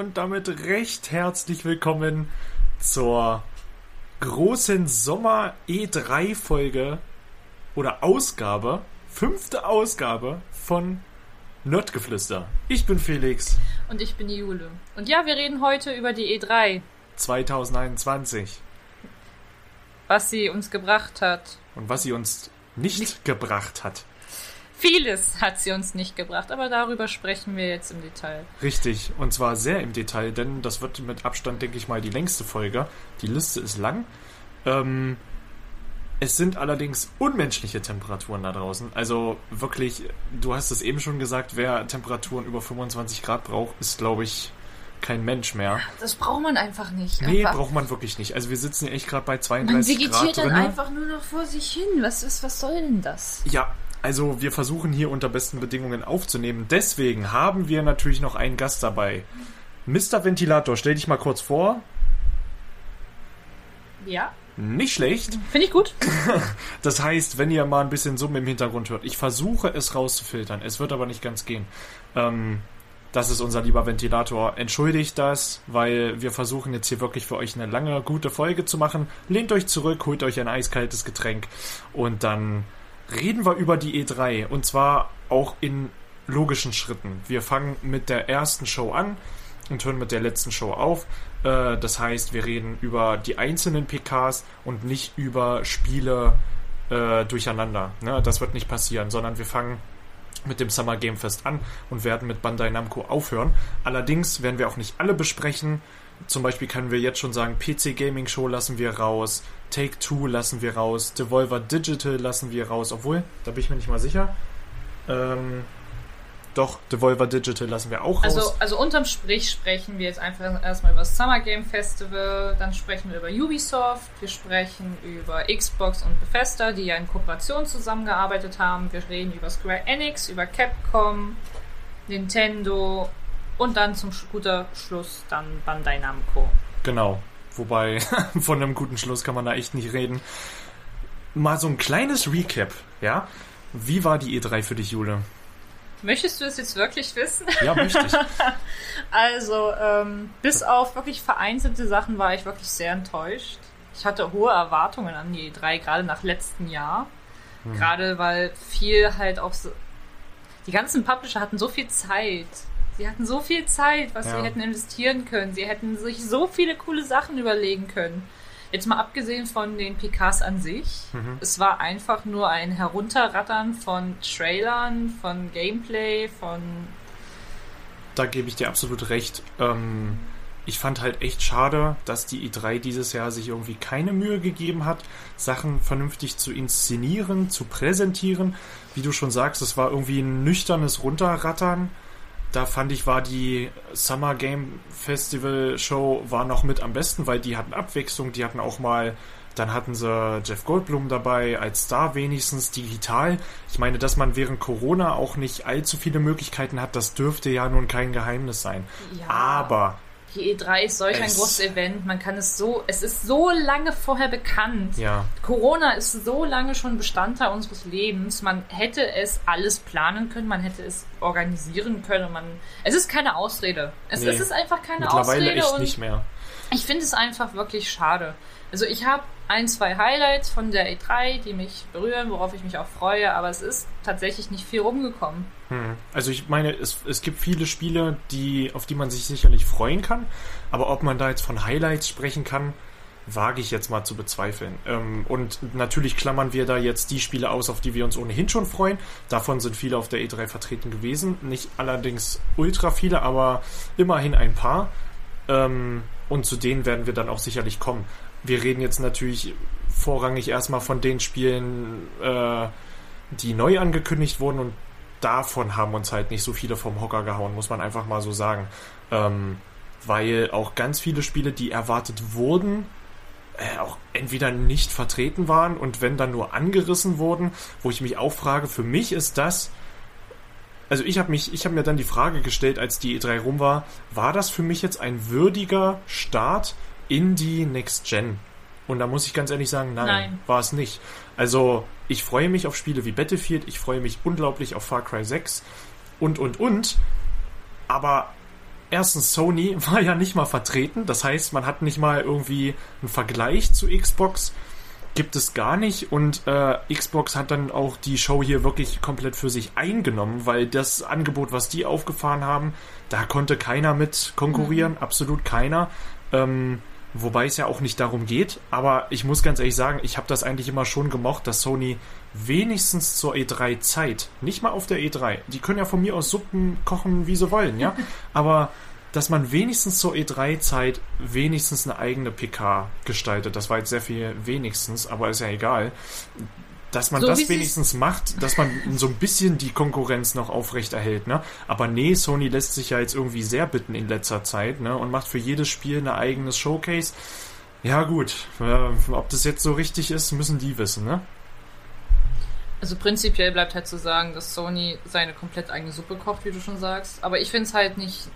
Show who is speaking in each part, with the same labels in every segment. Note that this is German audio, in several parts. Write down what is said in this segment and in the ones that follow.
Speaker 1: Und damit recht herzlich willkommen zur großen Sommer E3 Folge oder Ausgabe, fünfte Ausgabe von Nerdgeflüster. Ich bin Felix,
Speaker 2: Und ich bin die Jule. Und ja, wir reden heute über die E3,
Speaker 1: 2021
Speaker 2: was sie uns gebracht hat.
Speaker 1: und was sie uns nicht gebracht hat.
Speaker 2: Vieles hat sie uns nicht gebracht, aber darüber sprechen wir jetzt im Detail.
Speaker 1: Richtig, und zwar sehr im Detail, denn das wird mit Abstand, denke ich mal, die längste Folge. Die Liste ist lang. Ähm, es sind allerdings unmenschliche Temperaturen da draußen. Also wirklich, du hast es eben schon gesagt, wer Temperaturen über 25 Grad braucht, ist, glaube ich, kein Mensch mehr.
Speaker 2: Das braucht man einfach nicht.
Speaker 1: Nee,
Speaker 2: aber
Speaker 1: braucht man wirklich nicht. Also wir sitzen echt gerade bei
Speaker 2: man
Speaker 1: 32
Speaker 2: vegetiert
Speaker 1: Grad
Speaker 2: dann
Speaker 1: drinne.
Speaker 2: einfach nur noch vor sich hin. Was, ist, was soll denn das?
Speaker 1: Ja, also wir versuchen hier unter besten Bedingungen aufzunehmen. Deswegen haben wir natürlich noch einen Gast dabei. Mr. Ventilator, stell dich mal kurz vor.
Speaker 2: Ja,
Speaker 1: Nicht schlecht.
Speaker 2: finde ich gut.
Speaker 1: Das heißt, wenn ihr mal ein bisschen Summen im Hintergrund hört, ich versuche es rauszufiltern. Es wird aber nicht ganz gehen. Ähm, das ist unser lieber Ventilator. Entschuldigt das, weil wir versuchen jetzt hier wirklich für euch eine lange, gute Folge zu machen. Lehnt euch zurück, holt euch ein eiskaltes Getränk und dann reden wir über die E3. Und zwar auch in logischen Schritten. Wir fangen mit der ersten Show an und hören mit der letzten Show auf. Äh, das heißt, wir reden über die einzelnen PKs und nicht über Spiele äh, durcheinander. Ne? Das wird nicht passieren, sondern wir fangen mit dem Summer Game Fest an und werden mit Bandai Namco aufhören. Allerdings werden wir auch nicht alle besprechen. Zum Beispiel können wir jetzt schon sagen, PC Gaming Show lassen wir raus, Take Two lassen wir raus, Devolver Digital lassen wir raus, obwohl, da bin ich mir nicht mal sicher. Ähm, doch, Devolver Digital lassen wir auch raus.
Speaker 2: Also, also unterm Strich sprechen wir jetzt einfach erstmal über das Summer Game Festival, dann sprechen wir über Ubisoft, wir sprechen über Xbox und Bethesda, die ja in Kooperation zusammengearbeitet haben. Wir reden über Square Enix, über Capcom, Nintendo und dann zum guter Schluss dann Bandai Namco.
Speaker 1: Genau. Wobei, von einem guten Schluss kann man da echt nicht reden. Mal so ein kleines Recap, ja? Wie war die E3 für dich, Jule?
Speaker 2: Möchtest du es jetzt wirklich wissen?
Speaker 1: Ja, möchte ich.
Speaker 2: Also, ähm, bis auf wirklich vereinzelte Sachen war ich wirklich sehr enttäuscht. Ich hatte hohe Erwartungen an die E3, gerade nach letztem Jahr. Gerade weil viel halt auch so. Die ganzen Publisher hatten so viel Zeit. Sie hatten so viel Zeit, was
Speaker 1: Ja.
Speaker 2: sie hätten investieren können. Sie hätten sich so viele coole Sachen überlegen können. Jetzt mal abgesehen von den PKs an sich. Es war einfach nur ein Herunterrattern von Trailern, von Gameplay, von
Speaker 1: Da gebe ich dir absolut recht. Ähm, ich fand halt echt schade, dass die E3 dieses Jahr sich irgendwie keine Mühe gegeben hat, Sachen vernünftig zu inszenieren, zu präsentieren. Wie du schon sagst, es war irgendwie ein nüchternes Runterrattern. Da fand ich, war die Summer Game Festival Show war noch mit am besten, weil die hatten Abwechslung, die hatten auch mal, dann hatten sie Jeff Goldblum dabei, als Star wenigstens digital. Ich meine, dass man während Corona auch nicht allzu viele Möglichkeiten hat, das dürfte ja nun kein Geheimnis sein.
Speaker 2: Ja.
Speaker 1: Aber
Speaker 2: Die E3 ist solch ein
Speaker 1: Es-
Speaker 2: großes Event. Man kann es so, es ist so lange vorher bekannt.
Speaker 1: ja,
Speaker 2: Corona ist so lange schon Bestandteil unseres Lebens. Man hätte es alles planen können, man hätte es organisieren können. Man, es ist keine Ausrede. Es,
Speaker 1: Nee.
Speaker 2: es ist einfach keine
Speaker 1: mittlerweile
Speaker 2: Ausrede.
Speaker 1: echt
Speaker 2: und
Speaker 1: nicht mehr.
Speaker 2: ich finde es einfach wirklich schade. Also ich habe ein, zwei Highlights von der E3, die mich berühren, worauf ich mich auch freue, aber es ist tatsächlich nicht viel rumgekommen.
Speaker 1: Hm. Also ich meine, es, es gibt viele Spiele, die, auf die man sich sicherlich freuen kann, aber ob man da jetzt von Highlights sprechen kann, wage ich jetzt mal zu bezweifeln. Ähm, und natürlich klammern wir da jetzt die Spiele aus, auf die wir uns ohnehin schon freuen. Davon sind viele auf der E3 vertreten gewesen. Nicht allerdings ultra viele, aber immerhin ein paar. Ähm, und zu denen werden wir dann auch sicherlich kommen. Wir reden jetzt natürlich vorrangig erstmal von den Spielen, äh, die neu angekündigt wurden und davon haben uns halt nicht so viele vom Hocker gehauen, muss man einfach mal so sagen. Ähm, weil auch ganz viele Spiele, die erwartet wurden, äh, auch entweder nicht vertreten waren und wenn dann nur angerissen wurden, wo ich mich auch frage, für mich ist das also ich habe mich, ich habe mir dann die Frage gestellt, als die E3 rum war, war das für mich jetzt ein würdiger Start in die Next Gen? Und da muss ich ganz ehrlich sagen, nein,
Speaker 2: Nein.
Speaker 1: war es nicht. Also ich freue mich auf Spiele wie Battlefield, ich freue mich unglaublich auf Far Cry 6 und und und. Aber erstens, Sony war ja nicht mal vertreten. Das heißt, man hat nicht mal irgendwie einen Vergleich zu Xbox. Gibt es gar nicht. Und äh, Xbox hat dann auch die Show hier wirklich komplett für sich eingenommen, weil das Angebot, was die aufgefahren haben, da konnte keiner mit konkurrieren. Absolut keiner. Ähm, wobei es ja auch nicht darum geht. Aber ich muss ganz ehrlich sagen, ich habe das eigentlich immer schon gemocht, dass Sony wenigstens zur E3 Zeit, nicht mal auf der E3, die können ja von mir aus Suppen kochen, wie sie wollen, ja, aber dass man wenigstens zur E3-Zeit wenigstens eine eigene PK gestaltet. Das war jetzt sehr viel wenigstens, aber ist ja egal. Dass man
Speaker 2: So
Speaker 1: das wenigstens macht, dass man so ein bisschen die Konkurrenz noch aufrechterhält, ne? Aber nee, Sony lässt sich ja jetzt irgendwie sehr bitten in letzter Zeit, ne? Und macht für jedes Spiel ein eigenes Showcase. Ja, gut. Äh, ob das jetzt so richtig ist, müssen die wissen, ne?
Speaker 2: Also prinzipiell bleibt halt zu sagen, dass Sony seine komplett eigene Suppe kocht, wie du schon sagst. Aber ich finde es halt nicht,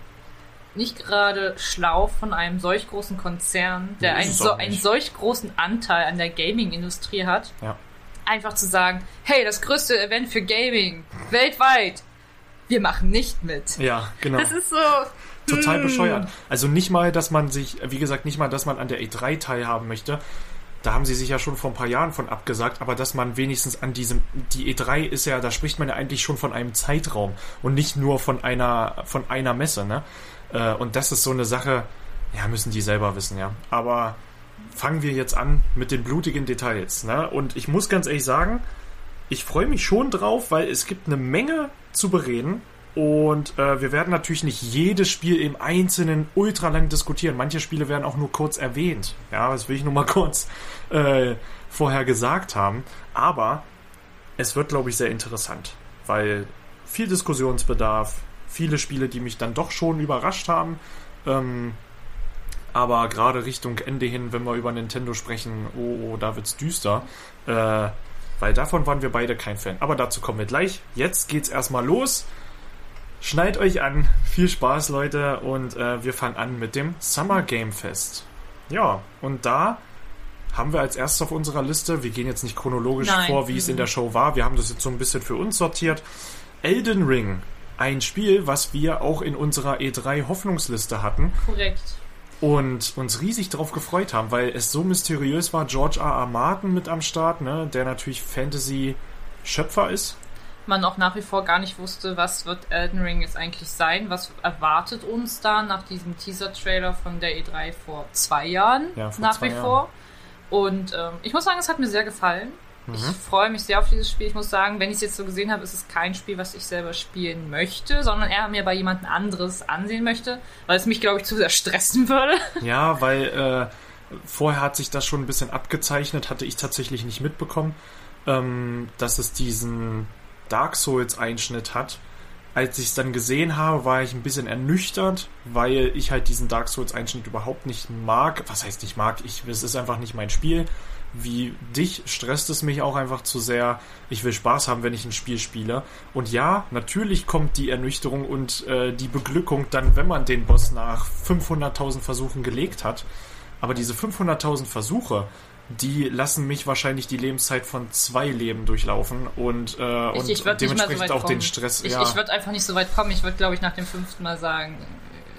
Speaker 2: nicht gerade schlau von einem solch großen Konzern, der
Speaker 1: Nee,
Speaker 2: einen, so, einen solch großen Anteil an der Gaming-Industrie hat,
Speaker 1: Ja.
Speaker 2: Einfach zu sagen, hey, das größte Event für Gaming weltweit, wir machen nicht mit.
Speaker 1: Ja, genau.
Speaker 2: Das ist so.
Speaker 1: total
Speaker 2: hm.
Speaker 1: bescheuert. Also nicht mal, dass man sich, wie gesagt, nicht mal, dass man an der E3 teilhaben möchte. Da haben sie sich ja schon vor ein paar Jahren von abgesagt, aber dass man wenigstens an diesem, die E3 ist ja, da spricht man ja eigentlich schon von einem Zeitraum und nicht nur von einer, von einer Messe, ne? Äh, Und das ist so eine Sache, ja, müssen die selber wissen, ja. Aber fangen wir jetzt an mit den blutigen Details, ne? Und ich muss ganz ehrlich sagen, ich freue mich schon drauf, weil es gibt eine Menge zu bereden. Und äh, wir werden natürlich nicht jedes Spiel im Einzelnen ultra lang diskutieren. Manche Spiele werden auch nur kurz erwähnt. Ja, das will ich nur mal kurz äh, vorher gesagt haben. Aber es wird, glaube ich, sehr interessant, weil viel Diskussionsbedarf, viele Spiele, die mich dann doch schon überrascht haben. Ähm, aber gerade Richtung Ende hin, wenn wir über Nintendo sprechen, oh, oh da wird's düster. Äh, weil davon waren wir beide kein Fan. Aber dazu kommen wir gleich. Jetzt geht's erstmal los. Schneidet euch an. Viel Spaß, Leute. Und äh, wir fangen an mit dem Summer Game Fest. Ja, und da haben wir als erstes auf unserer Liste, wir gehen jetzt nicht chronologisch
Speaker 2: Nein.
Speaker 1: vor, wie es in der Show war. Wir haben das jetzt so ein bisschen für uns sortiert. Elden Ring. Ein Spiel, was wir auch in unserer E3 Hoffnungsliste hatten
Speaker 2: Korrekt.
Speaker 1: Und uns riesig drauf gefreut haben, weil es so mysteriös war. George R. R. Martin mit am Start, ne, der natürlich Fantasy-Schöpfer ist.
Speaker 2: Man auch nach wie vor gar nicht wusste, was wird Elden Ring jetzt eigentlich sein, was erwartet uns da nach diesem Teaser-Trailer von der E3 vor zwei Jahren
Speaker 1: Ja, vor
Speaker 2: nach
Speaker 1: zwei
Speaker 2: wie
Speaker 1: Jahren.
Speaker 2: vor. Und ähm, ich muss sagen, es hat mir sehr gefallen. Ich
Speaker 1: Mhm.
Speaker 2: freue mich sehr auf dieses Spiel. Ich muss sagen, wenn ich es jetzt so gesehen habe, ist es kein Spiel, was ich selber spielen möchte, sondern eher mir bei jemand anderes ansehen möchte, weil es mich, glaube ich, zu sehr stressen würde.
Speaker 1: Ja, weil äh, vorher hat sich das schon ein bisschen abgezeichnet, hatte ich tatsächlich nicht mitbekommen, ähm, dass es diesen Dark Souls-Einschnitt hat. Als ich es dann gesehen habe, war ich ein bisschen ernüchtert, weil ich halt diesen Dark Souls-Einschnitt überhaupt nicht mag. Was heißt nicht mag? Ich, es ist einfach nicht mein Spiel. Wie dich stresst es mich auch einfach zu sehr. Ich will Spaß haben, wenn ich ein Spiel spiele. Und ja, natürlich kommt die Ernüchterung und äh, die Beglückung dann, wenn man den Boss nach 500.000 Versuchen gelegt hat. Aber diese 500.000 Versuche, die lassen mich wahrscheinlich die Lebenszeit von zwei Leben durchlaufen und, äh, und
Speaker 2: ich mehr so
Speaker 1: dementsprechend
Speaker 2: weit
Speaker 1: auch
Speaker 2: kommen.
Speaker 1: den Stress.
Speaker 2: Ich,
Speaker 1: ja,
Speaker 2: ich würde einfach nicht so weit kommen. Ich würde, glaube ich, nach dem fünften Mal sagen.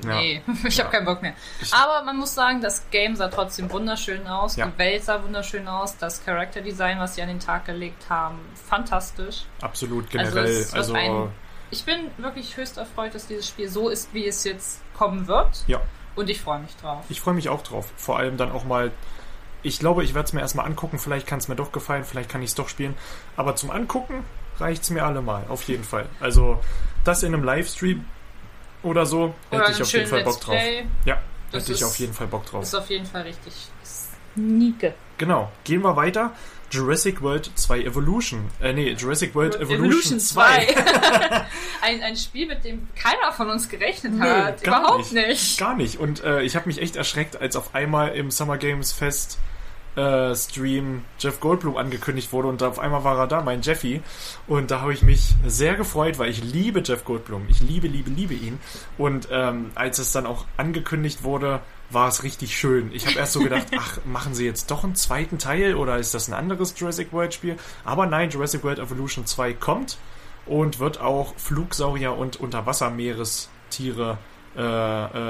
Speaker 2: Nee, ich habe keinen Bock mehr. Aber man muss sagen, das Game sah trotzdem wunderschön aus. Die Welt sah wunderschön aus. Das Character Design, was sie an den Tag gelegt haben, fantastisch.
Speaker 1: absolut
Speaker 2: Also
Speaker 1: generell. Also,
Speaker 2: ein- Ich bin wirklich höchst erfreut, dass dieses Spiel so ist, wie es jetzt kommen wird.
Speaker 1: ja,
Speaker 2: Und ich freue mich drauf.
Speaker 1: ich freue mich auch drauf. Vor allem dann auch mal. Ich glaube, ich werde es mir erstmal angucken. Vielleicht kann es mir doch gefallen, vielleicht kann ich es doch spielen. Aber zum Angucken reicht es mir allemal. Auf jeden Fall. Also, das in einem Livestream oder so,
Speaker 2: Oder
Speaker 1: hätte ich auf jeden Fall
Speaker 2: Let's
Speaker 1: Bock drauf.
Speaker 2: Play.
Speaker 1: Ja,
Speaker 2: Das
Speaker 1: hätte ich auf jeden Fall Bock drauf.
Speaker 2: Ist auf jeden Fall richtig sneake.
Speaker 1: Genau. Gehen wir weiter. Jurassic World 2 Evolution. Äh, nee, Jurassic World Evolution,
Speaker 2: Evolution
Speaker 1: 2.
Speaker 2: 2. ein, ein Spiel, mit dem keiner von uns gerechnet
Speaker 1: Nö,
Speaker 2: hat.
Speaker 1: gar
Speaker 2: Überhaupt nicht.
Speaker 1: Gar nicht. Und äh, ich habe mich echt erschreckt, als auf einmal im Summer Games Fest äh, Stream Jeff Goldblum angekündigt wurde und auf einmal war er da, mein Jeffy. Und da habe ich mich sehr gefreut, weil ich liebe Jeff Goldblum. Ich liebe, liebe, liebe ihn. Und ähm, als es dann auch angekündigt wurde, war es richtig schön. Ich habe erst so gedacht, ach, machen sie jetzt doch einen zweiten Teil oder ist das ein anderes Jurassic World Spiel? Aber nein, Jurassic World Evolution 2 kommt und wird auch Flugsaurier und Unterwassermeerestiere äh,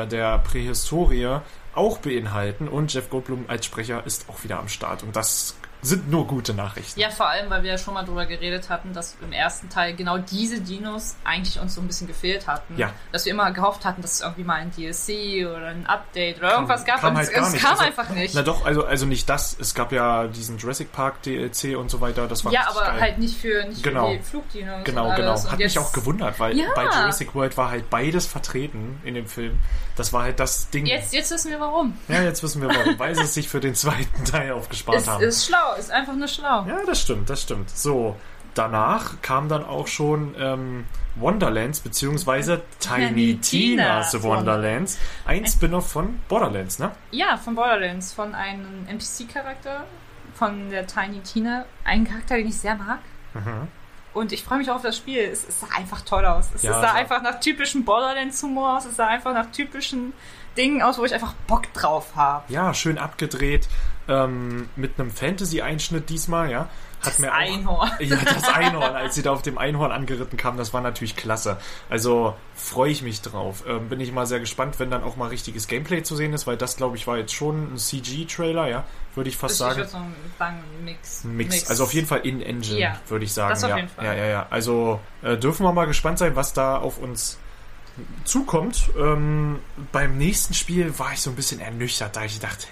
Speaker 1: äh, der Prähistorie auch beinhalten. Und Jeff Goldblum als Sprecher ist auch wieder am Start. Und das sind nur gute Nachrichten.
Speaker 2: Ja, vor allem, weil wir ja schon mal drüber geredet hatten, dass im ersten Teil genau diese Dinos eigentlich uns so ein bisschen gefehlt hatten.
Speaker 1: Ja.
Speaker 2: Dass wir immer gehofft hatten, dass es irgendwie mal ein DLC oder ein Update oder irgendwas gab.
Speaker 1: kam halt
Speaker 2: es, es kam
Speaker 1: Also,
Speaker 2: einfach nicht.
Speaker 1: Na doch, also, also nicht das. Es gab ja diesen Jurassic Park DLC und so weiter. Das war
Speaker 2: ja, aber
Speaker 1: geil.
Speaker 2: halt nicht für, nicht
Speaker 1: Genau.
Speaker 2: für die Flugdinos.
Speaker 1: Genau, genau.
Speaker 2: alles. Und
Speaker 1: Hat mich
Speaker 2: jetzt-
Speaker 1: auch gewundert, weil
Speaker 2: Ja.
Speaker 1: bei Jurassic World war halt beides vertreten in dem Film. Das war halt das Ding.
Speaker 2: Jetzt, jetzt wissen wir warum.
Speaker 1: Ja, jetzt wissen wir warum. weil sie es sich für den zweiten Teil aufgespart
Speaker 2: Es
Speaker 1: haben.
Speaker 2: ist schlau, ist einfach nur schlau.
Speaker 1: Ja, das stimmt, das stimmt. So, danach kam dann auch schon ähm, Wonderlands, beziehungsweise Tiny Tina's Wonderlands. Ein Spin-off von Borderlands, ne?
Speaker 2: Ja, von Borderlands, von einem NPC-Charakter, von der Tiny Tina. Ein Charakter, den ich sehr mag.
Speaker 1: Mhm.
Speaker 2: Und ich freue mich auch auf das Spiel. Es, es sah einfach toll aus. Es,
Speaker 1: Ja,
Speaker 2: es sah
Speaker 1: sah-
Speaker 2: einfach nach typischen Borderlands-Humor aus. Es sah einfach nach typischen Dingen aus, wo ich einfach Bock drauf habe.
Speaker 1: Ja, schön abgedreht, ähm, mit einem Fantasy-Einschnitt diesmal, ja. Hat mir auch,
Speaker 2: Einhorn.
Speaker 1: Ja, das Einhorn, als sie da auf dem Einhorn angeritten kam, das war natürlich klasse. Also freue ich mich drauf. Ähm, bin ich mal sehr gespannt, wenn dann auch mal richtiges Gameplay zu sehen ist, weil das, glaube ich, war jetzt schon ein CG-Trailer, ja, würde ich fast
Speaker 2: Ich
Speaker 1: sagen.
Speaker 2: würde sagen, sagen Mix.
Speaker 1: Ein Mix. Also auf jeden Fall in Engine,
Speaker 2: Ja,
Speaker 1: würde ich sagen.
Speaker 2: das auf
Speaker 1: ja.
Speaker 2: jeden Fall.
Speaker 1: Ja, ja, ja. Also äh, dürfen wir mal gespannt sein, was da auf uns zukommt. Ähm, beim nächsten Spiel war ich so ein bisschen ernüchtert, da ich dachte,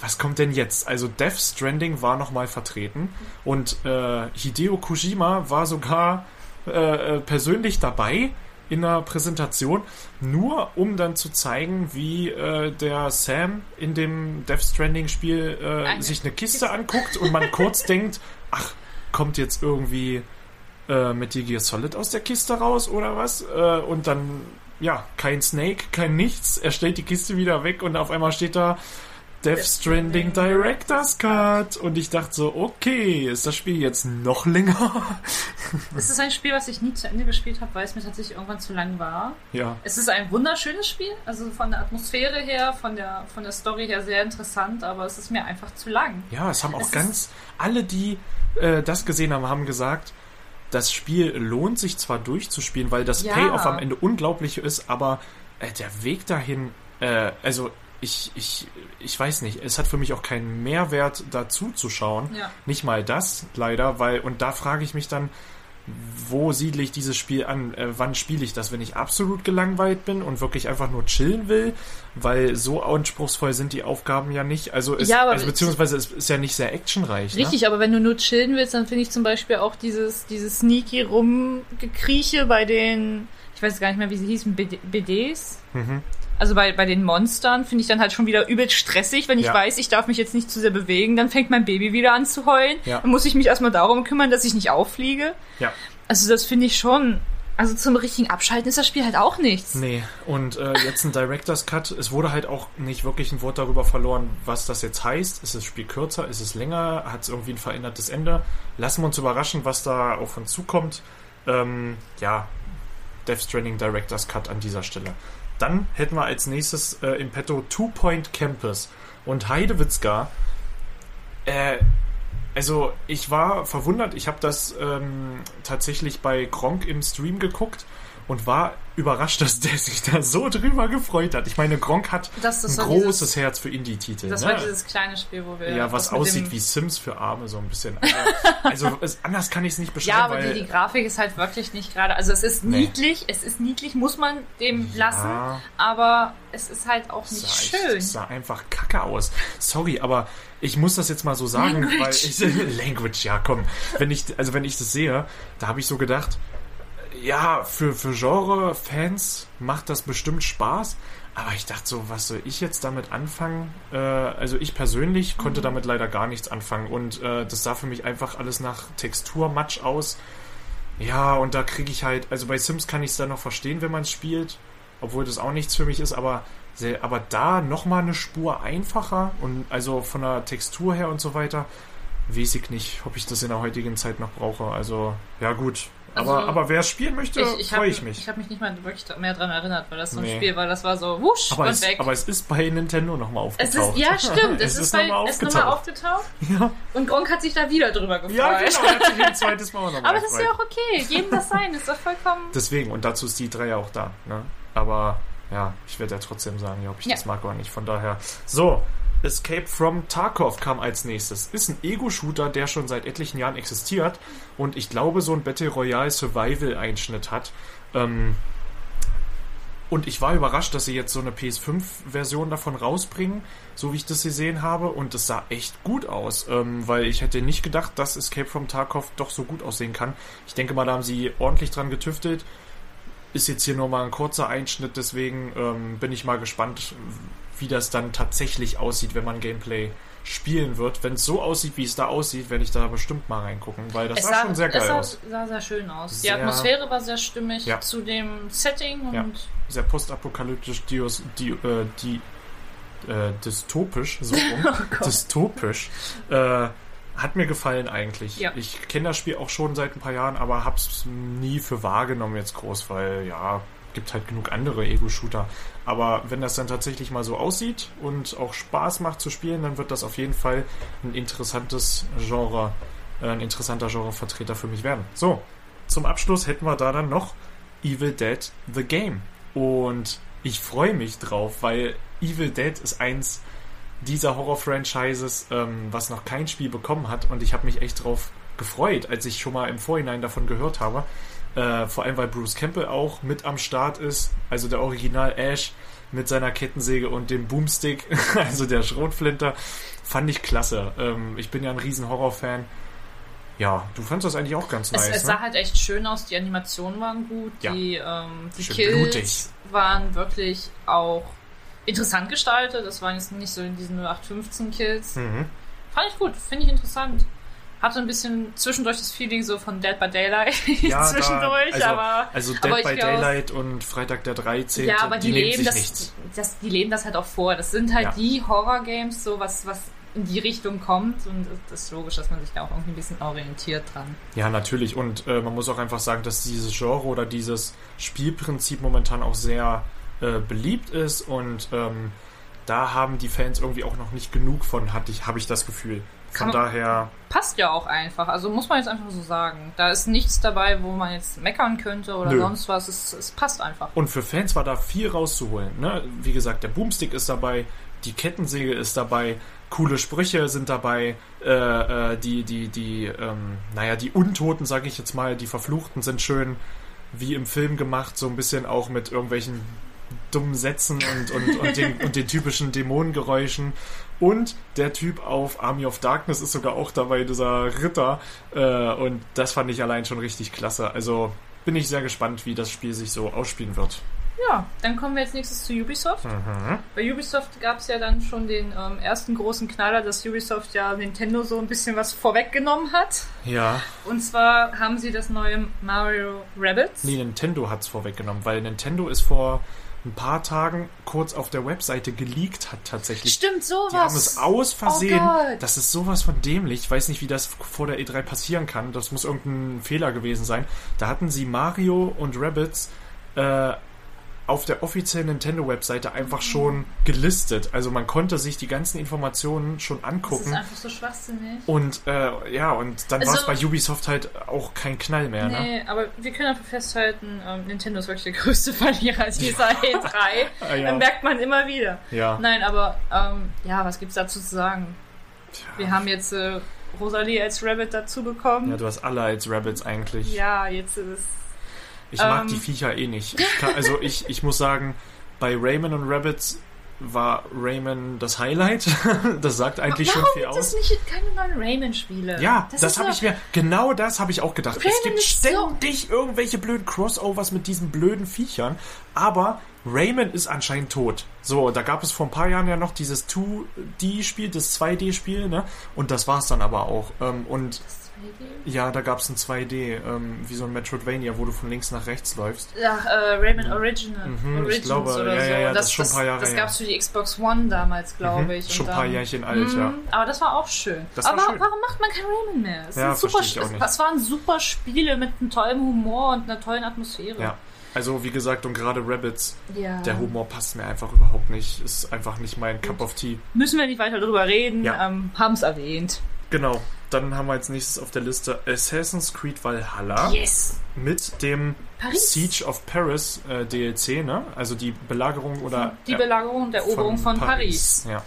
Speaker 1: was kommt denn jetzt? Also Death Stranding war nochmal vertreten und äh, Hideo Kojima war sogar äh, äh, persönlich dabei in der Präsentation, nur um dann zu zeigen, wie äh, der Sam in dem Death Stranding Spiel äh, sich eine Kiste. anguckt und man kurz denkt, ach, kommt jetzt irgendwie äh, Metal Gear Solid aus der Kiste raus oder was? Äh, und dann, ja, kein Snake, kein nichts. Er stellt die Kiste wieder weg und auf einmal steht da Death Stranding Director's Cut. Und ich dachte so, okay, ist das Spiel jetzt noch länger?
Speaker 2: Es ist ein Spiel, was ich nie zu Ende gespielt habe, weil es mir tatsächlich irgendwann zu lang war.
Speaker 1: ja.
Speaker 2: Es ist ein wunderschönes Spiel, also von der Atmosphäre her, von der, von der Story her sehr interessant, aber es ist mir einfach zu lang.
Speaker 1: Ja, es haben auch
Speaker 2: Es
Speaker 1: ganz, alle, die äh, das gesehen haben, haben gesagt, das Spiel lohnt sich zwar durchzuspielen, weil das
Speaker 2: Ja.
Speaker 1: Payoff am Ende unglaublich ist, aber äh, der Weg dahin, äh, also ich, ich, ich weiß nicht, es hat für mich auch keinen Mehrwert, dazu zu schauen.
Speaker 2: Ja.
Speaker 1: Nicht mal das, leider, weil, und da frage ich mich dann, wo siedle ich dieses Spiel an? Äh, wann spiele ich das? Wenn ich absolut gelangweilt bin und wirklich einfach nur chillen will, weil so anspruchsvoll sind die Aufgaben ja nicht. Also, es,
Speaker 2: Ja, aber
Speaker 1: also beziehungsweise es ist ja nicht sehr actionreich. Ne?
Speaker 2: Richtig, aber wenn du nur chillen willst, dann finde ich zum Beispiel auch dieses, dieses sneaky Rumgekrieche bei den, ich weiß gar nicht mehr, wie sie hießen, BD BDs.
Speaker 1: Mhm.
Speaker 2: Also bei, bei den Monstern finde ich dann halt schon wieder übelst stressig, wenn ich
Speaker 1: Ja.
Speaker 2: weiß, ich darf mich jetzt nicht zu sehr bewegen, dann fängt mein Baby wieder an zu heulen.
Speaker 1: Ja.
Speaker 2: Dann muss ich mich erstmal darum kümmern, dass ich nicht auffliege.
Speaker 1: Ja.
Speaker 2: Also das finde ich schon. Also zum richtigen Abschalten ist das Spiel halt auch nichts.
Speaker 1: Nee, und äh, jetzt ein Director's Cut. Es wurde halt auch nicht wirklich ein Wort darüber verloren, was das jetzt heißt. Ist das Spiel kürzer? Ist es länger? Hat es irgendwie ein verändertes Ende? Lassen wir uns überraschen, was da auf uns zukommt. Ähm, ja, Death Stranding Director's Cut an dieser Stelle. Dann hätten wir als nächstes äh, im Petto Two Point Campus. Und Heidewitzka, äh, also ich war verwundert, ich habe das ähm, tatsächlich bei Gronk im Stream geguckt und war überrascht, dass der sich da so drüber gefreut hat. Ich meine, Gronk hat ein
Speaker 2: war
Speaker 1: großes
Speaker 2: dieses-
Speaker 1: Herz für Indie-Titel.
Speaker 2: Das
Speaker 1: ne?
Speaker 2: war dieses kleine Spiel, wo wir.
Speaker 1: ja, was aussieht wie Sims für Arme, so ein bisschen. Also, anders kann ich es nicht beschreiben,
Speaker 2: Ja, aber
Speaker 1: weil
Speaker 2: die, die Grafik ist halt wirklich nicht gerade. Also es ist
Speaker 1: Nee.
Speaker 2: niedlich, es ist niedlich, muss man dem lassen, aber es ist halt auch nicht
Speaker 1: sah,
Speaker 2: schön.
Speaker 1: Es sah einfach kacke aus. Sorry, aber ich muss das jetzt mal so sagen,
Speaker 2: Language.
Speaker 1: weil ich Language, ja komm. Wenn ich, also wenn ich das sehe, da habe ich so gedacht, ja, für, für Genre-Fans macht das bestimmt Spaß. Aber ich dachte so, was soll ich jetzt damit anfangen? Äh, also ich persönlich konnte
Speaker 2: Mhm.
Speaker 1: damit leider gar nichts anfangen. Und äh, das sah für mich einfach alles nach Texturmatsch aus. Ja, und da kriege ich halt, also bei Sims kann ich es dann noch verstehen, wenn man es spielt, obwohl das auch nichts für mich ist, aber, aber da nochmal eine Spur einfacher und also von der Textur her und so weiter, weiß ich nicht, ob ich das in der heutigen Zeit noch brauche. Also, ja gut. Aber,
Speaker 2: Also,
Speaker 1: aber wer es spielen möchte, freue
Speaker 2: habe
Speaker 1: ich mich.
Speaker 2: ich hab mich nicht mal wirklich mehr dran erinnert, weil das so ein
Speaker 1: Nee.
Speaker 2: Spiel war, das war so wusch
Speaker 1: aber,
Speaker 2: und
Speaker 1: es,
Speaker 2: weg.
Speaker 1: aber es ist bei Nintendo nochmal
Speaker 2: es
Speaker 1: aufgetaucht.
Speaker 2: ist, ja, stimmt. Es, ist, bei,
Speaker 1: nochmal
Speaker 2: es ist nochmal aufgetaucht.
Speaker 1: Ja,
Speaker 2: Und Gronk hat sich da wieder drüber gefreut.
Speaker 1: ja genau, hat sich ein zweites Mal nochmal
Speaker 2: Aber das ist ja auch okay. Jedem das sein. ist doch vollkommen.
Speaker 1: Deswegen, und dazu ist die 3 ja auch da. Ne? Aber ja, ich werde ja trotzdem sagen, ja, ob ich
Speaker 2: Ja.
Speaker 1: das mag oder nicht. Von daher. So, Escape from Tarkov kam als nächstes. Ist ein Ego-Shooter, der schon seit etlichen Jahren existiert und ich glaube, so ein Battle Royale Survival-Einschnitt hat. Ähm, und ich war überrascht, dass sie jetzt so eine PS5-Version davon rausbringen, so wie ich das gesehen habe. Und es sah echt gut aus, ähm, weil ich hätte nicht gedacht, dass Escape from Tarkov doch so gut aussehen kann. Ich denke mal, da haben sie ordentlich dran getüftelt. Ist jetzt hier nur mal ein kurzer Einschnitt, deswegen ähm, bin ich mal gespannt, wie das dann tatsächlich aussieht, wenn man Gameplay spielen wird. Wenn es so aussieht, wie es da aussieht, werde ich da bestimmt mal reingucken, weil das
Speaker 2: es
Speaker 1: sah, schon sehr
Speaker 2: es
Speaker 1: geil
Speaker 2: sah,
Speaker 1: aus.
Speaker 2: sah sehr schön aus.
Speaker 1: Sehr-
Speaker 2: die Atmosphäre war sehr stimmig
Speaker 1: Ja.
Speaker 2: zu dem Setting und
Speaker 1: Ja. Sehr postapokalyptisch, dios, di, äh, die, äh, dystopisch, so rum,
Speaker 2: Oh
Speaker 1: dystopisch. Äh, hat mir gefallen eigentlich.
Speaker 2: Ja.
Speaker 1: Ich kenne das Spiel auch schon seit ein paar Jahren, aber hab's nie für wahrgenommen jetzt groß, weil ja, gibt halt genug andere Ego-Shooter. Aber wenn das dann tatsächlich mal so aussieht und auch Spaß macht zu spielen, dann wird das auf jeden Fall ein interessantes Genre, äh, ein interessanter Genrevertreter für mich werden. So, zum Abschluss hätten wir da dann noch Evil Dead The Game. Und ich freue mich drauf, weil Evil Dead ist eins dieser Horror-Franchises, ähm, was noch kein Spiel bekommen hat. Und ich habe mich echt drauf gefreut, als ich schon mal im Vorhinein davon gehört habe. Äh, vor allem, weil Bruce Campbell auch mit am Start ist. Also der Original Ash mit seiner Kettensäge und dem Boomstick, also der Schrotflinter. Fand ich klasse. Ähm, ich bin ja ein riesen Horror-Fan. Ja, du fandest das eigentlich auch ganz
Speaker 2: es,
Speaker 1: nice,
Speaker 2: es sah
Speaker 1: ne?
Speaker 2: halt echt schön aus. Die Animationen waren gut.
Speaker 1: Ja.
Speaker 2: Die, ähm, die
Speaker 1: Schön
Speaker 2: Kills
Speaker 1: blutig.
Speaker 2: waren wirklich auch interessant gestaltet. Das waren jetzt nicht so diese 0815 Kills.
Speaker 1: Mhm.
Speaker 2: Fand ich gut. Finde ich interessant. Hatte ein bisschen zwischendurch das Feeling so von Dead by Daylight
Speaker 1: Ja,
Speaker 2: zwischendurch,
Speaker 1: da, also,
Speaker 2: aber
Speaker 1: also Dead
Speaker 2: aber
Speaker 1: by
Speaker 2: glaub-
Speaker 1: Daylight und Freitag der 13.
Speaker 2: Ja, aber die,
Speaker 1: nehmen
Speaker 2: leben
Speaker 1: sich
Speaker 2: das,
Speaker 1: nichts.
Speaker 2: das, die leben das halt auch vor. Das sind halt
Speaker 1: Ja.
Speaker 2: die Horror-Games, so was, was in die Richtung kommt. Und es ist logisch, dass man sich da auch irgendwie ein bisschen orientiert dran.
Speaker 1: Ja, natürlich. Und äh, man muss auch einfach sagen, dass dieses Genre oder dieses Spielprinzip momentan auch sehr äh, beliebt ist und ähm, da haben die Fans irgendwie auch noch nicht genug von, hatte ich, habe ich das Gefühl. Von
Speaker 2: man-
Speaker 1: daher,
Speaker 2: Passt ja auch einfach. Also muss man jetzt einfach so sagen. Da ist nichts dabei, wo man jetzt meckern könnte oder
Speaker 1: Nö.
Speaker 2: sonst was. Es, es passt einfach.
Speaker 1: und für Fans war da viel rauszuholen. Ne? Wie gesagt, der Boomstick ist dabei, die Kettensäge ist dabei, coole Sprüche sind dabei, äh, äh, die, die, die, ähm, naja, die Untoten, sage ich jetzt mal, die Verfluchten sind schön wie im Film gemacht, so ein bisschen auch mit irgendwelchen dummen Sätzen und, und, und, den, und den typischen Dämonengeräuschen. Und der Typ auf Army of Darkness ist sogar auch dabei, dieser Ritter. Äh, und das fand ich allein schon richtig klasse. Also bin ich sehr gespannt, wie das Spiel sich so ausspielen wird.
Speaker 2: Ja, dann kommen wir jetzt nächstes zu Ubisoft.
Speaker 1: Mhm.
Speaker 2: Bei Ubisoft gab es ja dann schon den ähm, ersten großen Knaller, dass Ubisoft ja Nintendo so ein bisschen was vorweggenommen hat.
Speaker 1: Ja,
Speaker 2: Und zwar haben sie das neue Mario Rabbids.
Speaker 1: nee, Nintendo hat's vorweggenommen, weil Nintendo ist vor ein paar Tagen kurz auf der Webseite geleakt hat tatsächlich.
Speaker 2: Stimmt, sowas.
Speaker 1: Die haben es aus Versehen.
Speaker 2: Oh
Speaker 1: das ist sowas von dämlich. Ich weiß nicht, wie das vor der E3 passieren kann. Das muss irgendein Fehler gewesen sein. Da hatten sie Mario und Rabbids äh, auf der offiziellen Nintendo-Webseite einfach schon gelistet. Also man konnte sich die ganzen Informationen schon
Speaker 2: das ist
Speaker 1: angucken.
Speaker 2: einfach so schwachsinnig.
Speaker 1: Und äh, ja, und dann
Speaker 2: Also-
Speaker 1: war es bei Ubisoft halt auch kein Knall mehr. Ne?
Speaker 2: Nee, aber wir können einfach festhalten, ähm, Nintendo ist wirklich der größte Verlierer dieser E3.
Speaker 1: Ah, ja.
Speaker 2: Dann merkt man immer wieder.
Speaker 1: Ja.
Speaker 2: Nein, aber ähm, ja, was gibt's dazu zu sagen? Wir haben jetzt äh, Rosalie als Rabbit dazu bekommen.
Speaker 1: Ja, du hast alle als Rabbits eigentlich.
Speaker 2: Ja, jetzt ist es.
Speaker 1: Ich mag
Speaker 2: ähm,
Speaker 1: die Viecher eh nicht. Ich kann, also ich, ich muss sagen, bei Rayman und Rabbits war Rayman das Highlight. das sagt eigentlich
Speaker 2: Warum schon
Speaker 1: viel aus.
Speaker 2: Warum gibt es nicht keine neuen Rayman-Spiele?
Speaker 1: Ja, das,
Speaker 2: das
Speaker 1: habe ich mir genau das habe ich auch gedacht.
Speaker 2: Rayman es
Speaker 1: gibt
Speaker 2: ständig so
Speaker 1: irgendwelche blöden Crossovers mit diesen blöden Viechern, aber Rayman ist anscheinend tot. So, da gab es vor ein paar Jahren ja noch dieses 2D-Spiel, das 2D-Spiel, ne? Und das war es dann aber auch. Ähm, und ja, da gab es ein 2D, ähm, wie so ein Metroidvania, wo du von links nach rechts läufst.
Speaker 2: Ja, äh, Rayman ja. Original.
Speaker 1: Mhm,
Speaker 2: Origins ich
Speaker 1: glaube,
Speaker 2: oder
Speaker 1: ja,
Speaker 2: so.
Speaker 1: Ja,
Speaker 2: das,
Speaker 1: das, ist schon ein paar Jahre
Speaker 2: Das,
Speaker 1: das
Speaker 2: gab es für die Xbox One damals, glaube
Speaker 1: mhm,
Speaker 2: ich.
Speaker 1: Schon ein paar Jährchen alt, ja.
Speaker 2: Mhm, aber das war auch schön.
Speaker 1: Das
Speaker 2: Aber war
Speaker 1: schön.
Speaker 2: warum macht man kein Rayman mehr? Das,
Speaker 1: ja,
Speaker 2: super,
Speaker 1: ich auch nicht.
Speaker 2: es waren super Spiele mit einem tollen Humor und einer tollen Atmosphäre.
Speaker 1: Ja. Also wie gesagt, und gerade Rabbits,
Speaker 2: ja.
Speaker 1: der Humor passt mir einfach überhaupt nicht. Ist einfach nicht mein Gut. Cup of Tea.
Speaker 2: Müssen wir nicht weiter drüber reden,
Speaker 1: ja.
Speaker 2: ähm, haben es erwähnt.
Speaker 1: Genau. Dann haben wir als nächstes auf der Liste Assassin's Creed Valhalla
Speaker 2: Yes.
Speaker 1: mit dem
Speaker 2: Paris.
Speaker 1: Siege of Paris äh, DLC, ne? Also die Belagerung oder
Speaker 2: Die Belagerung und Eroberung von, Paris.
Speaker 1: Ja.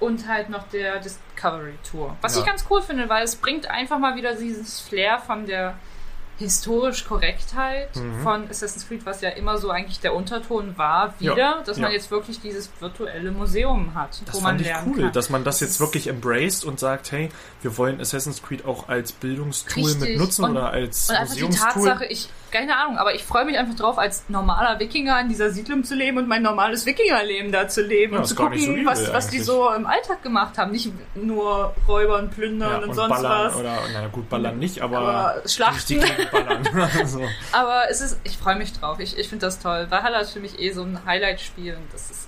Speaker 2: Und halt noch der Discovery Tour. Was
Speaker 1: Ja.
Speaker 2: ich ganz cool finde, weil es bringt einfach mal wieder dieses Flair von der historisch Korrektheit
Speaker 1: Mhm.
Speaker 2: von Assassin's Creed, was ja immer so eigentlich der Unterton war, wieder,
Speaker 1: Ja.
Speaker 2: dass
Speaker 1: Ja.
Speaker 2: man jetzt wirklich dieses virtuelle Museum hat, wo
Speaker 1: Das
Speaker 2: man
Speaker 1: fand ich
Speaker 2: lernen
Speaker 1: cool,
Speaker 2: kann.
Speaker 1: dass man das jetzt wirklich embraced und sagt, hey, wir wollen Assassin's Creed auch als Bildungstool
Speaker 2: Richtig.
Speaker 1: mit nutzen
Speaker 2: Und-
Speaker 1: oder als
Speaker 2: Und einfach die. Tatsache, ich, keine Ahnung, aber ich freue mich einfach drauf, als normaler Wikinger in dieser Siedlung zu leben und mein normales Wikingerleben da zu leben
Speaker 1: Ja,
Speaker 2: und zu gucken,
Speaker 1: so
Speaker 2: was, was die so im Alltag gemacht haben. Nicht nur räubern, plündern und,
Speaker 1: und
Speaker 2: sonst
Speaker 1: ballern
Speaker 2: was.
Speaker 1: oder, na gut, ballern nicht, aber,
Speaker 2: Aber Schlachten.
Speaker 1: die Gegend ballern. so.
Speaker 2: Aber es ist, ich freue mich drauf. Ich, ich finde das toll. Valhalla ist für mich eh so ein Highlight-Spiel.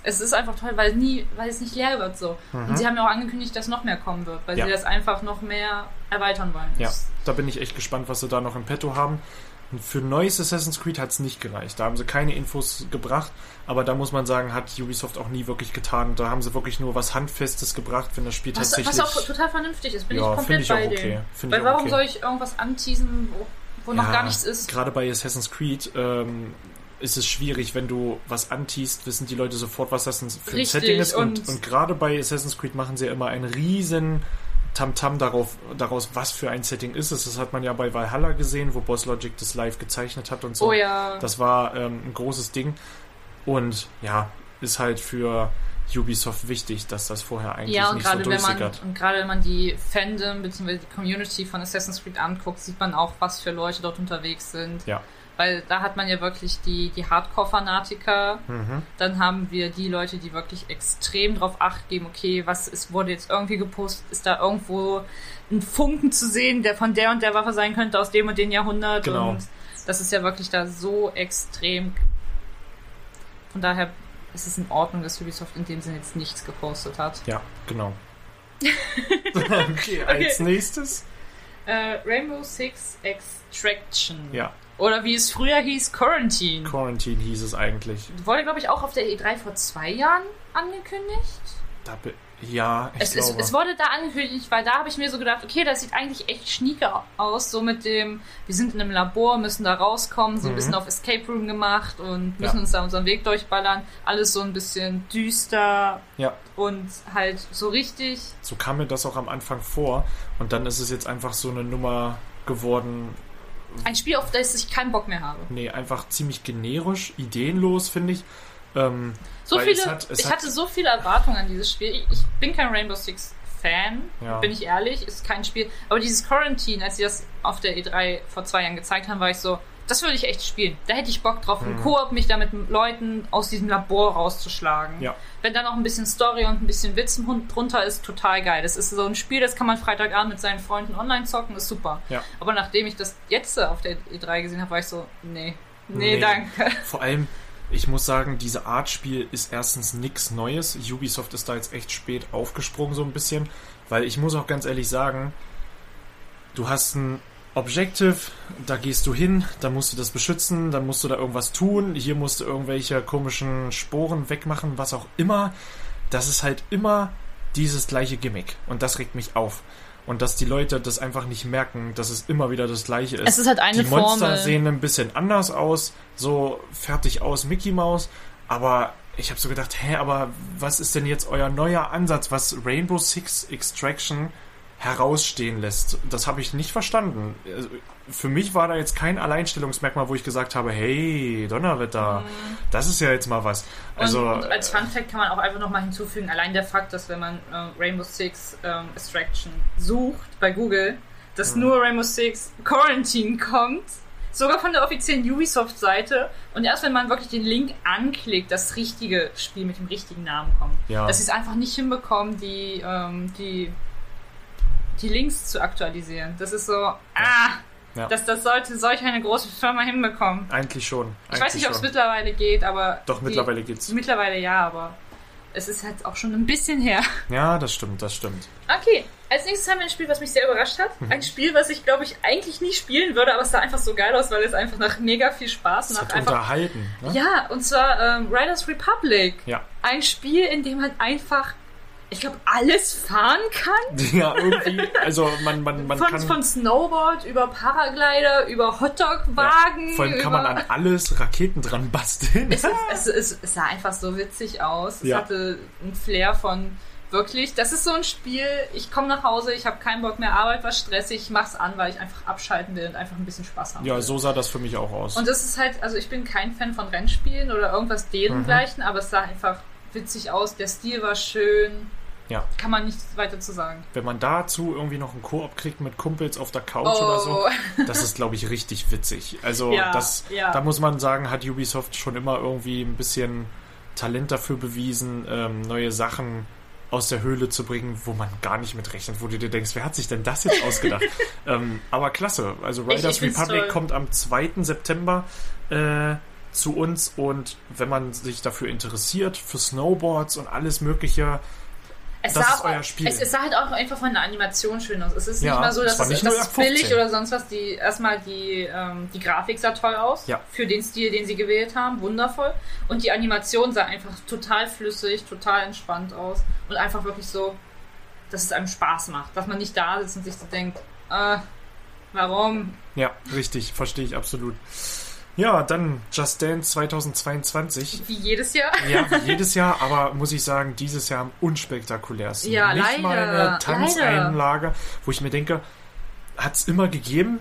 Speaker 2: Es ist einfach toll, weil, nie, weil es nicht leer wird so. Und sie haben ja auch angekündigt, dass noch mehr kommen wird, weil
Speaker 1: Mhm. Ja.
Speaker 2: sie das einfach noch mehr erweitern wollen.
Speaker 1: Ja, da bin ich echt gespannt, was sie da noch im Petto haben. Und für neues Assassin's Creed hat es nicht gereicht. Da haben sie keine Infos gebracht, aber da muss man sagen, hat Ubisoft auch nie wirklich getan. Da haben sie wirklich nur was Handfestes gebracht, wenn das Spiel
Speaker 2: Was,
Speaker 1: tatsächlich.
Speaker 2: was auch total vernünftig ist, bin
Speaker 1: Ja,
Speaker 2: ich komplett
Speaker 1: ich
Speaker 2: bei
Speaker 1: okay. Finde
Speaker 2: Weil warum
Speaker 1: okay.
Speaker 2: soll ich irgendwas anteasen, wo, wo noch
Speaker 1: Ja,
Speaker 2: gar nichts ist?
Speaker 1: Gerade bei Assassin's Creed ähm, ist es schwierig, wenn du was antiest, wissen die Leute sofort, was das für ein Setting ist. Und,
Speaker 2: und-
Speaker 1: und gerade bei Assassin's Creed machen sie ja immer einen riesen Tamtam darauf, daraus, was für ein Setting ist es. Das hat man ja bei Valhalla gesehen, wo Boss Logic das live gezeichnet hat und so.
Speaker 2: Oh ja.
Speaker 1: Das war ähm, ein großes Ding. Und ja, ist halt für Ubisoft wichtig, dass das vorher eigentlich
Speaker 2: Ja, und
Speaker 1: nicht so
Speaker 2: wenn man
Speaker 1: durchsickert.
Speaker 2: und gerade wenn man die Fandom bzw. die Community von Assassin's Creed anguckt, sieht man auch, was für Leute dort unterwegs sind.
Speaker 1: Ja.
Speaker 2: Weil da hat man ja wirklich die, die Hardcore-Fanatiker.
Speaker 1: Mhm.
Speaker 2: Dann haben wir die Leute, die wirklich extrem drauf acht geben, okay, was ist, wurde jetzt irgendwie gepostet, ist da irgendwo ein Funken zu sehen, der von der und der Waffe sein könnte aus dem und dem Jahrhundert.
Speaker 1: Genau.
Speaker 2: Und das ist ja wirklich da so extrem. Von daher ist es in Ordnung, dass Ubisoft in dem Sinne jetzt nichts gepostet hat.
Speaker 1: Ja, genau. okay, als nächstes.
Speaker 2: Äh, Rainbow Six Extraction.
Speaker 1: Ja,
Speaker 2: Oder wie es früher hieß, Quarantine.
Speaker 1: Quarantine hieß es eigentlich.
Speaker 2: Wurde, glaube ich, auch auf der E3 vor zwei Jahren angekündigt.
Speaker 1: Da be- ja, ich
Speaker 2: Es,
Speaker 1: glaube.
Speaker 2: es, es wurde da angekündigt, weil da habe ich mir so gedacht, okay, das sieht eigentlich echt schnieke aus, so mit dem, wir sind in einem Labor, müssen da rauskommen, so ein
Speaker 1: Mhm.
Speaker 2: bisschen auf Escape Room gemacht und müssen
Speaker 1: Ja.
Speaker 2: uns da unseren Weg durchballern. Alles so ein bisschen düster
Speaker 1: ja,
Speaker 2: und halt so richtig.
Speaker 1: so kam mir das auch am Anfang vor. Und dann ist es jetzt einfach so eine Nummer geworden.
Speaker 2: Ein Spiel, auf das ich keinen Bock mehr habe.
Speaker 1: Nee, einfach ziemlich generisch, ideenlos, finde ich. Ähm,
Speaker 2: So viele,
Speaker 1: es hat- es
Speaker 2: ich
Speaker 1: hat-
Speaker 2: hatte so viele Erwartungen an dieses Spiel. Ich, ich bin kein Rainbow Six Fan,
Speaker 1: Ja.
Speaker 2: bin ich ehrlich, ist kein Spiel. Aber dieses Quarantine, als sie das auf der E3 vor zwei Jahren gezeigt haben, war ich so, das würde ich echt spielen. Da hätte ich Bock drauf, im Koop mich da mit Leuten aus diesem Labor rauszuschlagen.
Speaker 1: Mhm. Ja.
Speaker 2: Wenn da noch ein bisschen Story und ein bisschen Witz drunter ist, total geil. Das ist so ein Spiel, das kann man Freitagabend mit seinen Freunden online zocken, ist super.
Speaker 1: Ja.
Speaker 2: Aber nachdem ich das jetzt auf der E3 gesehen habe, war ich so, nee, nee,
Speaker 1: Nee.
Speaker 2: danke.
Speaker 1: vor allem, ich muss sagen, diese Art Spiel ist erstens nichts Neues. Ubisoft ist da jetzt echt spät aufgesprungen, so ein bisschen. Weil ich muss auch ganz ehrlich sagen, du hast ein Objective, da gehst du hin, da musst du das beschützen, dann musst du da irgendwas tun, hier musst du irgendwelche komischen Sporen wegmachen, was auch immer. Das ist halt immer dieses gleiche Gimmick. Und das regt mich auf. Und dass die Leute das einfach nicht merken, dass es immer wieder das gleiche ist.
Speaker 2: Es ist halt eine
Speaker 1: die Monster
Speaker 2: Formel.
Speaker 1: sehen ein bisschen anders aus, so fertig aus Mickey Mouse, aber ich habe so gedacht, hä, aber was ist denn jetzt euer neuer Ansatz, was Rainbow Six Extraction herausstehen lässt. Das habe ich nicht verstanden. Also, für mich war da jetzt kein Alleinstellungsmerkmal, wo ich gesagt habe, hey, Donnerwetter, das ist ja jetzt mal was. Also,
Speaker 2: Mhm. und als Fun Fact kann man auch einfach nochmal hinzufügen, allein der Fakt, dass wenn man äh, Rainbow Six ähm, Extraction sucht bei Google, dass nur Rainbow Six Quarantine kommt, sogar von der offiziellen Ubisoft-Seite. Und erst wenn man wirklich den Link anklickt, das richtige Spiel mit dem richtigen Namen kommt.
Speaker 1: Ja.
Speaker 2: Dass sie es einfach nicht hinbekommen, die, ähm, die, die Links zu aktualisieren. Das ist so, ah,
Speaker 1: Ja.
Speaker 2: das, das sollte solch eine große Firma hinbekommen.
Speaker 1: eigentlich schon.
Speaker 2: Ich weiß
Speaker 1: Eigentlich
Speaker 2: nicht, ob es mittlerweile geht, aber.
Speaker 1: Doch,
Speaker 2: die-
Speaker 1: mittlerweile geht's.
Speaker 2: Mittlerweile ja, aber es ist halt auch schon ein bisschen her.
Speaker 1: Ja, das stimmt, das stimmt.
Speaker 2: Okay, als nächstes haben wir ein Spiel, was mich sehr überrascht hat.
Speaker 1: Mhm.
Speaker 2: Ein Spiel, was ich glaube ich eigentlich nie spielen würde, aber es sah einfach so geil aus, weil es einfach nach mega viel Spaß und nach einfach.
Speaker 1: unterhalten. Ne?
Speaker 2: Ja, und zwar ähm, Riders Republic.
Speaker 1: Ja.
Speaker 2: Ein Spiel, in dem man einfach, ich glaube, alles fahren kann.
Speaker 1: Ja, irgendwie, also man, man, man
Speaker 2: von,
Speaker 1: kann.
Speaker 2: von Snowboard über Paraglider, über Hotdog-Wagen.
Speaker 1: vor allem kann
Speaker 2: über
Speaker 1: man an alles Raketen dran basteln.
Speaker 2: Es, es, es, es sah einfach so witzig aus. Es
Speaker 1: Ja.
Speaker 2: hatte einen Flair von wirklich, das ist so ein Spiel, ich komme nach Hause, ich habe keinen Bock mehr, Arbeit war stressig, ich mach's an, weil ich einfach abschalten will und einfach ein bisschen Spaß haben
Speaker 1: Ja,
Speaker 2: will.
Speaker 1: so sah das für mich auch aus.
Speaker 2: Und das ist halt, also ich bin kein Fan von Rennspielen oder irgendwas derengleichen,
Speaker 1: Mhm.
Speaker 2: aber es sah einfach witzig aus, der Stil war schön,
Speaker 1: ja,
Speaker 2: kann man nichts weiter zu sagen.
Speaker 1: wenn man dazu irgendwie noch einen Koop kriegt mit Kumpels auf der Couch
Speaker 2: Oh.
Speaker 1: oder so, das ist, glaube ich, richtig witzig. Also,
Speaker 2: Ja,
Speaker 1: das,
Speaker 2: ja.
Speaker 1: da muss man sagen, hat Ubisoft schon immer irgendwie ein bisschen Talent dafür bewiesen, ähm, neue Sachen aus der Höhle zu bringen, wo man gar nicht mit rechnet, wo du dir denkst, wer hat sich denn das jetzt ausgedacht? ähm, aber klasse, also
Speaker 2: Ich-
Speaker 1: Riders
Speaker 2: ich find's
Speaker 1: Republic
Speaker 2: toll.
Speaker 1: kommt am 2. September äh, zu uns und wenn man sich dafür interessiert, für Snowboards und alles mögliche,
Speaker 2: Es
Speaker 1: Das
Speaker 2: sah,
Speaker 1: ist
Speaker 2: auch,
Speaker 1: euer Spiel.
Speaker 2: Es, es sah halt auch einfach von der Animation schön aus. Es ist
Speaker 1: Ja,
Speaker 2: nicht mal so, dass es,
Speaker 1: nur
Speaker 2: es billig
Speaker 1: 15.
Speaker 2: oder sonst was. Die, erstmal die, ähm, die Grafik sah toll aus.
Speaker 1: Ja.
Speaker 2: Für den Stil, den sie gewählt haben. Wundervoll. Und die Animation sah einfach total flüssig, total entspannt aus. Und einfach wirklich so, dass es einem Spaß macht. Dass man nicht da sitzt und sich so denkt, äh, warum?
Speaker 1: Ja, richtig, verstehe ich absolut. Ja, dann Just Dance 2022.
Speaker 2: Wie jedes Jahr.
Speaker 1: Ja, wie jedes Jahr, aber muss ich sagen, dieses Jahr am unspektakulärsten.
Speaker 2: Ja,
Speaker 1: Nicht
Speaker 2: leider,
Speaker 1: mal eine Tanzeinlage, wo ich mir denke, hat's immer gegeben,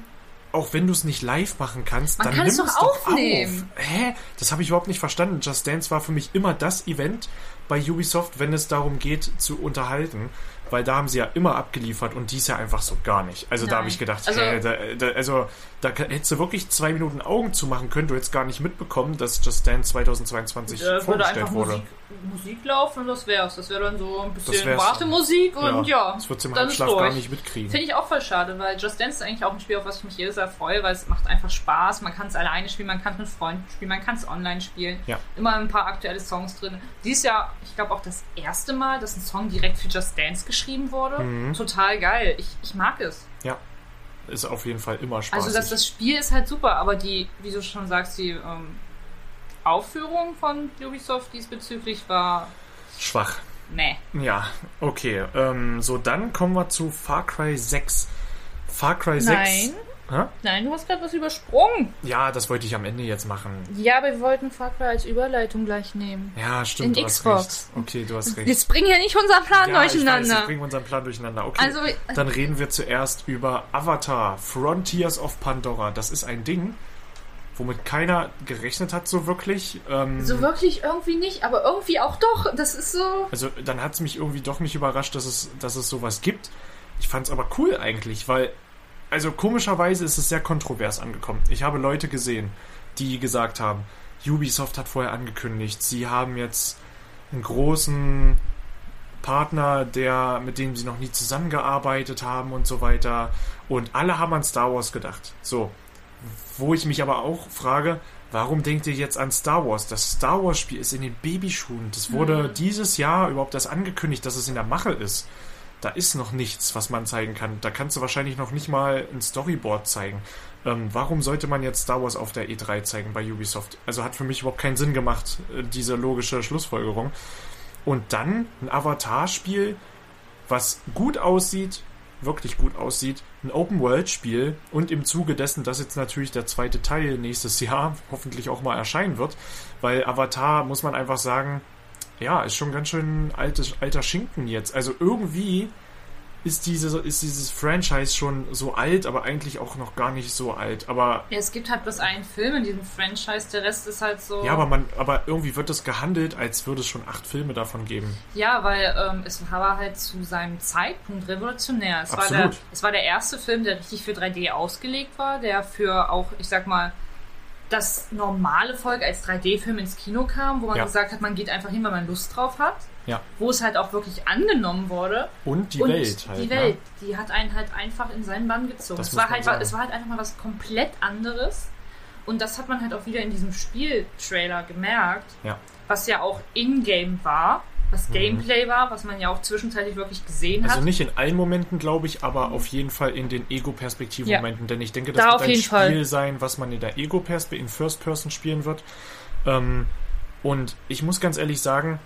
Speaker 1: auch wenn du es nicht live machen kannst,
Speaker 2: Man
Speaker 1: dann
Speaker 2: kann
Speaker 1: nimm
Speaker 2: es doch
Speaker 1: es doch
Speaker 2: aufnehmen.
Speaker 1: auf. Hä? Das habe ich überhaupt nicht verstanden. Just Dance war für mich immer das Event bei Ubisoft, wenn es darum geht, zu unterhalten. Weil da haben sie ja immer abgeliefert und dies ja einfach so gar nicht. Also da
Speaker 2: Nein.
Speaker 1: habe ich gedacht,
Speaker 2: Also-
Speaker 1: hä, da, da, also da hättest du wirklich zwei Minuten Augen zumachen können. Du hättest gar nicht mitbekommen, dass Just Dance 2022
Speaker 2: Da würde
Speaker 1: vorgestellt
Speaker 2: einfach
Speaker 1: wurde.
Speaker 2: Musik, Musik laufen und das wär's. Das wäre dann so ein
Speaker 1: Das
Speaker 2: bisschen Wartemusik und ja.
Speaker 1: Das wird im
Speaker 2: dann ist
Speaker 1: Halbschlaf gar nicht mitkriegen.
Speaker 2: Finde ich auch voll schade, weil Just Dance ist eigentlich auch ein Spiel, auf was ich mich jedes Jahr freue, weil es macht einfach Spaß. Man kann es alleine spielen, man kann es mit Freunden spielen, man kann es online spielen.
Speaker 1: Ja.
Speaker 2: Immer ein paar aktuelle Songs drin. Dieses Jahr, ich glaube auch das erste Mal, dass ein Song direkt für Just Dance geschrieben wurde.
Speaker 1: Mhm.
Speaker 2: Total geil. Ich, ich mag es.
Speaker 1: Ja, ist auf jeden Fall immer spaßig.
Speaker 2: Also das, das Spiel ist halt super, aber die, wie du schon sagst, die ähm, Aufführung von Ubisoft diesbezüglich war
Speaker 1: Schwach.
Speaker 2: meh.
Speaker 1: Ja, okay. Ähm, so, dann kommen wir zu Far Cry 6. Far Cry 6.
Speaker 2: Nein.
Speaker 1: Hä?
Speaker 2: Nein, du hast gerade was übersprungen.
Speaker 1: Ja, das wollte ich am Ende jetzt machen.
Speaker 2: Ja, aber wir wollten Far Cry als Überleitung gleich nehmen.
Speaker 1: Ja, stimmt,
Speaker 2: In
Speaker 1: du hast
Speaker 2: Xbox.
Speaker 1: recht. Okay, du hast recht.
Speaker 2: Jetzt bringen wir nicht unseren Plan
Speaker 1: ja, ich weiß,
Speaker 2: durcheinander.
Speaker 1: jetzt bringen wir unseren Plan durcheinander. Okay,
Speaker 2: Also,
Speaker 1: dann reden wir zuerst über Avatar, Frontiers of Pandora. Das ist ein Ding, womit keiner gerechnet hat so wirklich. Ähm,
Speaker 2: so wirklich irgendwie nicht, aber irgendwie auch doch. Das ist so.
Speaker 1: Also dann hat es mich irgendwie doch nicht überrascht, dass es, dass es sowas gibt. Ich fand es aber cool eigentlich, weil, also komischerweise ist es sehr kontrovers angekommen. Ich habe Leute gesehen, die gesagt haben, Ubisoft hat vorher angekündigt, sie haben jetzt einen großen Partner, der, mit dem sie noch nie zusammengearbeitet haben und so weiter. Und alle haben an Star Wars gedacht. So. Wo ich mich aber auch frage, warum denkt ihr jetzt an Star Wars? Das Star Wars Spiel ist in den Babyschuhen. Das wurde dieses Jahr überhaupt erst angekündigt, dass es in der Mache ist. Da ist noch nichts, was man zeigen kann. Da kannst du wahrscheinlich noch nicht mal ein Storyboard zeigen. Ähm, warum sollte man jetzt Star Wars auf der E3 zeigen bei Ubisoft? Also hat für mich überhaupt keinen Sinn gemacht, äh, diese logische Schlussfolgerung. Und dann ein Avatar-Spiel, was gut aussieht, wirklich gut aussieht, ein Open-World-Spiel und im Zuge dessen, dass jetzt natürlich der zweite Teil nächstes Jahr hoffentlich auch mal erscheinen wird, weil Avatar, muss man einfach sagen, ja, ist schon ganz schön altes, alter Schinken jetzt. Also irgendwie ist, diese, ist dieses Franchise schon so alt, aber eigentlich auch noch gar nicht so alt. Aber
Speaker 2: Ja, es gibt halt bloß einen Film in diesem Franchise, der Rest ist halt so.
Speaker 1: ja, aber man, aber irgendwie wird es gehandelt, als würde es schon acht Filme davon geben.
Speaker 2: Ja, weil ähm, es war halt zu seinem Zeitpunkt revolutionär. Es war, der,
Speaker 1: Absolut.
Speaker 2: es war der erste Film, der richtig für 3D ausgelegt war, der für auch, ich sag mal, das normale Volk als 3D-Film ins Kino kam, wo man
Speaker 1: Ja.
Speaker 2: gesagt hat, man geht einfach hin, weil man Lust drauf hat.
Speaker 1: Ja.
Speaker 2: Wo es halt auch wirklich angenommen wurde.
Speaker 1: Und die
Speaker 2: und
Speaker 1: Welt halt.
Speaker 2: Die
Speaker 1: ne?
Speaker 2: Welt, die hat einen halt einfach in seinen Bann gezogen.
Speaker 1: Das
Speaker 2: Es war, halt,
Speaker 1: sagen.
Speaker 2: es war halt einfach mal was komplett anderes. Und das hat man halt auch wieder in diesem Spieltrailer gemerkt,
Speaker 1: Ja.
Speaker 2: was ja auch in-game war, was Gameplay war, was man ja auch zwischenzeitlich wirklich gesehen
Speaker 1: Mhm. Also
Speaker 2: hat.
Speaker 1: nicht in allen Momenten, glaube ich, aber auf jeden Fall in den Ego-Perspektiv-Momenten. Denn ich denke, das
Speaker 2: Da
Speaker 1: wird ein Spiel
Speaker 2: Fall.
Speaker 1: sein, was man in der Ego-Perspektive, in First-Person spielen wird. Ähm, und ich muss ganz ehrlich sagen,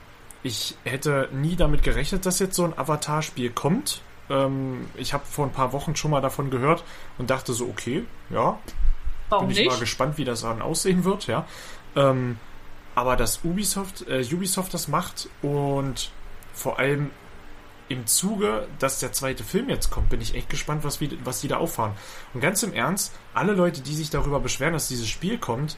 Speaker 1: ich hätte nie damit gerechnet, dass jetzt so ein Avatar-Spiel kommt. Ähm, ich habe vor ein paar Wochen schon mal davon gehört und dachte so, okay, ja,
Speaker 2: Warum
Speaker 1: bin ich mal
Speaker 2: nicht?
Speaker 1: gespannt, wie das dann aussehen wird, ja. Ähm, aber dass Ubisoft, äh, Ubisoft das macht und vor allem im Zuge, dass der zweite Film jetzt kommt, bin ich echt gespannt, was, wie, was die da auffahren. Und ganz im Ernst, alle Leute, die sich darüber beschweren, dass dieses Spiel kommt,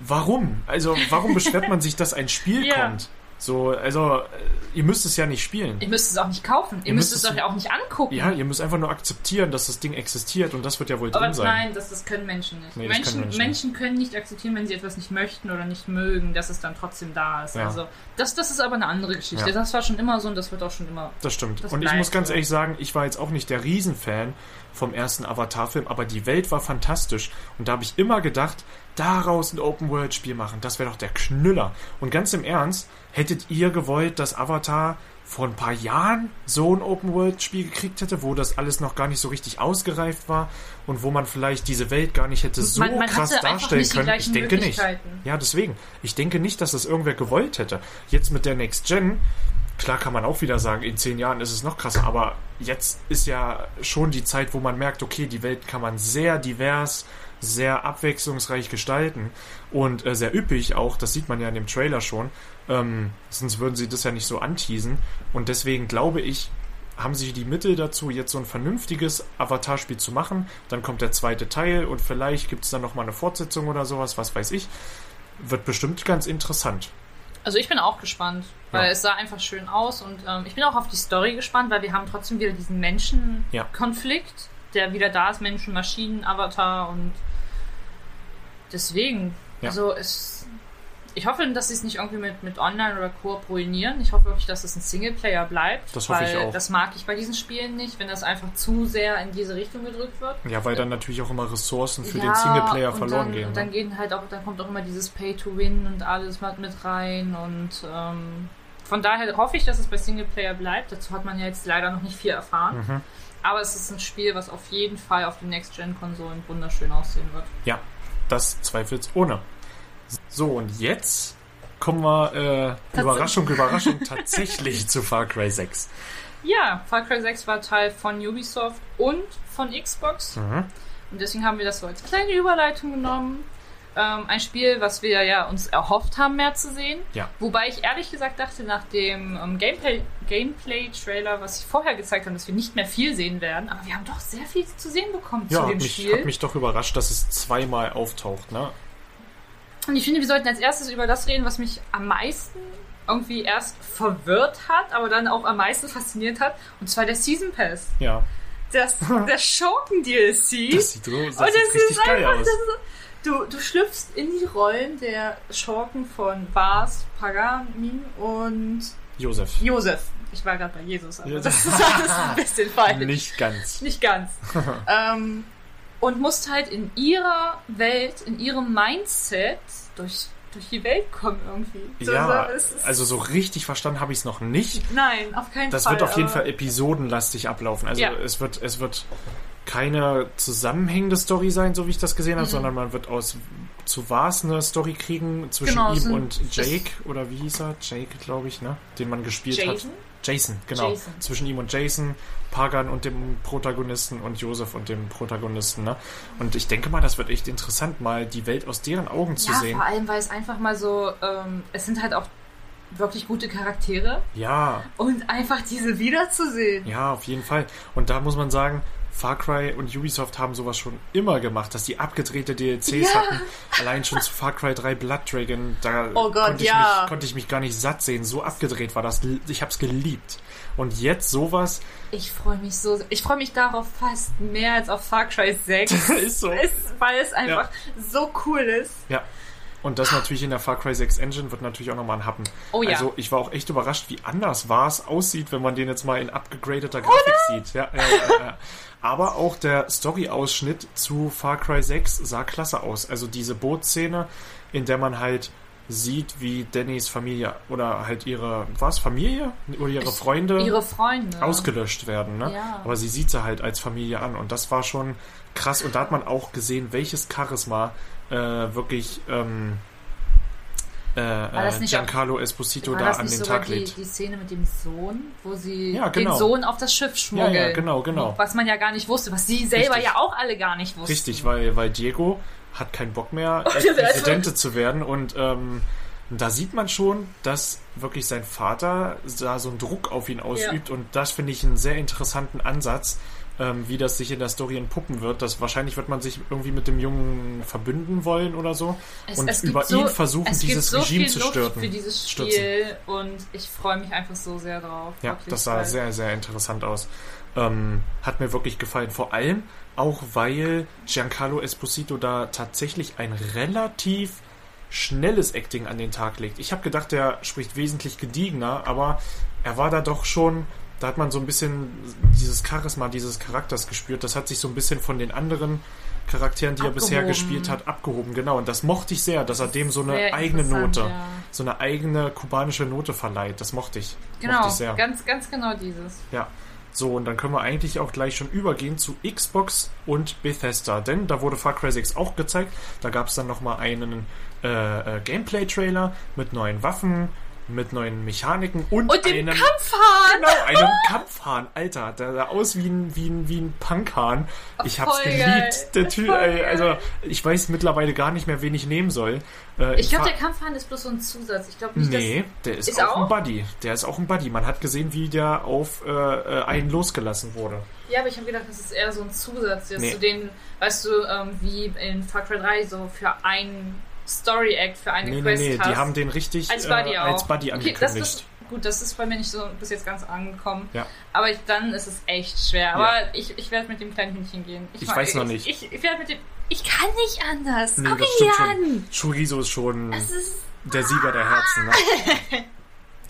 Speaker 1: warum? Also, warum beschwert man sich, dass ein Spiel
Speaker 2: Ja.
Speaker 1: kommt? So, also, äh, ihr müsst es ja nicht spielen.
Speaker 2: Ihr müsst es auch nicht kaufen. Ihr,
Speaker 1: Ihr
Speaker 2: müsst
Speaker 1: müsst
Speaker 2: es euch ja auch nicht angucken.
Speaker 1: Ja, ihr müsst einfach nur akzeptieren, dass das Ding existiert und das wird ja wohl
Speaker 2: Aber
Speaker 1: drin sein.
Speaker 2: nein, das, das können Menschen nicht.
Speaker 1: Nee,
Speaker 2: Menschen,
Speaker 1: können
Speaker 2: Menschen.
Speaker 1: Menschen
Speaker 2: können nicht akzeptieren, wenn sie etwas nicht möchten oder nicht mögen, dass es dann trotzdem da ist.
Speaker 1: Ja.
Speaker 2: Also das, das ist aber eine andere Geschichte.
Speaker 1: Ja.
Speaker 2: Das war schon immer so und das wird auch schon immer.
Speaker 1: Das stimmt.
Speaker 2: Das
Speaker 1: und ich muss ganz ehrlich sagen, ich war jetzt auch nicht der Riesenfan vom ersten Avatar-Film, aber die Welt war fantastisch. Und da habe ich immer gedacht, daraus ein Open-World-Spiel machen, das wäre doch der Knüller. Und ganz im Ernst, hättet ihr gewollt, dass Avatar vor ein paar Jahren so ein Open-World-Spiel gekriegt hätte, wo das alles noch gar nicht so richtig ausgereift war und wo man vielleicht diese Welt gar nicht hätte so
Speaker 2: Man- man
Speaker 1: krass darstellen können? Ich denke nicht. Ja, deswegen. Ich denke nicht, dass das irgendwer gewollt hätte. Jetzt mit der Next Gen, klar kann man auch wieder sagen, in zehn Jahren ist es noch krasser, aber jetzt ist ja schon die Zeit, wo man merkt, okay, die Welt kann man sehr divers, sehr abwechslungsreich gestalten und äh, sehr üppig auch, das sieht man ja in dem Trailer schon, ähm, sonst würden sie das ja nicht so anteasen und deswegen glaube ich, haben sie die Mittel dazu, jetzt so ein vernünftiges Avatar-Spiel zu machen. Dann kommt der zweite Teil und vielleicht gibt es dann nochmal eine Fortsetzung oder sowas, was weiß ich. Wird bestimmt ganz interessant.
Speaker 2: Also ich bin auch gespannt, weil
Speaker 1: Ja.
Speaker 2: es sah einfach schön aus und ähm, ich bin auch auf die Story gespannt, weil wir haben trotzdem wieder diesen
Speaker 1: Ja.
Speaker 2: Menschen-Konflikt, der wieder da ist, Menschen, Maschinen, Avatar und deswegen.
Speaker 1: Ja.
Speaker 2: Also es. Ich hoffe, dass sie es nicht irgendwie mit, mit Online oder Koop ruinieren. Ich hoffe wirklich, dass es ein Singleplayer bleibt.
Speaker 1: Das hoffe
Speaker 2: weil
Speaker 1: ich auch.
Speaker 2: Das mag ich bei diesen Spielen nicht, wenn das einfach zu sehr in diese Richtung gedrückt wird.
Speaker 1: Ja, weil dann natürlich auch immer Ressourcen für
Speaker 2: Ja,
Speaker 1: den Singleplayer verloren
Speaker 2: dann,
Speaker 1: gehen.
Speaker 2: Und dann
Speaker 1: Ne?
Speaker 2: gehen halt auch, dann kommt auch immer dieses Pay to Win und alles mit, mit rein und ähm, von daher hoffe ich, dass es bei Singleplayer bleibt. Dazu hat man ja jetzt leider noch nicht viel erfahren.
Speaker 1: Mhm.
Speaker 2: Aber es ist ein Spiel, was auf jeden Fall auf den Next-Gen-Konsolen wunderschön aussehen wird.
Speaker 1: Ja, das zweifelsohne. So, und jetzt kommen wir, äh, Überraschung, Überraschung, tatsächlich zu Far Cry 6.
Speaker 2: Ja, Far Cry 6 war Teil von Ubisoft und von Xbox.
Speaker 1: Mhm.
Speaker 2: Und deswegen haben wir das so als kleine Überleitung genommen. Ähm, ein Spiel, was wir ja uns erhofft haben, mehr zu sehen.
Speaker 1: Ja.
Speaker 2: Wobei ich ehrlich gesagt dachte, nach dem ähm, Gameplay- Gameplay-Trailer, was sie vorher gezeigt haben, dass wir nicht mehr viel sehen werden. Aber wir haben doch sehr viel zu sehen bekommen
Speaker 1: Ja,
Speaker 2: zu dem
Speaker 1: mich,
Speaker 2: Spiel.
Speaker 1: hat mich doch überrascht, dass es zweimal auftaucht, ne?
Speaker 2: Und ich finde, wir sollten als erstes über das reden, was mich am meisten irgendwie erst verwirrt hat, aber dann auch am meisten fasziniert hat. Und zwar der Season Pass.
Speaker 1: Ja.
Speaker 2: Das, der Schurken-DLC.
Speaker 1: Das sieht, das
Speaker 2: Und
Speaker 1: richtig
Speaker 2: ist
Speaker 1: geil
Speaker 2: einfach, das ist, du, du schlüpfst in die Rollen der Schurken von Bas, Pagamin und
Speaker 1: Josef.
Speaker 2: Josef. Ich war gerade bei Jesus, aber
Speaker 1: Ja,
Speaker 2: das ist alles ein bisschen falsch.
Speaker 1: Nicht ganz.
Speaker 2: Nicht ganz. ähm, und musst halt in ihrer Welt, in ihrem Mindset durch, durch die Welt kommen irgendwie. So,
Speaker 1: Ja,
Speaker 2: so,
Speaker 1: also so richtig verstanden habe ich es noch nicht.
Speaker 2: Nein, auf keinen
Speaker 1: Das
Speaker 2: Fall.
Speaker 1: wird auf jeden Fall episodenlastig ablaufen. Also
Speaker 2: Ja.
Speaker 1: es wird, es wird keine zusammenhängende Story sein, so wie ich das gesehen habe, sondern man wird aus zu Vars eine Story kriegen zwischen
Speaker 2: Genau,
Speaker 1: ihm und Jake oder wie hieß er? Jake, glaube ich, ne? Den man gespielt
Speaker 2: Jason?
Speaker 1: hat. Jason, genau.
Speaker 2: Jason.
Speaker 1: Zwischen ihm und Jason, Pagan und dem Protagonisten und Josef und dem Protagonisten, ne? Und ich denke mal, das wird echt interessant, mal die Welt aus deren Augen zu
Speaker 2: ja,
Speaker 1: sehen.
Speaker 2: vor allem, weil es einfach mal so, ähm, es sind halt auch wirklich gute Charaktere
Speaker 1: Ja,
Speaker 2: und einfach diese wiederzusehen.
Speaker 1: ja, auf jeden Fall. Und da muss man sagen, Far Cry und Ubisoft haben sowas schon immer gemacht, dass die abgedrehte DLCs
Speaker 2: Ja.
Speaker 1: hatten. Allein schon zu Far Cry 3 Blood Dragon, da
Speaker 2: Oh Gott,
Speaker 1: konnte, ich
Speaker 2: ja.
Speaker 1: mich, konnte ich mich gar nicht satt sehen. So abgedreht war das. Ich hab's geliebt. Und jetzt sowas
Speaker 2: Ich freue mich so, ich freue mich darauf fast mehr als auf Far Cry 6.
Speaker 1: ist so.
Speaker 2: ist, weil es einfach so cool ist.
Speaker 1: Ja. Und das natürlich in der Far Cry 6 Engine wird natürlich auch nochmal ein Happen.
Speaker 2: Oh ja.
Speaker 1: Also ich war auch echt überrascht, wie anders war es aussieht, wenn man den jetzt mal in abgegradeter Grafik sieht. Ja, äh, äh. Aber auch der Story-Ausschnitt zu Far Cry 6 sah klasse aus. Also diese Bootszene, in der man halt sieht, wie Dannys Familie oder halt ihre, was, Familie? Oder ihre
Speaker 2: Ich-
Speaker 1: Freunde
Speaker 2: Ihre Freunde.
Speaker 1: ausgelöscht werden. Ne?
Speaker 2: Ja.
Speaker 1: Aber sie sieht sie halt als Familie an und das war schon krass. Und da hat man auch gesehen, welches Charisma äh, wirklich ähm, äh, äh, Giancarlo Esposito da an den Tag
Speaker 2: die,
Speaker 1: legt.
Speaker 2: die Szene mit dem Sohn, wo sie
Speaker 1: Ja, genau.
Speaker 2: den Sohn auf das Schiff
Speaker 1: Ja,
Speaker 2: schmuggeln?
Speaker 1: ja, genau, genau.
Speaker 2: Was man ja gar nicht wusste, was sie selber
Speaker 1: Richtig.
Speaker 2: ja auch alle gar nicht wussten.
Speaker 1: Richtig, weil, weil Diego hat keinen Bock mehr,
Speaker 2: ist
Speaker 1: Präsidente zu werden und ähm, da sieht man schon, dass wirklich sein Vater da so einen Druck auf ihn ausübt und das finde ich einen sehr interessanten Ansatz, ähm, wie das sich in der Story entpuppen wird. Dass wahrscheinlich wird man sich irgendwie mit dem Jungen verbünden wollen oder so
Speaker 2: Es-
Speaker 1: und
Speaker 2: es
Speaker 1: über
Speaker 2: so,
Speaker 1: ihn versuchen,
Speaker 2: es
Speaker 1: dieses
Speaker 2: so
Speaker 1: Regime zu stürzen.
Speaker 2: für dieses
Speaker 1: stürzen.
Speaker 2: Und ich freue mich einfach so sehr drauf.
Speaker 1: Ja, das sah
Speaker 2: weil-
Speaker 1: sehr, sehr interessant aus. Ähm, hat mir wirklich gefallen. Vor allem auch, weil Giancarlo Esposito da tatsächlich ein relativ schnelles Acting an den Tag legt. Ich habe gedacht, der spricht wesentlich gediegener, aber er war da doch schon, da hat man so ein bisschen dieses Charisma dieses Charakters gespürt. Das hat sich so ein bisschen von den anderen Charakteren, die er bisher
Speaker 2: Abgehoben.
Speaker 1: gespielt hat, abgehoben. Genau, und das mochte ich sehr, dass er dem so eine
Speaker 2: Sehr
Speaker 1: eigene Note,
Speaker 2: ja.
Speaker 1: so eine eigene kubanische Note verleiht. Das mochte ich.
Speaker 2: Genau,
Speaker 1: mochte ich
Speaker 2: ganz, ganz genau dieses.
Speaker 1: Ja. So, und dann können wir eigentlich auch gleich schon übergehen zu Xbox und Bethesda. Denn da wurde Far Cry 6 auch gezeigt. Da gab es dann nochmal einen äh, äh, Gameplay-Trailer mit neuen Waffen, mit neuen Mechaniken und,
Speaker 2: Und
Speaker 1: einem,
Speaker 2: Kampfhahn!
Speaker 1: Genau, einem Kampfhahn. Alter, der sah aus wie ein, wie ein, wie ein Punkhahn. Ich hab's geliebt.
Speaker 2: geil.
Speaker 1: Der Typ, also ich weiß mittlerweile gar nicht mehr, wen ich nehmen soll. Äh,
Speaker 2: Ich glaube, der Kampfhahn ist bloß so ein Zusatz. Ich glaube nicht,
Speaker 1: Nee, der ist,
Speaker 2: Ist
Speaker 1: auch,
Speaker 2: auch?
Speaker 1: ein Buddy. Der ist auch ein Buddy. Man hat gesehen, wie der auf äh, äh, einen losgelassen wurde.
Speaker 2: Ja, aber ich habe gedacht, das ist eher so ein Zusatz. Jetzt
Speaker 1: Nee.
Speaker 2: zu den, weißt du, ähm, wie in Far Cry 3 so für einen Story-Act, für eine
Speaker 1: Nee, nee,
Speaker 2: Quest
Speaker 1: nee,
Speaker 2: hast.
Speaker 1: die haben den richtig
Speaker 2: als Buddy
Speaker 1: äh, als Buddy
Speaker 2: Okay,
Speaker 1: angekündigt.
Speaker 2: das ist, gut, das ist bei mir nicht so bis jetzt ganz angekommen.
Speaker 1: Ja.
Speaker 2: Aber ich, dann ist es echt schwer. Aber ich, ich werde mit dem kleinen Hündchen gehen.
Speaker 1: Ich
Speaker 2: mag-
Speaker 1: weiß noch
Speaker 2: ich,
Speaker 1: nicht.
Speaker 2: Ich, ich werde mit dem. Ich kann nicht anders.
Speaker 1: nee,
Speaker 2: Guck ihn an.
Speaker 1: schon. Chorizo ist schon
Speaker 2: ist.
Speaker 1: der Sieger der Herzen. Ne?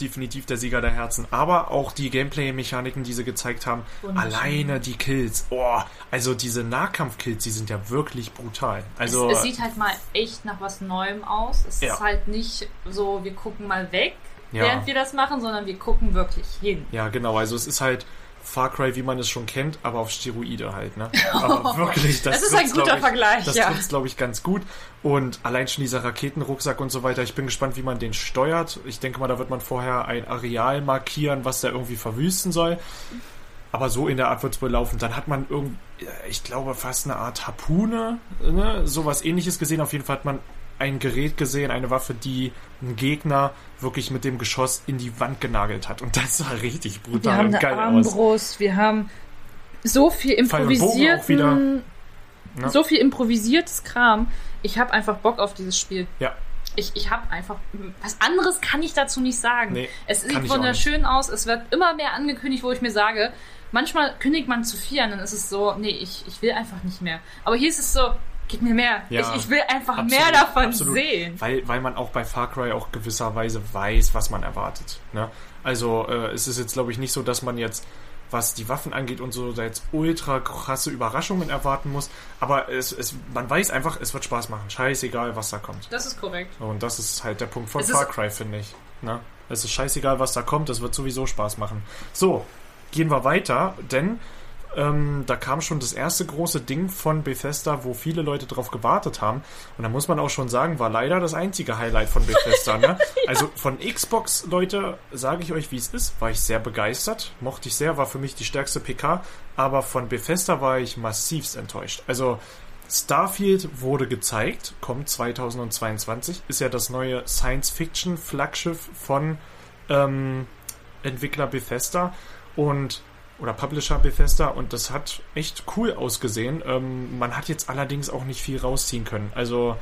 Speaker 1: Definitiv der Sieger der Herzen. Aber auch die Gameplay-Mechaniken, die sie gezeigt haben, alleine die Kills. Oh, also diese Nahkampf-Kills, die sind ja wirklich brutal. Also
Speaker 2: es, es sieht halt mal echt nach was Neuem aus. Es
Speaker 1: Ja.
Speaker 2: ist halt nicht so, wir gucken mal weg,
Speaker 1: Ja.
Speaker 2: während wir das machen, sondern wir gucken wirklich hin.
Speaker 1: Ja, genau. Also es ist halt Far Cry, wie man es schon kennt, aber auf Steroide halt, ne? Aber wirklich, das,
Speaker 2: Das ist ein
Speaker 1: trifft's,
Speaker 2: guter
Speaker 1: ich,
Speaker 2: Vergleich,
Speaker 1: Das
Speaker 2: ja.
Speaker 1: trifft glaube ich, ganz gut. Und allein schon dieser Raketenrucksack und so weiter, ich bin gespannt, wie man den steuert. Ich denke mal, da wird man vorher ein Areal markieren, was der irgendwie verwüsten soll. Aber so in der Art wird es wohl laufen. Dann hat man irgendwie, ich glaube, fast eine Art Harpune, ne? sowas ähnliches gesehen. Auf jeden Fall hat man ein Gerät gesehen, eine Waffe, die einen Gegner wirklich mit dem Geschoss in die Wand genagelt hat. Und das sah richtig brutal
Speaker 2: Wir haben
Speaker 1: und
Speaker 2: eine
Speaker 1: geil aus.
Speaker 2: Armbrust, wir haben so viel.
Speaker 1: Ja.
Speaker 2: so viel improvisiertes Kram. Ich habe einfach Bock auf dieses Spiel.
Speaker 1: Ja,
Speaker 2: Ich, ich habe einfach. Was anderes kann ich dazu nicht sagen.
Speaker 1: Nee,
Speaker 2: es sieht wunderschön aus. Es wird immer mehr angekündigt, wo ich mir sage, manchmal kündigt man zu viel an, dann ist es so, nee, ich, ich will einfach nicht mehr. Aber hier ist es so, gib mir mehr.
Speaker 1: Ja,
Speaker 2: ich, ich will einfach
Speaker 1: absolut,
Speaker 2: mehr davon
Speaker 1: absolut.
Speaker 2: sehen.
Speaker 1: Weil, weil man auch bei Far Cry auch gewisserweise weiß, was man erwartet. Ne? Also äh, es ist jetzt, glaube ich, nicht so, dass man jetzt, was die Waffen angeht und so, da jetzt ultra krasse Überraschungen erwarten muss. Aber es, es, man weiß einfach, es wird Spaß machen. Scheißegal, was da kommt.
Speaker 2: Das ist korrekt.
Speaker 1: Und das ist halt der Punkt von
Speaker 2: Es
Speaker 1: Far Cry, finde ich. Ne? Es ist scheißegal, was da kommt, es wird sowieso Spaß machen. So, gehen wir weiter, denn ähm, da kam schon das erste große Ding von Bethesda, wo viele Leute drauf gewartet haben. Und da muss man auch schon sagen, war leider das einzige Highlight von Bethesda. Ne? Also von Xbox, Leute, sage ich euch, wie es ist, war ich sehr begeistert. Mochte ich sehr, war für mich die stärkste PK. Aber von Bethesda war ich massivst enttäuscht. Also Starfield wurde gezeigt, kommt 2022, ist ja das neue Science-Fiction-Flaggschiff von ähm, Entwickler Bethesda und oder Publisher Bethesda und das hat echt cool ausgesehen. Ähm, man hat jetzt allerdings auch nicht viel rausziehen können. Also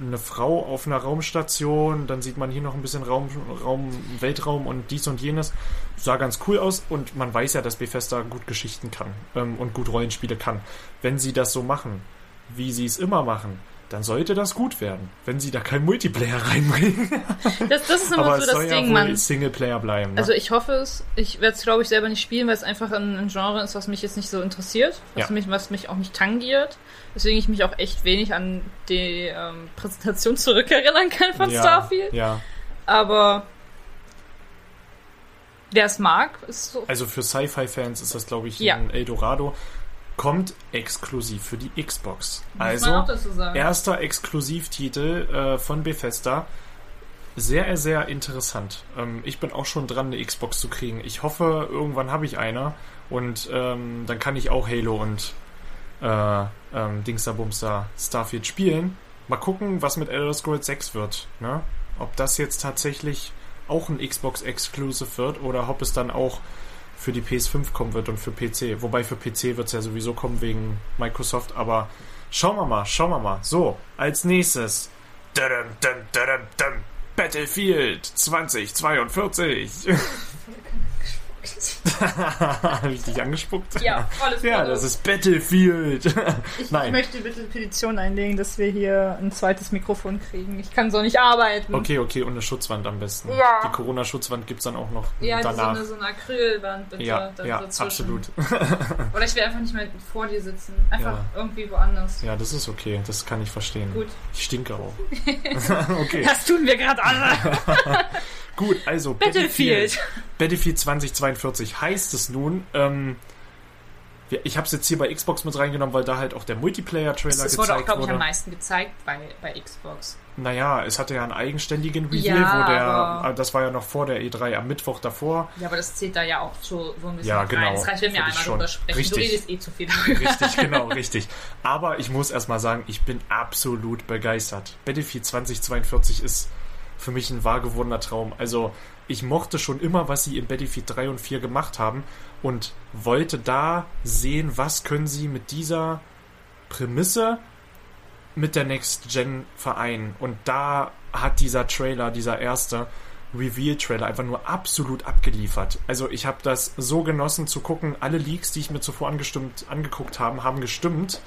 Speaker 1: eine Frau auf einer Raumstation, dann sieht man hier noch ein bisschen Raum, Raum, Weltraum und dies und jenes. Sah ganz cool aus und man weiß ja, dass Bethesda gut Geschichten kann ähm, und gut Rollenspiele kann. Wenn sie das so machen, wie sie es immer machen, dann sollte das gut werden, wenn sie da kein Multiplayer reinbringen.
Speaker 2: Das, das ist immer
Speaker 1: Aber
Speaker 2: so das
Speaker 1: soll
Speaker 2: Ding,
Speaker 1: ja wohl
Speaker 2: man.
Speaker 1: Singleplayer bleiben. Ne?
Speaker 2: Also ich hoffe es. Ich werde es, glaube ich, selber nicht spielen, weil es einfach ein, ein Genre ist, was mich jetzt nicht so interessiert, was,
Speaker 1: Ja.
Speaker 2: mich, was mich auch nicht tangiert. Deswegen ich mich auch echt wenig an die ähm, Präsentation zurückerinnern kann von
Speaker 1: ja,
Speaker 2: Starfield.
Speaker 1: Ja,
Speaker 2: Aber wer es mag, ist so.
Speaker 1: also für Sci-Fi-Fans ist das, glaube ich, ein Eldorado. Kommt exklusiv für die Xbox. Also, erster Exklusivtitel äh, von Bethesda. Sehr, sehr interessant. Ähm, ich bin auch schon dran, eine Xbox zu kriegen. Ich hoffe, irgendwann habe ich eine und ähm, dann kann ich auch Halo und äh, ähm, Dingsterbumster Starfield spielen. Mal gucken, was mit Elder Scrolls 6 wird. Ne? Ob das jetzt tatsächlich auch ein Xbox Exclusive wird oder ob es dann auch für die PS5 kommen wird und für PC. Wobei für PC wird es ja sowieso kommen wegen Microsoft, aber schauen wir mal, schauen wir mal. So, als nächstes. Battlefield 2042. Habe ich dich angespuckt?
Speaker 2: ja, volles
Speaker 1: Ja, das ist Battlefield.
Speaker 2: Ich
Speaker 1: Nein.
Speaker 2: möchte bitte eine Petition einlegen, dass wir hier ein zweites Mikrofon kriegen. Ich kann so nicht arbeiten.
Speaker 1: Okay, okay, und eine Schutzwand am besten.
Speaker 2: Ja.
Speaker 1: Die Corona-Schutzwand gibt es dann auch noch
Speaker 2: Ja,
Speaker 1: danach.
Speaker 2: eine, so eine Acrylwand bitte.
Speaker 1: ja,
Speaker 2: dann
Speaker 1: ja, absolut.
Speaker 2: Oder ich will einfach nicht mehr vor dir sitzen. Einfach
Speaker 1: Ja.
Speaker 2: irgendwie woanders.
Speaker 1: Ja, das ist okay, das kann ich verstehen.
Speaker 2: Gut.
Speaker 1: Ich stinke auch. okay,
Speaker 2: Das tun wir gerade alle.
Speaker 1: Gut, also
Speaker 2: Battlefield.
Speaker 1: Battlefield 2042 heißt es nun. Ähm, ich habe es jetzt hier bei Xbox mit reingenommen, weil da halt auch der Multiplayer-Trailer
Speaker 2: Das wurde auch,
Speaker 1: gezeigt
Speaker 2: glaube ich,
Speaker 1: wurde.
Speaker 2: am meisten gezeigt bei, bei Xbox.
Speaker 1: Naja, es hatte ja einen eigenständigen Reveal,
Speaker 2: Ja,
Speaker 1: wo der, äh, das war ja noch vor der E3 am Mittwoch davor.
Speaker 2: Ja, aber das zählt da ja auch so, so ein bisschen
Speaker 1: Ja,
Speaker 2: rein.
Speaker 1: genau.
Speaker 2: Es reicht, wenn wir einmal drüber sprechen.
Speaker 1: Richtig.
Speaker 2: Du redest eh zu viel darüber.
Speaker 1: Richtig, genau, richtig. Aber ich muss erstmal sagen, ich bin absolut begeistert. Battlefield 2042 ist für mich ein wahr gewordener Traum. Also, ich mochte schon immer, was sie in Battlefield 3 und 4 gemacht haben und wollte da sehen, was können sie mit dieser Prämisse mit der Next Gen vereinen. Und da hat dieser Trailer, dieser erste Reveal-Trailer einfach nur absolut abgeliefert. Also ich habe das so genossen zu gucken. Alle Leaks, die ich mir zuvor angestimmt, angeguckt habe, haben gestimmt.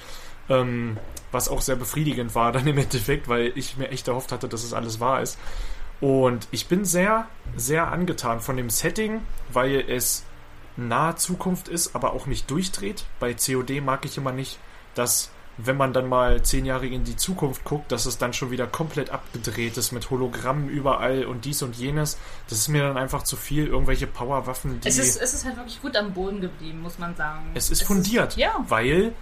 Speaker 1: Ähm, was auch sehr befriedigend war dann im Endeffekt, weil ich mir echt erhofft hatte, dass es alles wahr ist. Und ich bin sehr, sehr angetan von dem Setting, weil es nahe Zukunft ist, aber auch nicht durchdreht. Bei COD mag ich immer nicht, dass wenn man dann mal zehn Jahre in die Zukunft guckt, dass es dann schon wieder komplett abgedreht ist mit Hologrammen überall und dies und jenes. Das ist mir dann einfach zu viel. Irgendwelche Powerwaffen, die.
Speaker 2: Es ist, es ist halt wirklich gut am Boden geblieben, muss man sagen.
Speaker 1: Es ist fundiert,
Speaker 2: ja.
Speaker 1: weil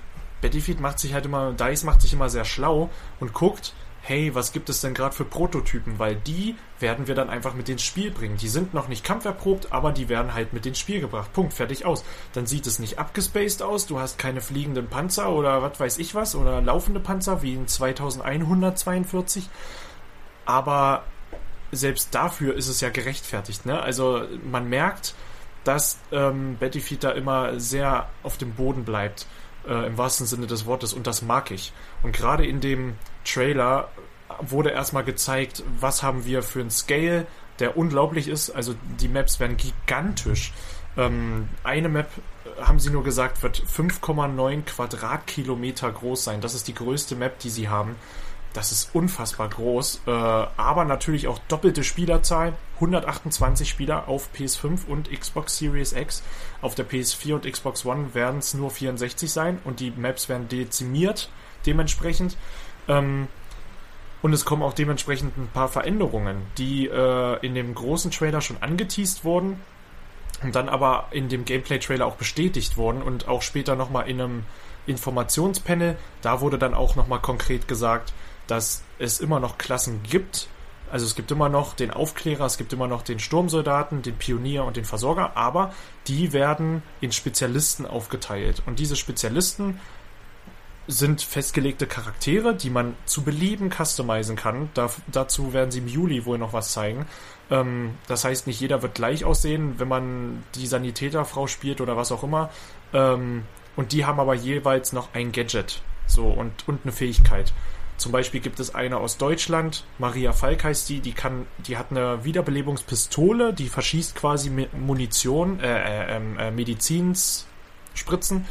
Speaker 1: Battlefield macht sich halt immer, DICE macht sich immer sehr schlau und guckt, hey, was gibt es denn gerade für Prototypen? Weil die werden wir dann einfach mit ins Spiel bringen. Die sind noch nicht kampferprobt, aber die werden halt mit ins Spiel gebracht. Punkt, fertig aus. Dann sieht es nicht abgespaced aus, du hast keine fliegenden Panzer oder was weiß ich was oder laufende Panzer wie in 2142. Aber selbst dafür ist es ja gerechtfertigt, ne? Also man merkt, dass ähm, Battlefield da immer sehr auf dem Boden bleibt, äh, im wahrsten Sinne des Wortes, und das mag ich. Und gerade in dem Trailer wurde erstmal gezeigt, was haben wir für einen Scale, der unglaublich ist. Also die Maps werden gigantisch. Ähm, eine Map, äh, haben sie nur gesagt, wird 5,9 Quadratkilometer groß sein. Das ist die größte Map, die sie haben. Das ist unfassbar groß, äh, aber natürlich auch doppelte Spielerzahl. 128 Spieler auf PS5 und Xbox Series X. Auf der PS4 und Xbox One werden es nur 64 sein und die Maps werden dezimiert dementsprechend. Ähm, und es kommen auch dementsprechend ein paar Veränderungen, die äh, in dem großen Trailer schon angeteased wurden und dann aber in dem Gameplay-Trailer auch bestätigt wurden und auch später nochmal in einem Informationspanel, da wurde dann auch nochmal konkret gesagt, dass es immer noch Klassen gibt. Also es gibt immer noch den Aufklärer, es gibt immer noch den Sturmsoldaten, den Pionier und den Versorger, aber die werden in Spezialisten aufgeteilt. Und diese Spezialisten sind festgelegte Charaktere, die man zu Belieben customizen kann. Da, dazu werden sie im Juli wohl noch was zeigen. Ähm, das heißt, nicht jeder wird gleich aussehen, wenn man die Sanitäterfrau spielt oder was auch immer. Ähm, und die haben aber jeweils noch ein Gadget. So, und, und eine Fähigkeit. Zum Beispiel gibt es eine aus Deutschland, Maria Falk heißt die, die kann, die hat eine Wiederbelebungspistole, die verschießt quasi Munition, äh, äh, ähm, äh, Medizinsspritzen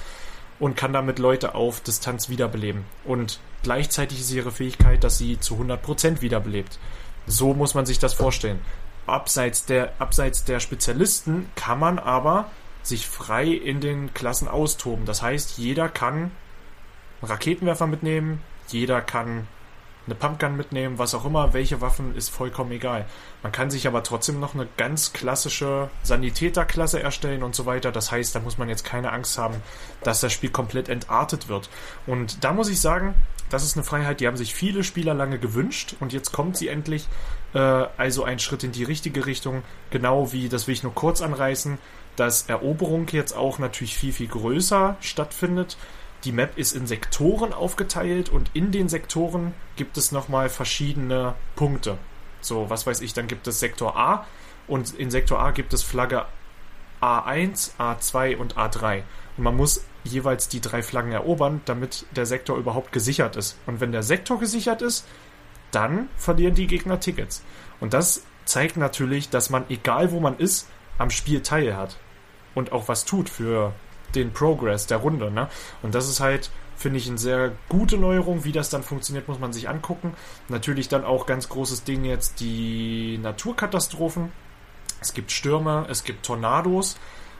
Speaker 1: und kann damit Leute auf Distanz wiederbeleben. Und gleichzeitig ist ihre Fähigkeit, dass sie zu 100% wiederbelebt. So muss man sich das vorstellen. Abseits der, abseits der Spezialisten kann man aber sich frei in den Klassen austoben. Das heißt, jeder kann einen Raketenwerfer mitnehmen, jeder kann eine Pumpgun mitnehmen, was auch immer, welche Waffen ist vollkommen egal. Man kann sich aber trotzdem noch eine ganz klassische Sanitäterklasse erstellen und so weiter. Das heißt, da muss man jetzt keine Angst haben, dass das Spiel komplett entartet wird. Und da muss ich sagen, das ist eine Freiheit, die haben sich viele Spieler lange gewünscht und jetzt kommt sie endlich. Äh, also ein Schritt in die richtige Richtung, genau wie, das will ich nur kurz anreißen, dass Eroberung jetzt auch natürlich viel, viel größer stattfindet. Die Map ist in Sektoren aufgeteilt und in den Sektoren gibt es nochmal verschiedene Punkte. So, was weiß ich, dann gibt es Sektor A und in Sektor A gibt es Flagge A1, A2 und A3. Und man muss jeweils die drei Flaggen erobern, damit der Sektor überhaupt gesichert ist. Und wenn der Sektor gesichert ist, dann verlieren die Gegner Tickets. Und das zeigt natürlich, dass man, egal wo man ist, am Spiel teil hat. Und auch was tut für den Progress der Runde. Ne? Und das ist halt, finde ich, eine sehr gute Neuerung. Wie das dann funktioniert, muss man sich angucken. Natürlich dann auch ganz großes Ding jetzt die Naturkatastrophen. Es gibt Stürme, es gibt Tornados.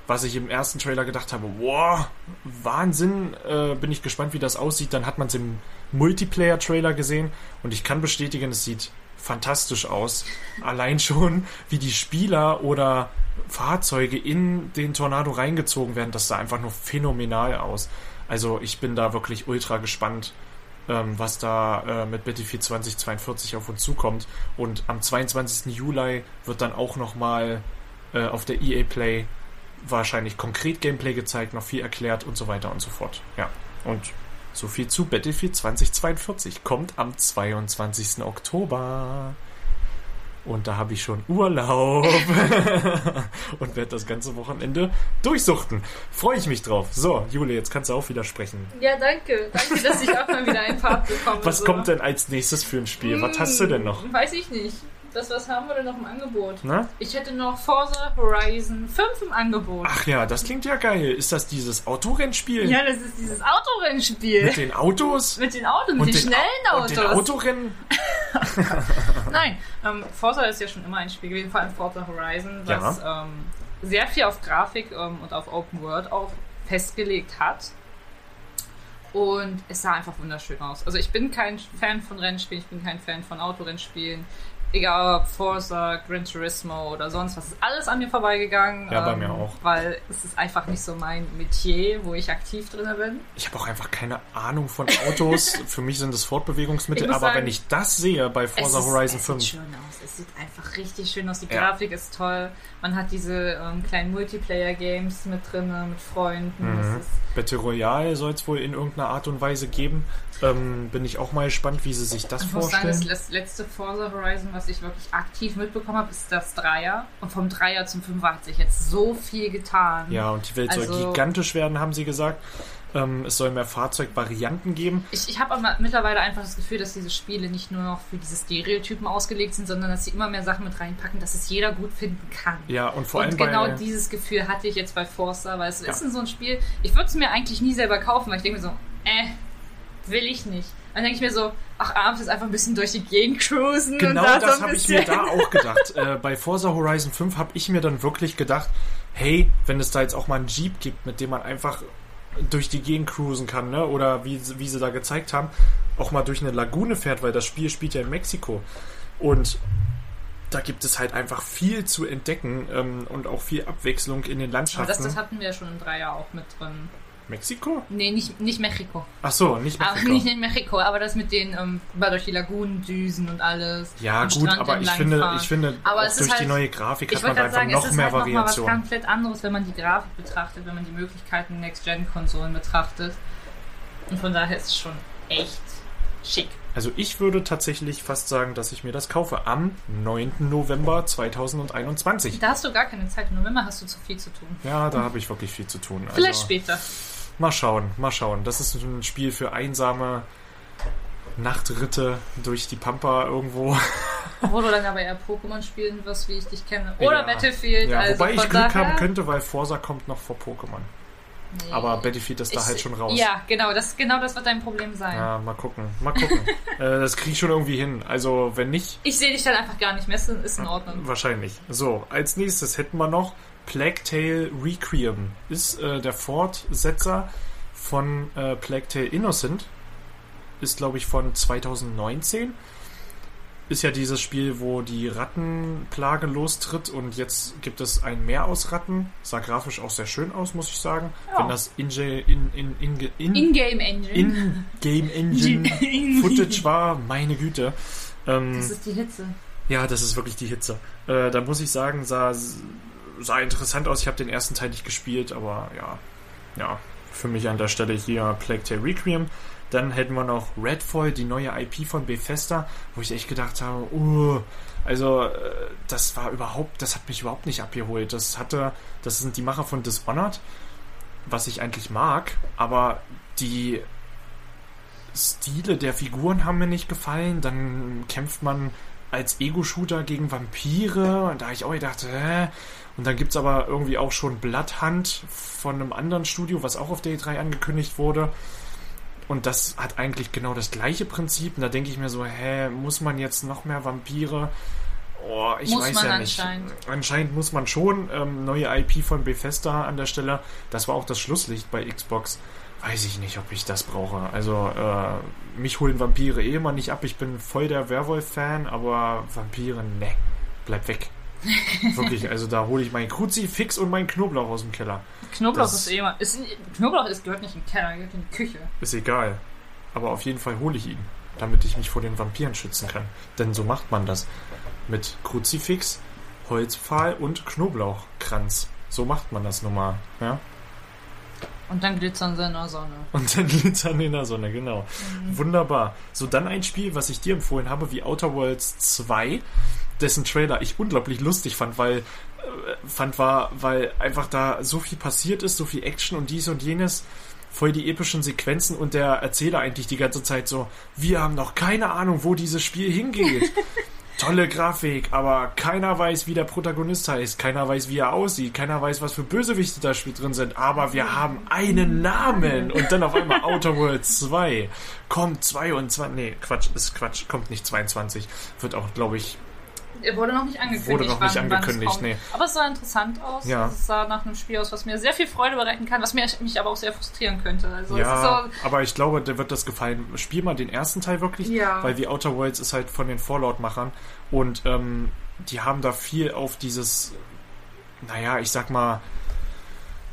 Speaker 1: Was ich im ersten Trailer gedacht habe, wow, Wahnsinn, äh, bin ich gespannt, wie das aussieht. Dann hat man es im Multiplayer-Trailer gesehen und ich kann bestätigen, es sieht fantastisch aus. Allein schon, wie die Spieler oder Fahrzeuge in den Tornado reingezogen werden, das sah einfach nur phänomenal aus. Also ich bin da wirklich ultra gespannt, ähm, was da äh, mit Battlefield 2042 auf uns zukommt. Und am 22. Juli wird dann auch nochmal äh, auf der EA Play wahrscheinlich konkret Gameplay gezeigt, noch viel erklärt und so weiter und so fort. Ja, und so viel zu Battlefield 2042. Kommt am 22. Oktober. Und da habe ich schon Urlaub und werde das ganze Wochenende durchsuchten. Freue ich mich drauf. So, Jule, jetzt kannst du auch wieder sprechen.
Speaker 2: Ja, danke. Danke, dass ich auch mal wieder ein Part bekomme.
Speaker 1: Was so. kommt denn als nächstes für ein Spiel? Hm, Was hast du denn noch?
Speaker 2: Weiß ich nicht. Das, was haben wir denn noch im Angebot? Na? Ich hätte noch Forza Horizon 5 im Angebot.
Speaker 1: Ach ja, das klingt ja geil. Ist das dieses Autorennspiel?
Speaker 2: Ja, das ist dieses Autorennspiel.
Speaker 1: Mit den Autos?
Speaker 2: Mit den Autos, mit den, den, schnellen Autos. Und den
Speaker 1: Autorennen?
Speaker 2: Nein, ähm, Forza ist ja schon immer ein Spiel gewesen, vor allem Forza Horizon, was ja. ähm, sehr viel auf Grafik ähm, und auf Open World auch festgelegt hat. Und es sah einfach wunderschön aus. Also ich bin kein Fan von Rennspielen, ich bin kein Fan von Autorennspielen egal ob Forza, Gran Turismo oder sonst was, ist alles an mir vorbeigegangen.
Speaker 1: Ja, bei ähm, mir auch.
Speaker 2: Weil es ist einfach nicht so mein Metier, wo ich aktiv drin bin.
Speaker 1: Ich habe auch einfach keine Ahnung von Autos. Für mich sind das Fortbewegungsmittel, aber sagen, wenn ich das sehe bei Forza
Speaker 2: ist,
Speaker 1: Horizon
Speaker 2: es
Speaker 1: 5.
Speaker 2: Es sieht schön aus. Es sieht einfach richtig schön aus. Die ja. Grafik ist toll. Man hat diese ähm, kleinen Multiplayer-Games mit drin, mit Freunden.
Speaker 1: Mhm. Battle Royale soll es wohl in irgendeiner Art und Weise geben. Ähm, bin ich auch mal gespannt, wie sie sich das ich vorstellen. Muss
Speaker 2: sagen, das letzte Forza Horizon, was ich wirklich aktiv mitbekommen habe, ist das Dreier. Und vom Dreier zum Fünfer hat sich jetzt so viel getan.
Speaker 1: Ja, und die Welt also, soll gigantisch werden, haben sie gesagt. Ähm, es soll mehr Fahrzeugvarianten geben.
Speaker 2: Ich, ich habe aber mittlerweile einfach das Gefühl, dass diese Spiele nicht nur noch für diese Stereotypen ausgelegt sind, sondern dass sie immer mehr Sachen mit reinpacken, dass es jeder gut finden kann.
Speaker 1: Ja, und vor
Speaker 2: und
Speaker 1: allem.
Speaker 2: genau bei, dieses Gefühl hatte ich jetzt bei Forza, weil es ja. ist so ein Spiel, ich würde es mir eigentlich nie selber kaufen, weil ich denke mir so, äh, will ich nicht. Dann denke ich mir so, ach, abends ist einfach ein bisschen durch die Gegend cruisen.
Speaker 1: Genau
Speaker 2: und da
Speaker 1: das
Speaker 2: so
Speaker 1: habe ich mir da auch gedacht. äh, bei Forza Horizon 5 habe ich mir dann wirklich gedacht, hey, wenn es da jetzt auch mal einen Jeep gibt, mit dem man einfach durch die Gegend cruisen kann, ne? oder wie, wie sie da gezeigt haben, auch mal durch eine Lagune fährt, weil das Spiel spielt ja in Mexiko. Und da gibt es halt einfach viel zu entdecken ähm, und auch viel Abwechslung in den Landschaften. Aber
Speaker 2: das, das hatten wir ja schon in drei Jahren auch mit drin.
Speaker 1: Mexiko?
Speaker 2: Nee, nicht, nicht Mexiko.
Speaker 1: Ach so, nicht
Speaker 2: Mexiko. Aber nicht in Mexiko, aber das mit den ähm, durch die Lagunen düsen und alles.
Speaker 1: Ja,
Speaker 2: und
Speaker 1: gut, Strand aber ich finde, ich finde, aber auch durch halt, die neue Grafik hat man einfach sagen, noch mehr halt Variation. Es ist
Speaker 2: was komplett anderes, wenn man die Grafik betrachtet, wenn man die Möglichkeiten Next-Gen-Konsolen betrachtet. Und von daher ist es schon echt schick.
Speaker 1: Also ich würde tatsächlich fast sagen, dass ich mir das kaufe am 9. November 2021.
Speaker 2: Da hast du gar keine Zeit. Im November hast du zu viel zu tun.
Speaker 1: Ja, da habe ich wirklich viel zu tun.
Speaker 2: Vielleicht
Speaker 1: also,
Speaker 2: später.
Speaker 1: Mal schauen, mal schauen. Das ist ein Spiel für einsame Nachtritte durch die Pampa irgendwo.
Speaker 2: Wo du dann aber eher Pokémon spielen wirst, wie ich dich kenne. Oder
Speaker 1: Ja.
Speaker 2: Battlefield.
Speaker 1: Ja,
Speaker 2: also
Speaker 1: wobei ich Glück haben könnte, weil Forza kommt noch vor Pokémon.
Speaker 2: Nee.
Speaker 1: Aber Battlefield ist da
Speaker 2: Ich-
Speaker 1: halt schon raus.
Speaker 2: Ja, genau das, genau das wird dein Problem sein.
Speaker 1: Ja, mal gucken, mal gucken. äh, das kriege ich schon irgendwie hin. Also, wenn nicht,
Speaker 2: Ich sehe dich dann einfach gar nicht. Ist ist in Ordnung.
Speaker 1: wahrscheinlich. So, als nächstes hätten wir noch Plague Tale Requiem. Ist äh, der Fortsetzer von äh, Plague Tale Innocent. Ist, glaube ich, von 2019. Ist ja dieses Spiel, wo die Rattenplage lostritt und jetzt gibt es ein Meer aus Ratten. Sah grafisch auch sehr schön aus, muss ich sagen.
Speaker 2: Ja.
Speaker 1: Wenn das in, in, in, in, in,
Speaker 2: In-Game Engine.
Speaker 1: in-Game Engine Footage war, meine Güte. Ähm,
Speaker 2: das ist die Hitze.
Speaker 1: ja, das ist wirklich die Hitze. Äh, da muss ich sagen, sah, sah interessant aus. Ich habe den ersten Teil nicht gespielt, aber ja, ja, für mich an der Stelle hier Plague Tale Requiem. Dann hätten wir noch Redfall, die neue IP von Bethesda, wo ich echt gedacht habe, uh, also äh, das war überhaupt, das hat mich überhaupt nicht abgeholt. Das hatte, das sind die Macher von Dishonored, was ich eigentlich mag, aber die Stile der Figuren haben mir nicht gefallen. Dann kämpft man als Ego-Shooter gegen Vampire und da hab ich auch gedacht, hä? Und dann gibt's aber irgendwie auch schon Bloodhunt von einem anderen Studio, was auch auf der E3 angekündigt wurde. Und das hat eigentlich genau das gleiche Prinzip. Und da denke ich mir so, hä, muss man jetzt noch mehr Vampire? Oh, ich
Speaker 2: Muss
Speaker 1: weiß
Speaker 2: man
Speaker 1: ja nicht.
Speaker 2: anscheinend.
Speaker 1: Anscheinend muss man schon. Ähm, neue IP von Bethesda an der Stelle. Das war auch das Schlusslicht bei Xbox. Weiß ich nicht, ob ich das brauche. Also, äh, mich holen Vampire eh immer nicht ab. Ich bin voll der Werwolf-Fan, aber Vampire, ne. Bleib weg. Wirklich, also da hole ich meinen Kruzifix und meinen Knoblauch aus dem Keller.
Speaker 2: Knoblauch
Speaker 1: Das-
Speaker 2: ist eh immer. Ist, Knoblauch ist, gehört nicht in den Keller, gehört in die Küche.
Speaker 1: Ist egal. Aber auf jeden Fall hole ich ihn, damit ich mich vor den Vampiren schützen kann. Denn so macht man das. Mit Kruzifix, Holzpfahl und Knoblauchkranz. So macht man das nun mal. Ja?
Speaker 2: Und dann glitzern sie in der Sonne.
Speaker 1: Und dann glitzern in der Sonne, genau. Wunderbar. So, dann ein Spiel, was ich dir empfohlen habe, wie Outer Worlds 2, dessen Trailer ich unglaublich lustig fand, weil äh, fand war, weil einfach da so viel passiert ist, so viel Action und dies und jenes, voll die epischen Sequenzen und der Erzähler eigentlich die ganze Zeit so, wir haben noch keine Ahnung, wo dieses Spiel hingeht. Tolle Grafik, aber keiner weiß, wie der Protagonist heißt, keiner weiß, wie er aussieht, keiner weiß, was für Bösewichte da Spiel drin sind, aber wir haben einen Namen und dann auf einmal Outer Worlds 2 kommt 22, nee, Quatsch, ist Quatsch, kommt nicht 22, wird auch, glaube ich,
Speaker 2: Er wurde noch nicht angekündigt.
Speaker 1: Wurde noch nicht
Speaker 2: wann- es
Speaker 1: angekündigt, nee.
Speaker 2: Aber es sah interessant aus.
Speaker 1: Ja.
Speaker 2: Es sah nach einem Spiel aus, was mir sehr viel Freude bereiten kann, was mir, mich aber auch sehr frustrieren könnte. Also
Speaker 1: ja,
Speaker 2: so,
Speaker 1: aber ich glaube, dir wird das gefallen. Spiel mal den ersten Teil wirklich,
Speaker 2: Ja.
Speaker 1: weil wie Outer Worlds ist halt von den Fallout-Machern und ähm, die haben da viel auf dieses, naja, ich sag mal,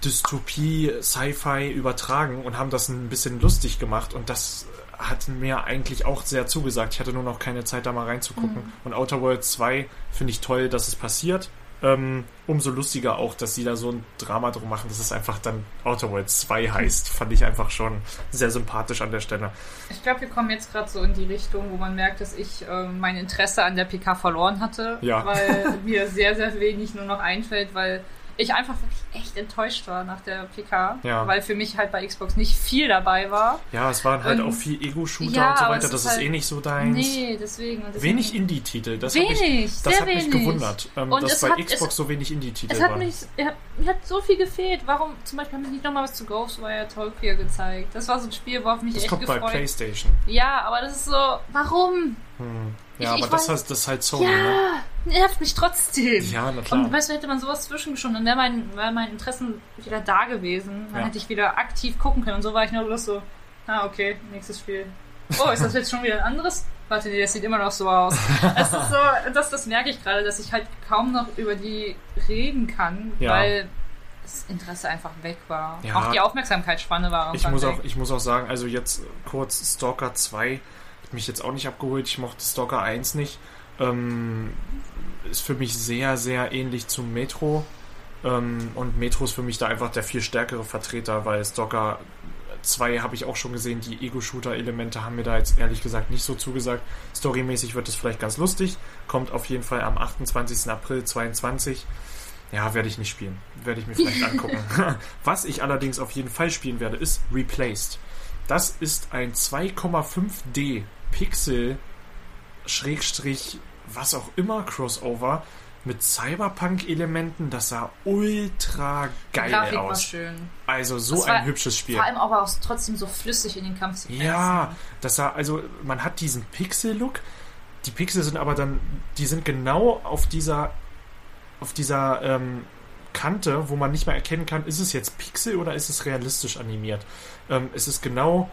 Speaker 1: Dystopie, Sci-Fi übertragen und haben das ein bisschen lustig gemacht und das hat mir eigentlich auch sehr zugesagt. Ich hatte nur noch keine Zeit, da mal reinzugucken.
Speaker 2: Mhm.
Speaker 1: Und Outer Worlds 2 finde ich toll, dass es passiert. Ähm, umso lustiger auch, dass sie da so ein Drama drum machen, dass es einfach dann Outer Worlds 2 heißt. Fand ich einfach schon sehr sympathisch an der Stelle.
Speaker 2: ich glaube, wir kommen jetzt gerade so in die Richtung, wo man merkt, dass ich ähm, mein Interesse an der PK verloren hatte,
Speaker 1: Ja.
Speaker 2: weil mir sehr, sehr wenig nur noch einfällt, weil ich einfach wirklich echt enttäuscht war nach der PK,
Speaker 1: Ja.
Speaker 2: weil für mich halt bei Xbox nicht viel dabei war.
Speaker 1: Ja, es waren halt
Speaker 2: Ähm,
Speaker 1: auch viel Ego-Shooter
Speaker 2: ja,
Speaker 1: und so weiter. Das
Speaker 2: ist halt-
Speaker 1: eh nicht so deins.
Speaker 2: Nee, deswegen. Und deswegen
Speaker 1: Wenig Indie-Titel. Das hat
Speaker 2: Wenig,
Speaker 1: mich, das hat mich
Speaker 2: wenig.
Speaker 1: gewundert, ähm,
Speaker 2: Und
Speaker 1: dass bei
Speaker 2: hat-
Speaker 1: Xbox
Speaker 2: es-
Speaker 1: so wenig Indie-Titel
Speaker 2: Es hat
Speaker 1: waren.
Speaker 2: mich, ja, mir hat so viel gefehlt. Warum, zum Beispiel haben wir nicht nochmal was zu Ghostwire Tokyo gezeigt. Das war so ein Spiel, worauf mich
Speaker 1: das
Speaker 2: echt
Speaker 1: kommt bei. PlayStation.
Speaker 2: Ja, aber das ist so, warum?
Speaker 1: Hm.
Speaker 2: Ich-
Speaker 1: Ja,
Speaker 2: ich
Speaker 1: aber das,
Speaker 2: weiß-
Speaker 1: heißt, das ist halt Sony, ne?
Speaker 2: Ja, nervt mich trotzdem.
Speaker 1: Ja, na klar.
Speaker 2: Und weißt du, hätte man sowas zwischengeschoben, dann wäre mein, wär mein Interessen wieder da gewesen. Dann
Speaker 1: Ja.
Speaker 2: hätte ich wieder aktiv gucken können. Und so war ich nur bloß so, ah, okay, nächstes Spiel. Oh, ist das jetzt schon wieder ein anderes? Warte, nee, das sieht immer noch so aus. Es ist so, das, das merke ich gerade, dass ich halt kaum noch über die reden kann,
Speaker 1: Ja.
Speaker 2: weil das Interesse einfach weg war.
Speaker 1: Ja.
Speaker 2: Auch die Aufmerksamkeitsspanne war
Speaker 1: Ich muss,
Speaker 2: weg.
Speaker 1: auch, ich muss auch sagen, also jetzt kurz Stalker 2 hat mich jetzt auch nicht abgeholt. Ich mochte Stalker 1 nicht. Ähm, ist für mich sehr, sehr ähnlich zu Metro. Ähm, und Metro ist für mich da einfach der viel stärkere Vertreter, weil Stalker 2 habe ich auch schon gesehen, die Ego-Shooter-Elemente haben mir da jetzt ehrlich gesagt nicht so zugesagt. Storymäßig wird es vielleicht ganz lustig. Kommt auf jeden Fall am 28. April 22. Ja, werde ich nicht spielen. Werde ich mir vielleicht angucken. Was ich allerdings auf jeden Fall spielen werde, ist Replaced. Das ist ein 2,5D Pixel Schrägstrich was auch immer Crossover mit Cyberpunk-Elementen. Das sah ultra geil
Speaker 2: Grafik war
Speaker 1: aus.
Speaker 2: schön.
Speaker 1: Also so
Speaker 2: Das
Speaker 1: ein
Speaker 2: war
Speaker 1: hübsches Spiel.
Speaker 2: Vor allem aber auch trotzdem so flüssig in den Kampfsequenzen.
Speaker 1: Ja, das sah, also man hat diesen Pixel-Look. Die Pixel sind aber dann, die sind genau auf dieser, auf dieser ähm, Kante, wo man nicht mehr erkennen kann, ist es jetzt Pixel oder ist es realistisch animiert. Ähm, es ist genau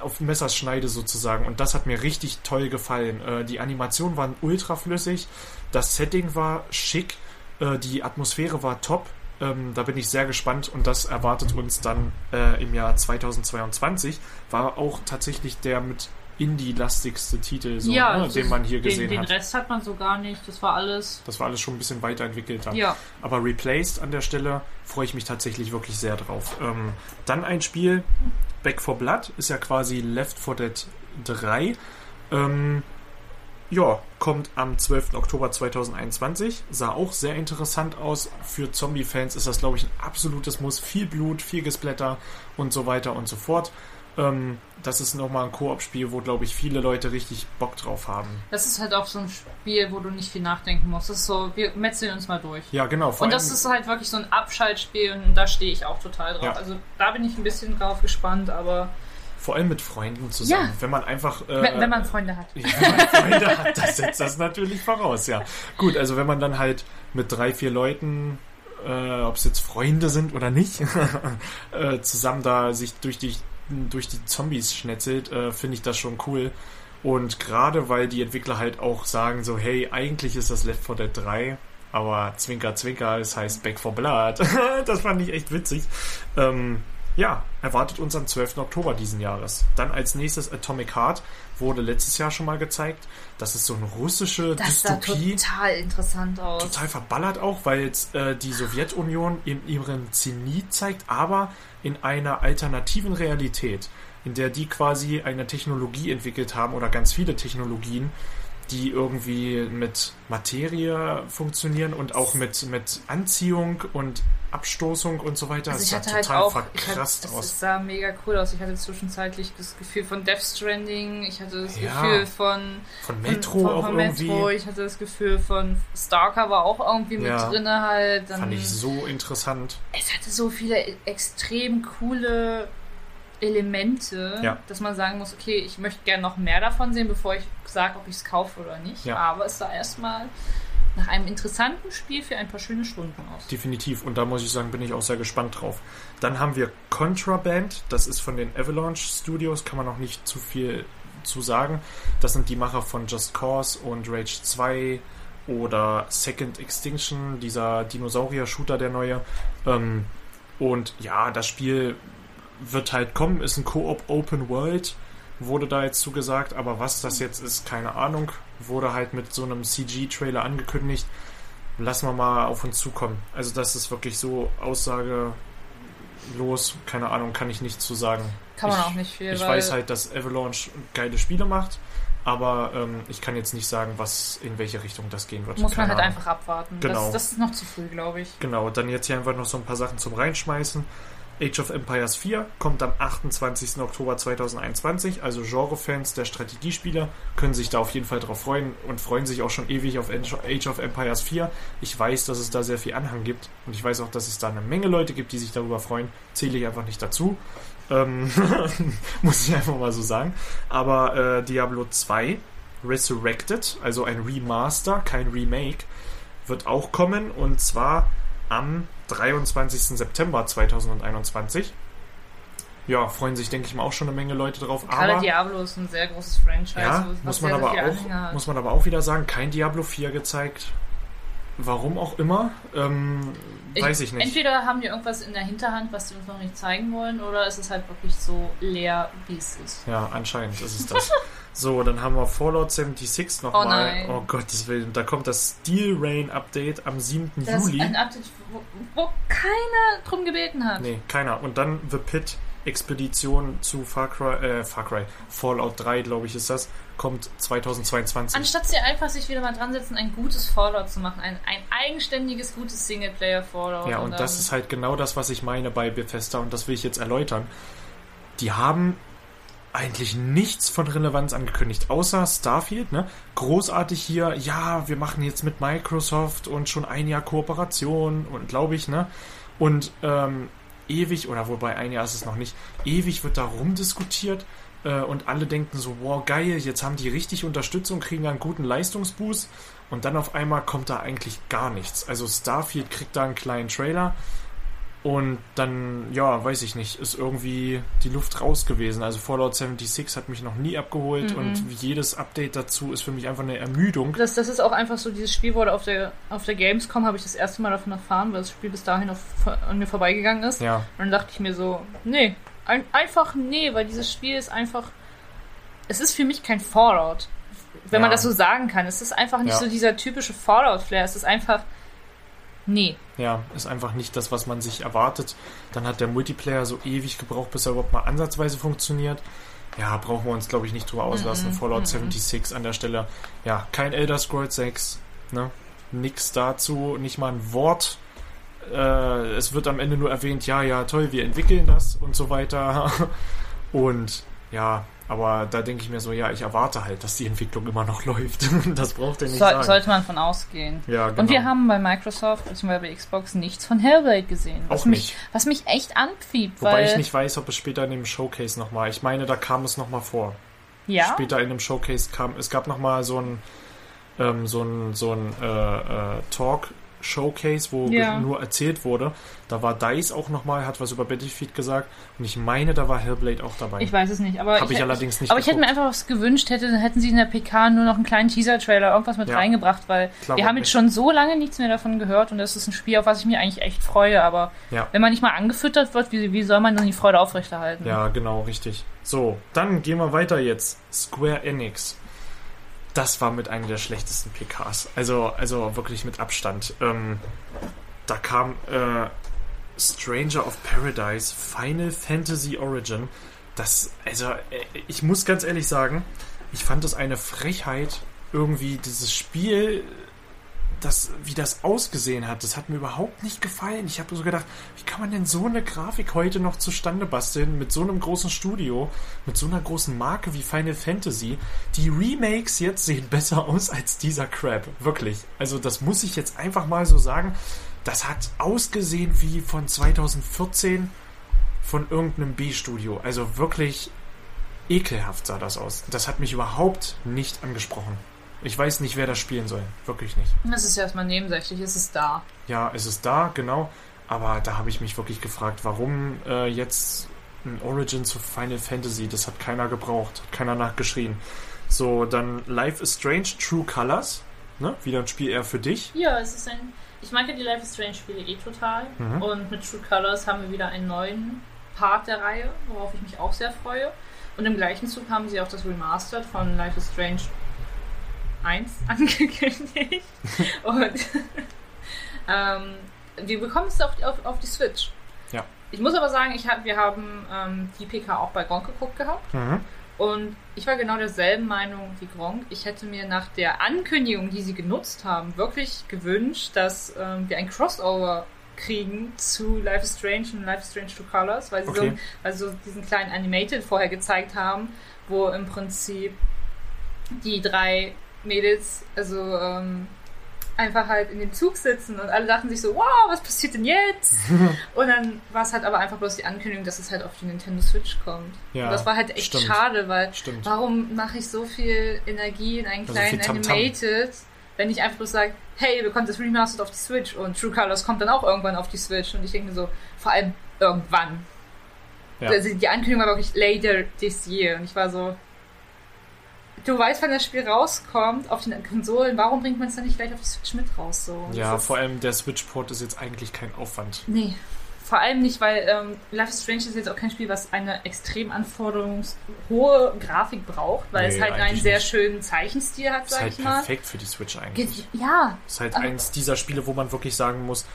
Speaker 1: auf Messerschneide sozusagen und das hat mir richtig toll gefallen. Äh, die Animationen waren ultra flüssig, das Setting war schick, äh, die Atmosphäre war top. Ähm, da bin ich sehr gespannt und das erwartet uns dann äh, im Jahr 2022. War auch tatsächlich der mit Indie-lastigste Titel, so,
Speaker 2: ja
Speaker 1: ne, den man hier
Speaker 2: den,
Speaker 1: gesehen
Speaker 2: den
Speaker 1: hat.
Speaker 2: Rest hat man so gar nicht. Das war alles.
Speaker 1: Das war alles schon ein bisschen weiterentwickelter.
Speaker 2: Ja.
Speaker 1: Aber Replaced an der Stelle freue ich mich tatsächlich wirklich sehr drauf. Ähm, dann ein Spiel, Back for Blood, ist ja quasi Left 4 Dead 3. Ähm, ja, kommt am 12. Oktober 2021. Sah auch sehr interessant aus. Für Zombie-Fans ist das, glaube ich, ein absolutes Muss. Viel Blut, viel Gesplatter und so weiter und so fort. Ähm, das ist nochmal ein Koop-Spiel, wo, glaube ich, viele Leute richtig Bock drauf haben.
Speaker 2: Das ist halt auch so ein Spiel, wo du nicht viel nachdenken musst. Das ist so, wir metzeln uns mal durch.
Speaker 1: Ja, genau.
Speaker 2: Und das ist halt wirklich so ein Abschaltspiel und da stehe ich auch total drauf.
Speaker 1: Ja.
Speaker 2: Also da bin ich ein bisschen drauf gespannt, aber
Speaker 1: Vor allem mit Freunden zusammen.
Speaker 2: Ja.
Speaker 1: Wenn man einfach. Äh,
Speaker 2: wenn, wenn man Freunde hat.
Speaker 1: ja, wenn man Freunde hat, das setzt das natürlich voraus, ja. Gut, also wenn man dann halt mit drei, vier Leuten, äh, ob es jetzt Freunde sind oder nicht, äh, zusammen da sich durch die, durch die Zombies schnetzelt, äh, finde ich das schon cool. Und gerade weil die Entwickler halt auch sagen so, hey, eigentlich ist das Left 4 Dead 3, aber Zwinker, Zwinker, es heißt Back for Blood. das fand ich echt witzig. Ähm, ja, erwartet uns am 12. Oktober diesen Jahres. Dann als nächstes Atomic Heart wurde letztes Jahr schon mal gezeigt. Das ist so eine russische
Speaker 2: Das sah
Speaker 1: Dystopie.
Speaker 2: total interessant aus.
Speaker 1: Total verballert auch, weil jetzt äh, die Sowjetunion in ihrem Zenit zeigt, aber in einer alternativen Realität, in der die quasi eine Technologie entwickelt haben oder ganz viele Technologien, die irgendwie mit Materie funktionieren und auch mit, mit Anziehung und Abstoßung und so weiter.
Speaker 2: Also ich
Speaker 1: das sah
Speaker 2: hatte halt
Speaker 1: total
Speaker 2: auch, ich hatte,
Speaker 1: verkrasst
Speaker 2: es
Speaker 1: aus.
Speaker 2: sah mega cool aus. Ich hatte zwischenzeitlich das Gefühl von Death Stranding, ich hatte das
Speaker 1: Ja.
Speaker 2: Gefühl von,
Speaker 1: Von Metro
Speaker 2: von, von,
Speaker 1: auch
Speaker 2: von
Speaker 1: irgendwie.
Speaker 2: Metro, ich hatte das Gefühl von Stalker war auch irgendwie mit
Speaker 1: Ja.
Speaker 2: drinne halt. Dann,
Speaker 1: Fand ich so interessant.
Speaker 2: es hatte so viele e- extrem coole Elemente,
Speaker 1: Ja.
Speaker 2: dass man sagen muss, okay, ich möchte gerne noch mehr davon sehen, bevor ich sage, ob ich es kaufe oder nicht. Aber es sah erstmal nach einem interessanten Spiel für ein paar schöne Stunden aus.
Speaker 1: Definitiv. Und da muss ich sagen, bin ich auch sehr gespannt drauf. Dann haben wir Contraband. Das ist von den Avalanche Studios. Kann man noch nicht zu viel zu sagen. Das sind die Macher von Just Cause und Rage 2 oder Second Extinction, dieser Dinosaurier-Shooter, der neue. Ähm, und ja, das Spiel wird halt kommen. Ist ein Koop Open World. Wurde da jetzt zugesagt. Aber was das jetzt ist, keine Ahnung. Wurde halt mit so einem CG-Trailer angekündigt lassen wir mal auf uns zukommen. Also das ist wirklich so aussagelos, keine Ahnung, kann ich nicht zu sagen.
Speaker 2: Kann man
Speaker 1: ich,
Speaker 2: auch nicht viel,
Speaker 1: Ich weiß halt, dass Avalanche geile Spiele macht, aber ähm, ich kann jetzt nicht sagen, was in welche Richtung das gehen wird.
Speaker 2: muss man
Speaker 1: Keine
Speaker 2: halt
Speaker 1: Ahnung.
Speaker 2: einfach abwarten.
Speaker 1: Genau.
Speaker 2: Das, das ist noch zu früh, glaube ich.
Speaker 1: Genau, dann jetzt hier einfach noch so ein paar Sachen zum Reinschmeißen. Age of Empires 4 kommt am 28. Oktober 2021. Also Genre-Fans der Strategiespiele können sich da auf jeden Fall drauf freuen und freuen sich auch schon ewig auf Age of Empires 4. Ich weiß, dass es da sehr viel Anhang gibt und ich weiß auch, dass es da eine Menge Leute gibt, die sich darüber freuen. Zähle ich einfach nicht dazu. Ähm, muss ich einfach mal so sagen. Aber äh, Diablo 2 Resurrected, also ein Remaster, kein Remake, wird auch kommen und zwar am 23. September 2021. Ja, freuen sich, denke ich mal, auch schon eine Menge Leute drauf.
Speaker 2: Gerade
Speaker 1: aber,
Speaker 2: Diablo ist ein sehr großes Franchise,
Speaker 1: ja, muss man, aber auch, muss man aber auch wieder sagen, kein Diablo 4 gezeigt. Warum auch immer, ähm, weiß ich nicht.
Speaker 2: Entweder haben die irgendwas in der Hinterhand, was sie uns noch nicht zeigen wollen, oder ist es halt wirklich so leer, wie es ist.
Speaker 1: Ja, anscheinend ist es das. so, dann haben wir Fallout 76
Speaker 2: Oh
Speaker 1: nochmal.
Speaker 2: nein.
Speaker 1: Oh, Gottes Willen. Da kommt das Steel Rain Update am 7.
Speaker 2: Das
Speaker 1: Juli.
Speaker 2: ist ein Update, wo, wo keiner drum gebeten hat.
Speaker 1: Nee, keiner. Und dann The Pit Expedition zu Far Cry, äh, Far Cry, Fallout 3, glaube ich, ist das, kommt 2022.
Speaker 2: Anstatt sie einfach sich wieder mal dran setzen, ein gutes Fallout zu machen, ein, ein eigenständiges, gutes Singleplayer-Fallout.
Speaker 1: Ja, und das
Speaker 2: dann-
Speaker 1: ist halt genau das, was ich meine bei Bethesda und das will ich jetzt erläutern. Die haben eigentlich nichts von Relevanz angekündigt, außer Starfield, ne? Großartig hier, ja, wir machen jetzt mit Microsoft und schon ein Jahr Kooperation und glaube ich, ne? Und ähm, ewig, oder wobei ein Jahr ist es noch nicht, ewig wird da rumdiskutiert äh, und alle denken so, wow, geil, jetzt haben die richtig Unterstützung, kriegen einen guten Leistungsboost und dann auf einmal kommt da eigentlich gar nichts. Also Starfield kriegt da einen kleinen Trailer und dann, ja, weiß ich nicht, ist irgendwie die Luft raus gewesen. Also Fallout 76 hat mich noch nie abgeholt und jedes Update dazu ist für mich einfach eine Ermüdung.
Speaker 2: Das, das ist auch einfach so, dieses Spiel wurde auf der, auf der Gamescom, habe ich das erste Mal davon erfahren, weil das Spiel bis dahin auf, an mir vorbeigegangen ist.
Speaker 1: Ja,
Speaker 2: Und dann dachte ich mir so, nee, ein, einfach nee, weil dieses Spiel ist einfach, es ist für mich kein Fallout, wenn man
Speaker 1: Ja.
Speaker 2: das so sagen kann. Es ist einfach nicht
Speaker 1: Ja.
Speaker 2: so dieser typische Fallout-Flair, es ist einfach, nee.
Speaker 1: ja, ist einfach nicht das, was man sich erwartet. Dann hat der Multiplayer so ewig gebraucht, bis er überhaupt mal ansatzweise funktioniert. Ja, brauchen wir uns, glaube ich, nicht drüber auslassen. Fallout 76 an der Stelle. Ja, kein Elder Scrolls 6, ne? Nix dazu, nicht mal ein Wort. Äh, es wird am Ende nur erwähnt, ja, ja, toll, wir entwickeln das und so weiter. Und ja, aber da denke ich mir so, ja, ich erwarte halt, dass die Entwicklung immer noch läuft. das braucht er nicht
Speaker 2: So,
Speaker 1: sagen.
Speaker 2: sollte man von ausgehen.
Speaker 1: ja, genau.
Speaker 2: Und wir haben bei Microsoft bzw. bei Xbox nichts von Hellblade gesehen. Was
Speaker 1: Auch
Speaker 2: mich,
Speaker 1: nicht.
Speaker 2: Was mich echt anpfiebt,
Speaker 1: Wobei
Speaker 2: weil.
Speaker 1: ich nicht weiß, ob es später in dem Showcase nochmal. Ich meine, da kam es nochmal vor.
Speaker 2: ja?
Speaker 1: Später in dem Showcase kam. Es gab nochmal so ein ähm, so ein so ein äh, äh, Talk Showcase, wo
Speaker 2: Ja.
Speaker 1: nur erzählt wurde. Da war Dice auch nochmal, hat was über Battlefield gesagt. Und ich meine, da war Hellblade auch dabei.
Speaker 2: Ich weiß es nicht, aber
Speaker 1: Hab ich
Speaker 2: hätte-
Speaker 1: allerdings nicht
Speaker 2: Aber ich hätte mir
Speaker 1: geguckt.
Speaker 2: einfach was gewünscht, hätte, hätten sie in der PK nur noch einen kleinen Teaser-Trailer, irgendwas mit
Speaker 1: Ja.
Speaker 2: reingebracht, weil
Speaker 1: Klar,
Speaker 2: wir haben jetzt schon so lange nichts mehr davon gehört und das ist ein Spiel, auf was ich mich eigentlich echt freue, aber
Speaker 1: Ja.
Speaker 2: wenn man nicht mal angefüttert wird, wie, wie soll man dann die Freude aufrechterhalten?
Speaker 1: Ja, genau, richtig. So, dann gehen wir weiter jetzt. Square Enix. Das war mit einer der schlechtesten PKs. Also, also wirklich mit Abstand. Ähm, da kam äh, Stranger of Paradise, Final Fantasy Origin. Das, also, äh, ich muss ganz ehrlich sagen, ich fand es eine Frechheit, irgendwie dieses Spiel das, wie das ausgesehen hat, das hat mir überhaupt nicht gefallen. Ich habe so gedacht, wie kann man denn so eine Grafik heute noch zustande basteln mit so einem großen Studio, mit so einer großen Marke wie Final Fantasy? Die Remakes jetzt sehen besser aus als dieser Crap. Wirklich. Also das muss ich jetzt einfach mal so sagen. Das hat ausgesehen wie von 2014 von irgendeinem B-Studio. Also wirklich ekelhaft sah das aus. Das hat mich überhaupt nicht angesprochen. Ich weiß nicht, wer das spielen soll. Wirklich nicht.
Speaker 2: Das ist ja erstmal nebensächlich, es ist da.
Speaker 1: Ja, es ist da, genau. Aber da habe ich mich wirklich gefragt, warum äh, jetzt ein Origin zu Final Fantasy? Das hat keiner gebraucht, hat keiner nachgeschrien. So, dann Life is Strange, True Colors. Ne? Wieder ein Spiel eher für dich.
Speaker 2: Ja, es ist ein. Ich mag ja die Life is Strange Spiele eh total.
Speaker 1: Mhm.
Speaker 2: Und mit True Colors haben wir wieder einen neuen Part der Reihe, worauf ich mich auch sehr freue. Und im gleichen Zug haben sie auch das Remastered von Life is Strange 1 angekündigt. Und ähm, wir bekommen es auf, auf, auf die Switch.
Speaker 1: Ja.
Speaker 2: Ich muss aber sagen, ich hab, wir haben ähm, die PK auch bei Gronk geguckt gehabt.
Speaker 1: Mhm.
Speaker 2: Und ich war genau derselben Meinung wie Gronk. Ich hätte mir nach der Ankündigung, die sie genutzt haben, wirklich gewünscht, dass ähm, wir ein Crossover kriegen zu Life is Strange und Life is Strange Two Colors, weil sie,
Speaker 1: Okay.
Speaker 2: so, weil sie so diesen kleinen Animated vorher gezeigt haben, wo im Prinzip die drei Mädels, also ähm, einfach halt in dem Zug sitzen und alle dachten sich so, wow, was passiert denn jetzt? und dann war es halt aber einfach bloß die Ankündigung, dass es halt auf die Nintendo Switch kommt.
Speaker 1: Ja,
Speaker 2: und das war halt echt
Speaker 1: stimmt.
Speaker 2: schade, weil
Speaker 1: Stimmt.
Speaker 2: warum mache ich so viel Energie in einen
Speaker 1: Also
Speaker 2: kleinen
Speaker 1: Tamtam.
Speaker 2: Animated, wenn ich einfach bloß sage, hey, ihr bekommt das Remastered auf die Switch und True Colors kommt dann auch irgendwann auf die Switch und ich denke mir so, vor allem irgendwann.
Speaker 1: Ja.
Speaker 2: Also die Ankündigung war wirklich later this year und ich war so, du weißt, wann das Spiel rauskommt auf den Konsolen, warum bringt man es dann nicht gleich auf die Switch mit raus? So?
Speaker 1: Ja,
Speaker 2: ist-
Speaker 1: vor allem der Switch-Port ist jetzt eigentlich kein Aufwand.
Speaker 2: Nee. Vor allem nicht, weil ähm, Life is Strange ist jetzt auch kein Spiel, was eine extrem anforderungshohe Grafik braucht, weil
Speaker 1: Nee,
Speaker 2: es halt einen sehr
Speaker 1: nicht.
Speaker 2: schönen Zeichenstil hat,
Speaker 1: Ist
Speaker 2: sag
Speaker 1: halt
Speaker 2: ich mal.
Speaker 1: perfekt für die Switch eigentlich.
Speaker 2: Ge- Ja,
Speaker 1: Ist halt
Speaker 2: Aber-
Speaker 1: eins dieser Spiele, wo man wirklich sagen muss,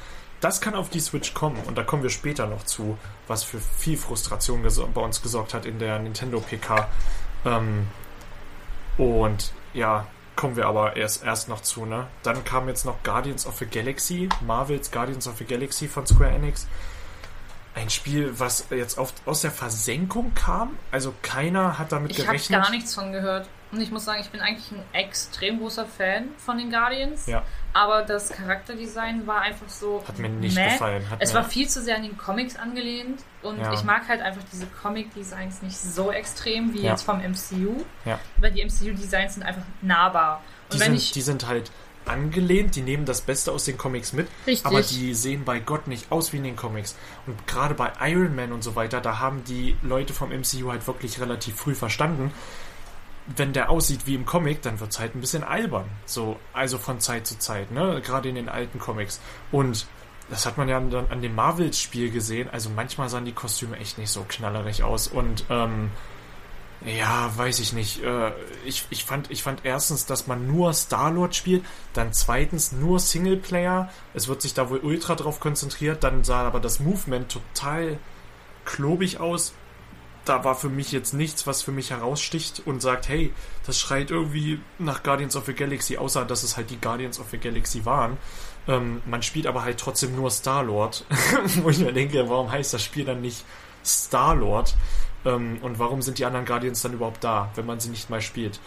Speaker 1: das kann auf die Switch kommen und da kommen wir später noch zu, was für viel Frustration bei uns gesorgt hat in der Nintendo PK. Ähm, und ja, kommen wir aber erst, erst noch zu, ne? Dann kam jetzt noch Guardians of the Galaxy, Marvels Guardians of the Galaxy von Square Enix. Ein Spiel, was jetzt oft aus der Versenkung kam. Also keiner hat damit
Speaker 2: Ich
Speaker 1: gerechnet.
Speaker 2: habe gar nichts von gehört. Und ich muss sagen, ich bin eigentlich ein extrem großer Fan von den Guardians.
Speaker 1: Ja.
Speaker 2: Aber das Charakterdesign war einfach so.
Speaker 1: Hat mir nicht
Speaker 2: meh.
Speaker 1: gefallen. Hat
Speaker 2: es war viel zu sehr an den Comics angelehnt. Und
Speaker 1: Ja.
Speaker 2: ich mag halt einfach diese Comic-Designs nicht so extrem wie
Speaker 1: Ja.
Speaker 2: jetzt vom MCU.
Speaker 1: Ja.
Speaker 2: Weil die MCU-Designs sind einfach nahbar. Und
Speaker 1: Die
Speaker 2: wenn
Speaker 1: sind,
Speaker 2: ich.
Speaker 1: die sind halt angelehnt, die nehmen das Beste aus den Comics mit,
Speaker 2: Richtig.
Speaker 1: aber die sehen bei Gott nicht aus wie in den Comics. Und gerade bei Iron Man und so weiter, da haben die Leute vom MCU halt wirklich relativ früh verstanden, wenn der aussieht wie im Comic, dann wird's halt ein bisschen albern. So, also von Zeit zu Zeit, ne? Gerade in den alten Comics. Und das hat man ja dann an dem Marvels-Spiel gesehen. Also manchmal sahen die Kostüme echt nicht so knallerig aus. Und ähm, ja, weiß ich nicht. Äh, ich, ich, fand, ich fand erstens, dass man nur Star-Lord spielt, dann zweitens nur Singleplayer. Es wird sich da wohl ultra drauf konzentriert. Dann sah aber das Movement total klobig aus. Da war für mich jetzt nichts, was für mich heraussticht und sagt, hey, das schreit irgendwie nach Guardians of the Galaxy, außer dass es halt die Guardians of the Galaxy waren. Ähm, man spielt aber halt trotzdem nur Star-Lord. Wo ich mir denke, warum heißt das Spiel dann nicht Star-Lord? Ähm, und warum sind die anderen Guardians dann überhaupt da, wenn man sie nicht mal spielt?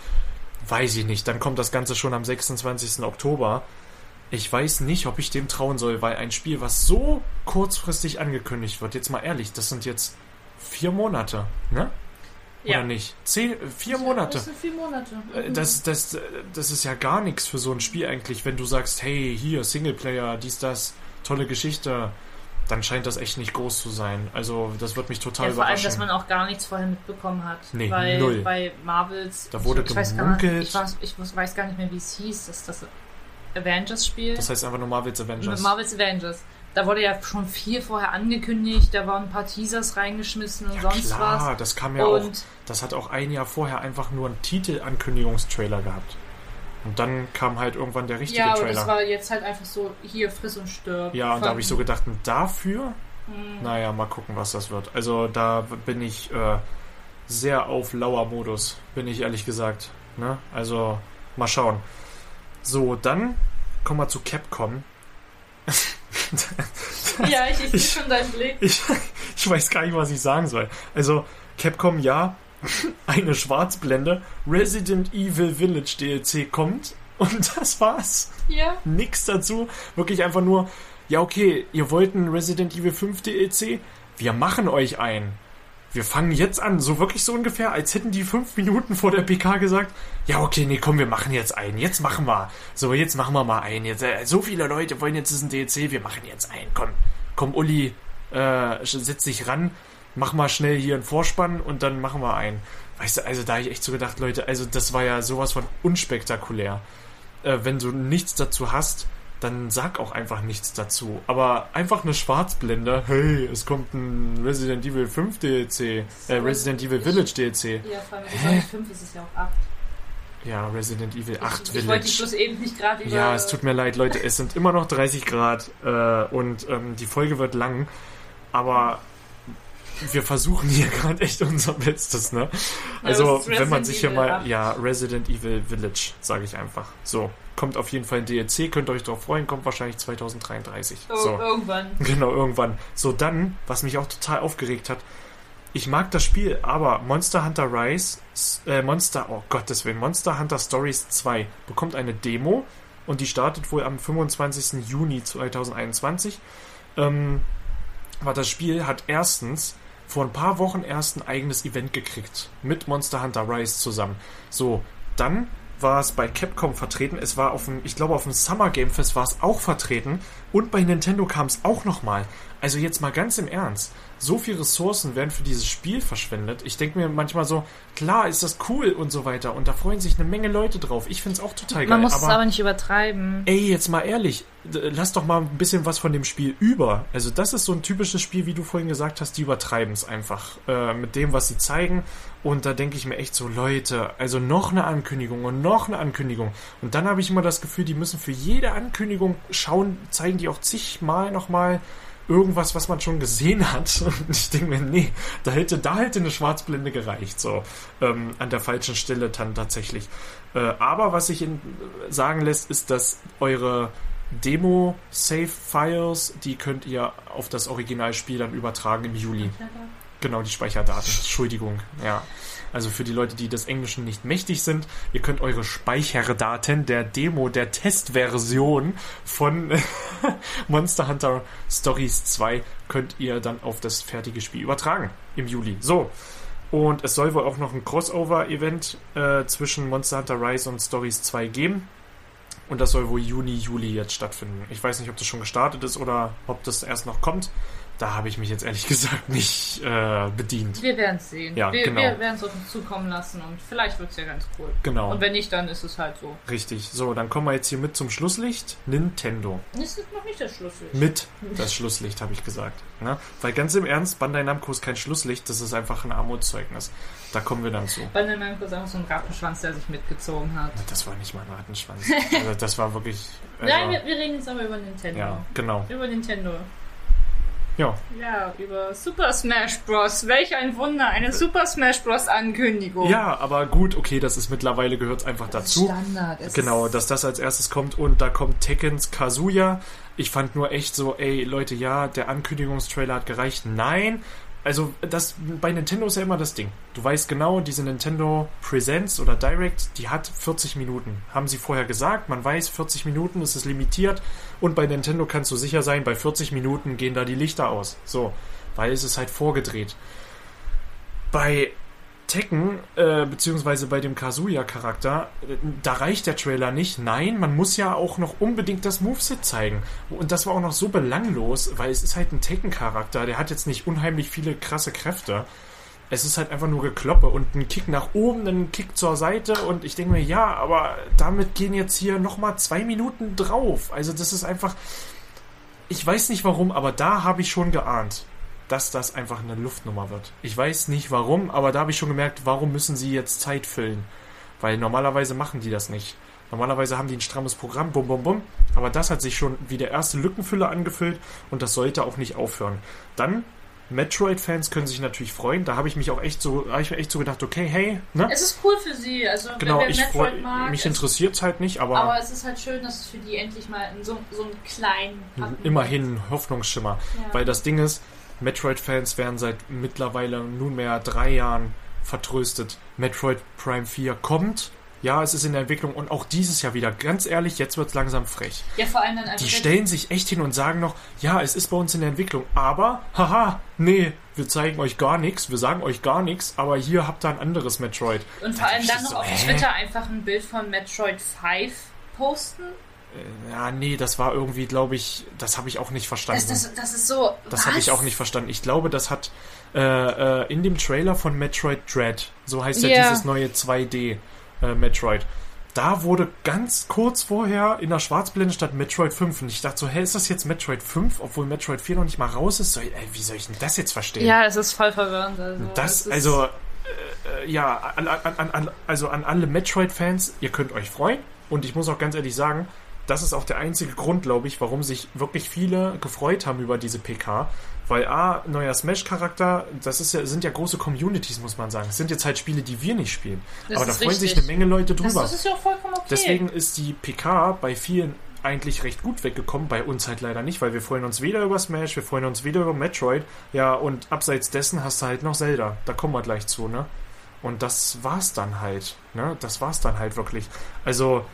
Speaker 1: Weiß ich nicht. Dann kommt das Ganze schon am 26. Oktober. Ich weiß nicht, ob ich dem trauen soll, weil ein Spiel, was so kurzfristig angekündigt wird, jetzt mal ehrlich, das sind jetzt vier Monate, ne? Oder nicht? Zehn, vier Monate.
Speaker 2: Das vier Monate.
Speaker 1: Äh, Das, das, das ist ja gar nichts für so ein Spiel eigentlich, wenn du sagst, hey, hier, Singleplayer, dies, das, tolle Geschichte, dann scheint das echt nicht groß zu sein. Also, das wird mich total
Speaker 2: Ja, vor allem,
Speaker 1: überraschen.
Speaker 2: dass man auch gar nichts vorher mitbekommen hat.
Speaker 1: Nee,
Speaker 2: weil
Speaker 1: null.
Speaker 2: bei Marvels.
Speaker 1: Da wurde
Speaker 2: ich, ich weiß gar nicht,
Speaker 1: gemunkelt.
Speaker 2: ich, weiß, ich weiß- gar nicht mehr, wie es hieß. Das ist das Avengers-Spiel.
Speaker 1: das heißt einfach nur Marvel's Avengers.
Speaker 2: Marvel's Avengers. Da wurde ja schon viel vorher angekündigt, da waren ein paar Teasers reingeschmissen und
Speaker 1: ja,
Speaker 2: sonst
Speaker 1: klar,
Speaker 2: was.
Speaker 1: das kam ja auch.
Speaker 2: Und
Speaker 1: Das hat auch ein Jahr vorher einfach nur einen Titelankündigungstrailer gehabt. Und dann kam halt irgendwann der richtige
Speaker 2: ja, aber
Speaker 1: Trailer.
Speaker 2: das war jetzt halt einfach so, hier, friss und stirb.
Speaker 1: Ja, und da habe ich so gedacht, dafür?
Speaker 2: Hm.
Speaker 1: Naja, mal gucken, was das wird. Also da bin ich äh, sehr auf lauer Modus, bin ich ehrlich gesagt. Ne? Also mal schauen. So, dann kommen wir zu Capcom.
Speaker 2: Ja, ich, ich, schon deinen Blick.
Speaker 1: Ich, ich weiß gar nicht, was ich sagen soll. Also, Capcom, ja, eine Schwarzblende. Resident Evil Village DLC kommt. Und das war's.
Speaker 2: Ja.
Speaker 1: Nix dazu. Wirklich einfach nur, ja, okay, ihr wollt ein Resident Evil 5 DLC? Wir machen euch ein. Wir fangen jetzt an. So wirklich so ungefähr, als hätten die fünf Minuten vor der PK gesagt, ja, okay, nee, komm, wir machen jetzt einen. Jetzt machen wir. So, jetzt machen wir mal einen. Jetzt, äh, so viele Leute wollen jetzt diesen DLC. Wir machen jetzt einen. Komm, komm, Uli, äh, setz dich ran. Mach mal schnell hier einen Vorspann und dann machen wir einen. Weißt du, also da habe ich echt so gedacht, Leute, also das war ja sowas von unspektakulär äh, wenn du nichts dazu hast, dann sag auch einfach nichts dazu. Aber einfach eine Schwarzblende, hey, es kommt ein Resident Evil 5 DLC, äh, Resident Evil Village DLC.
Speaker 2: Ja, vor allem, es ist nicht 5, es ist ja auch 8.
Speaker 1: Ja, Resident Evil 8
Speaker 2: ich, ich wollte dich
Speaker 1: Village.
Speaker 2: bloß eben nicht gerade über...
Speaker 1: Ja, es tut mir leid, Leute, es sind immer noch 30 Grad äh, und ähm, die Folge wird lang, aber wir versuchen hier gerade echt unser Bestes, ne? Also,
Speaker 2: ist
Speaker 1: wenn man sich hier
Speaker 2: Evil
Speaker 1: mal,
Speaker 2: 8.
Speaker 1: ja, Resident Evil Village, sage ich einfach. So, kommt auf jeden Fall ein DLC, könnt ihr euch drauf freuen, kommt wahrscheinlich 2033.
Speaker 2: Oh,
Speaker 1: So.
Speaker 2: Irgendwann.
Speaker 1: Genau, irgendwann. So, dann, was mich auch total aufgeregt hat, ich mag das Spiel, aber Monster Hunter Rise, äh, Monster, oh Gottes Willen, Monster Hunter Stories 2 bekommt eine Demo und die startet wohl am 25. Juni 2021. Ähm, aber das Spiel hat erstens vor ein paar Wochen erst ein eigenes Event gekriegt mit Monster Hunter Rise zusammen. So, dann war es bei Capcom vertreten. Es war auf dem, ich glaube, auf dem Summer Game Fest war es auch vertreten. Und bei Nintendo kam es auch nochmal. Also jetzt mal ganz im Ernst. So viele Ressourcen werden für dieses Spiel verschwendet. Ich denke mir manchmal so, klar ist das cool und so weiter. Und da freuen sich eine Menge Leute drauf. Ich finde es auch total geil.
Speaker 2: Man muss es aber nicht übertreiben.
Speaker 1: Ey, jetzt mal ehrlich, lass doch mal ein bisschen was von dem Spiel über. Also das ist so ein typisches Spiel, wie du vorhin gesagt hast, die übertreiben es einfach äh, mit dem, was sie zeigen. Und da denke ich mir echt so, Leute, also noch eine Ankündigung und noch eine Ankündigung. Und dann habe ich immer das Gefühl, die müssen für jede Ankündigung schauen, zeigen die auch zigmal nochmal irgendwas, was man schon gesehen hat. Und ich denke mir, nee, da hätte, da hätte eine Schwarzblende gereicht, so ähm, an der falschen Stelle dann tatsächlich. Äh, aber was sich in, sagen lässt, ist, dass eure Demo-Save-Files, die könnt ihr auf das Originalspiel dann übertragen im Juli. Genau, die Speicherdaten. Entschuldigung, ja. Also für die Leute, die des Englischen nicht mächtig sind, ihr könnt eure Speicherdaten der Demo, der Testversion von Monster Hunter Stories 2 könnt ihr dann auf das fertige Spiel übertragen im Juli. So. Und es soll wohl auch noch ein Crossover-Event äh, zwischen Monster Hunter Rise und Stories 2 geben. Und das soll wohl Juni, Juli jetzt stattfinden. Ich weiß nicht, ob das schon gestartet ist oder ob das erst noch kommt. Da habe ich mich jetzt ehrlich gesagt nicht äh, bedient.
Speaker 2: Wir werden es sehen.
Speaker 1: Ja,
Speaker 2: wir
Speaker 1: genau.
Speaker 2: wir werden es auf uns zukommen lassen und vielleicht wird es ja ganz cool.
Speaker 1: Genau.
Speaker 2: Und wenn nicht, dann ist es halt so.
Speaker 1: Richtig. So, dann kommen wir jetzt hier mit zum Schlusslicht. Nintendo.
Speaker 2: Das ist noch nicht der Schlusslicht.
Speaker 1: Mit das Schlusslicht, habe ich gesagt. Ne? Weil ganz im Ernst, Bandai Namco ist kein Schlusslicht, das ist einfach ein Armutszeugnis. Da kommen wir dann zu.
Speaker 2: Den Namco ist einfach so ein Rattenschwanz, der sich mitgezogen hat.
Speaker 1: Das war nicht mal ein Rattenschwanz. Also das war wirklich. Also,
Speaker 2: Nein, wir, wir reden jetzt aber über Nintendo.
Speaker 1: ja, genau.
Speaker 2: Über Nintendo.
Speaker 1: Ja,
Speaker 2: Ja, über Super Smash Bros. Welch ein Wunder, eine Super Smash Bros. Ankündigung.
Speaker 1: ja, aber gut, okay, das ist mittlerweile gehört einfach dazu.
Speaker 2: Standard. Es
Speaker 1: Genau, dass das als erstes kommt und da kommt Tekkens Kazuya. Ich fand nur echt so, ey Leute, ja, der Ankündigungstrailer hat gereicht. Nein, also das bei Nintendo ist ja immer das Ding. Du weißt genau, diese Nintendo Presents oder Direct, die hat 40 Minuten. Haben sie vorher gesagt, man weiß, 40 Minuten ist es limitiert und bei Nintendo kannst du sicher sein, bei 40 Minuten gehen da die Lichter aus. So, weil es ist halt vorgedreht. Bei Tekken, äh, beziehungsweise bei dem Kazuya-Charakter, äh, da reicht der Trailer nicht. Nein, man muss ja auch noch unbedingt das Moveset zeigen. Und das war auch noch so belanglos, weil es ist halt ein Tekken-Charakter, der hat jetzt nicht unheimlich viele krasse Kräfte. Es ist halt einfach nur Gekloppe und ein Kick nach oben, ein Kick zur Seite und ich denke mir, ja, aber damit gehen jetzt hier nochmal zwei Minuten drauf. Also das ist einfach, ich weiß nicht warum, aber da habe ich schon geahnt, dass das einfach eine Luftnummer wird. Ich weiß nicht warum, aber da habe ich schon gemerkt, warum müssen sie jetzt Zeit füllen? Weil normalerweise machen die das nicht. Normalerweise haben die ein strammes Programm, bum bum bum, aber das hat sich schon wie der erste Lückenfüller angefüllt und das sollte auch nicht aufhören. Dann Metroid-Fans können sich natürlich freuen. Da habe ich mich auch echt so, habe ich mir echt so gedacht, okay, hey, ne?
Speaker 2: Es ist cool für sie. Also,
Speaker 1: Genau,
Speaker 2: wenn
Speaker 1: ich
Speaker 2: Metroid
Speaker 1: freu,
Speaker 2: mag,
Speaker 1: mich
Speaker 2: es-
Speaker 1: interessiert es halt nicht, aber,
Speaker 2: Aber es ist halt schön, dass es für die endlich mal so, so einen kleinen Happen
Speaker 1: immerhin Hoffnungsschimmer.
Speaker 2: Ja.
Speaker 1: Weil das Ding ist, Metroid-Fans werden seit mittlerweile nunmehr drei Jahren vertröstet. Metroid Prime 4 kommt. Ja, es ist in der Entwicklung und auch dieses Jahr wieder. Ganz ehrlich, jetzt wird es langsam frech.
Speaker 2: Ja, vor allem dann einfach.
Speaker 1: Die stellen sich echt hin und sagen noch, ja, es ist bei uns in der Entwicklung, aber, haha, nee, wir zeigen euch gar nichts, wir sagen euch gar nichts, aber hier habt ihr ein anderes Metroid.
Speaker 2: und vor allem dann noch
Speaker 1: so,
Speaker 2: auf? Twitter einfach ein Bild von Metroid 5 posten.
Speaker 1: Ja, nee, das war irgendwie, glaube ich, das habe ich auch nicht verstanden.
Speaker 2: Das, das, das ist so.
Speaker 1: Das habe ich auch nicht verstanden. Ich glaube, das hat äh, äh, in dem Trailer von Metroid Dread, so heißt ja,
Speaker 2: Ja.
Speaker 1: dieses neue 2D äh, Metroid, da wurde ganz kurz vorher in der Schwarzblende statt Metroid 5 und ich dachte so, hä, ist das jetzt Metroid 5, obwohl Metroid 4 noch nicht mal raus ist? Soll, ey, wie soll ich denn das jetzt verstehen?
Speaker 2: Ja, es ist voll verwirrend. Also,
Speaker 1: Das, also, äh, äh, ja, an, an, an, an, also an alle Metroid-Fans, ihr könnt euch freuen. Und ich muss auch ganz ehrlich sagen, das ist auch der einzige Grund, glaube ich, warum sich wirklich viele gefreut haben über diese PK. Weil A, neuer Smash-Charakter, das ist ja, sind ja große Communities, muss man sagen. Es sind jetzt halt Spiele, die wir nicht spielen.
Speaker 2: Das
Speaker 1: Aber da freuen sich
Speaker 2: richtig.
Speaker 1: eine Menge Leute drüber.
Speaker 2: das ist ja auch vollkommen okay.
Speaker 1: Deswegen ist die PK bei vielen eigentlich recht gut weggekommen, bei uns halt leider nicht, weil wir freuen uns weder über Smash, wir freuen uns weder über Metroid, ja, und abseits dessen hast du halt noch Zelda. Da kommen wir gleich zu, ne? Und das war's dann halt, ne? Das war's dann halt wirklich. Also,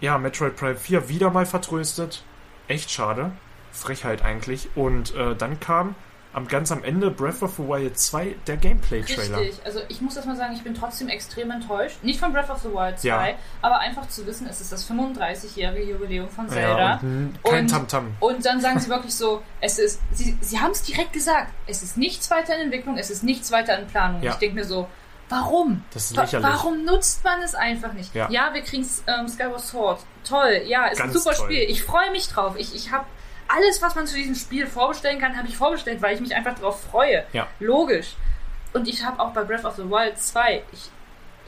Speaker 1: ja, Metroid Prime 4 wieder mal vertröstet. Echt schade. Frechheit eigentlich. Und äh, dann kam am ganz am Ende Breath of the Wild 2 der Gameplay-Trailer.
Speaker 2: Richtig, also ich muss erstmal sagen, ich bin trotzdem extrem enttäuscht. Nicht von Breath of the Wild 2,
Speaker 1: Ja.
Speaker 2: aber einfach zu wissen, es ist das 35-jährige Jubiläum von
Speaker 1: Ja,
Speaker 2: Zelda.
Speaker 1: und, hm, kein
Speaker 2: Und-
Speaker 1: Tamtam.
Speaker 2: Und dann sagen sie wirklich so, es ist, sie, sie haben es direkt gesagt, es ist nichts weiter in Entwicklung, es ist nichts weiter in Planung.
Speaker 1: Ja.
Speaker 2: Ich denke mir so, warum?
Speaker 1: Das ist lächerlich.
Speaker 2: Warum nutzt man es einfach nicht?
Speaker 1: Ja.
Speaker 2: wir kriegen ähm, Skyward Sword. Toll, ja, ist
Speaker 1: Ganz
Speaker 2: ein super
Speaker 1: toll.
Speaker 2: Spiel. Ich freue mich drauf. Ich, ich habe alles, was man zu diesem Spiel vorbestellen kann, habe ich vorbestellt, weil ich mich einfach darauf freue.
Speaker 1: Ja.
Speaker 2: Logisch. Und ich habe auch bei Breath of the Wild 2, ich,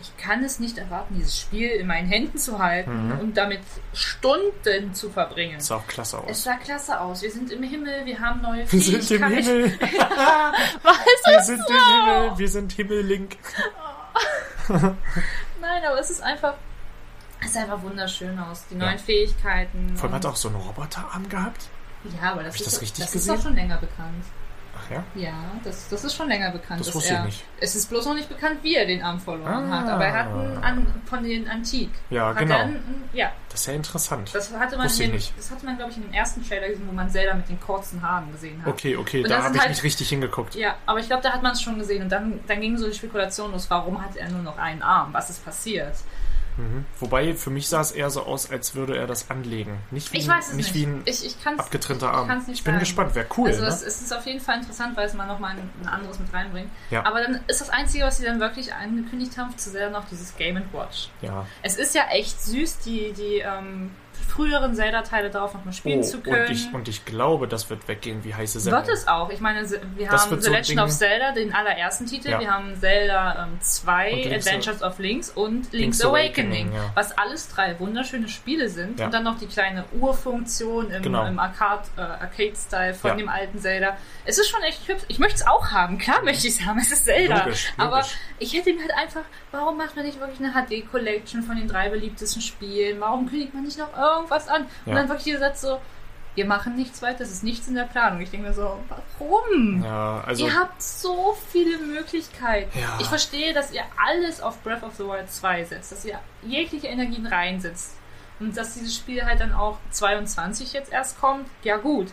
Speaker 2: ich kann es nicht erwarten, dieses Spiel in meinen Händen zu halten
Speaker 1: Mhm.
Speaker 2: und damit Stunden zu verbringen.
Speaker 1: Sah auch klasse
Speaker 2: Es
Speaker 1: aus.
Speaker 2: sah klasse aus. Wir sind im Himmel, wir haben neue
Speaker 1: Wir sind im. Himmel.
Speaker 2: Was
Speaker 1: Wir
Speaker 2: ist
Speaker 1: sind
Speaker 2: so?
Speaker 1: im Himmel. Wir sind Himmellink.
Speaker 2: Nein, aber es ist einfach. Es sah einfach wunderschön aus. Die
Speaker 1: Ja.
Speaker 2: neuen Fähigkeiten.
Speaker 1: Vor allem hat er auch so einen Roboterarm gehabt.
Speaker 2: Ja, aber das,
Speaker 1: ich
Speaker 2: ist,
Speaker 1: das richtig
Speaker 2: das ist doch schon länger bekannt.
Speaker 1: Ach ja?
Speaker 2: Ja, das, das ist schon länger bekannt.
Speaker 1: Das wusste ich
Speaker 2: er,
Speaker 1: nicht.
Speaker 2: Es ist bloß noch nicht bekannt, wie er den Arm verloren
Speaker 1: Ah.
Speaker 2: hat. Aber er hat einen an, von den Antik.
Speaker 1: Ja, genau.
Speaker 2: Einen, ja,
Speaker 1: Das ist ja interessant.
Speaker 2: das hatte man, in
Speaker 1: ich
Speaker 2: dem,
Speaker 1: nicht.
Speaker 2: das hatte man, glaube ich, in dem ersten Trailer gesehen, wo man Zelda mit den kurzen Haaren gesehen hat.
Speaker 1: Okay, okay,
Speaker 2: Und
Speaker 1: da habe ich
Speaker 2: halt-
Speaker 1: nicht richtig hingeguckt.
Speaker 2: Ja, aber ich glaube, da hat man es schon gesehen und dann, dann ging so die Spekulation los, warum hat er nur noch einen Arm? Was ist passiert?
Speaker 1: Mhm. Wobei, für mich sah es eher so aus, als würde er das anlegen. Nicht wie,
Speaker 2: Ich weiß es
Speaker 1: nicht
Speaker 2: nicht.
Speaker 1: wie ein
Speaker 2: ich ich
Speaker 1: abgetrennter Arm. Ich bin
Speaker 2: sagen.
Speaker 1: gespannt, wäre cool.
Speaker 2: Also
Speaker 1: ne?
Speaker 2: es, es ist auf jeden Fall interessant, weil es mal nochmal ein, ein anderes mit reinbringt.
Speaker 1: Ja.
Speaker 2: Aber dann ist das Einzige, was sie dann wirklich angekündigt haben, zu sehr noch dieses Game Watch.
Speaker 1: ja.
Speaker 2: Es ist ja echt süß, die, die ähm, früheren Zelda-Teile darauf nochmal spielen
Speaker 1: Oh,
Speaker 2: zu können.
Speaker 1: und ich, und ich glaube, das wird weggehen wie heiße Semmel.
Speaker 2: wird es auch. Ich meine, wir
Speaker 1: Das
Speaker 2: haben The
Speaker 1: so
Speaker 2: Legend of Zelda, den allerersten Titel.
Speaker 1: Ja.
Speaker 2: Wir haben Zelda ähm, 2,
Speaker 1: Und Link's-
Speaker 2: Adventures of Links und Link's,
Speaker 1: Link's
Speaker 2: Awakening.
Speaker 1: Awakening, ja.
Speaker 2: Was alles drei wunderschöne Spiele sind.
Speaker 1: Ja.
Speaker 2: Und dann noch die kleine Urfunktion im,
Speaker 1: Genau.
Speaker 2: im Arcade, äh, Arcade-Style von
Speaker 1: Ja.
Speaker 2: dem alten Zelda. Es ist schon echt hübsch. Ich möchte es auch haben. Klar möchte ich es haben. Es ist Zelda.
Speaker 1: Logisch,
Speaker 2: Aber
Speaker 1: logisch.
Speaker 2: ich hätte mir halt einfach, warum macht man nicht wirklich eine HD-Collection von den drei beliebtesten Spielen? Warum kündigt man nicht noch irgendwas an? Und
Speaker 1: Ja.
Speaker 2: dann wirklich dieser Satz so, wir machen nichts weiter, es ist nichts in der Planung. Ich denke mir so, warum?
Speaker 1: Ja, also
Speaker 2: ihr habt so viele Möglichkeiten.
Speaker 1: Ja.
Speaker 2: Ich verstehe, dass ihr alles auf Breath of the Wild 2 setzt, dass ihr jegliche Energien reinsetzt. Und dass dieses Spiel halt dann auch 22 jetzt erst kommt, ja gut.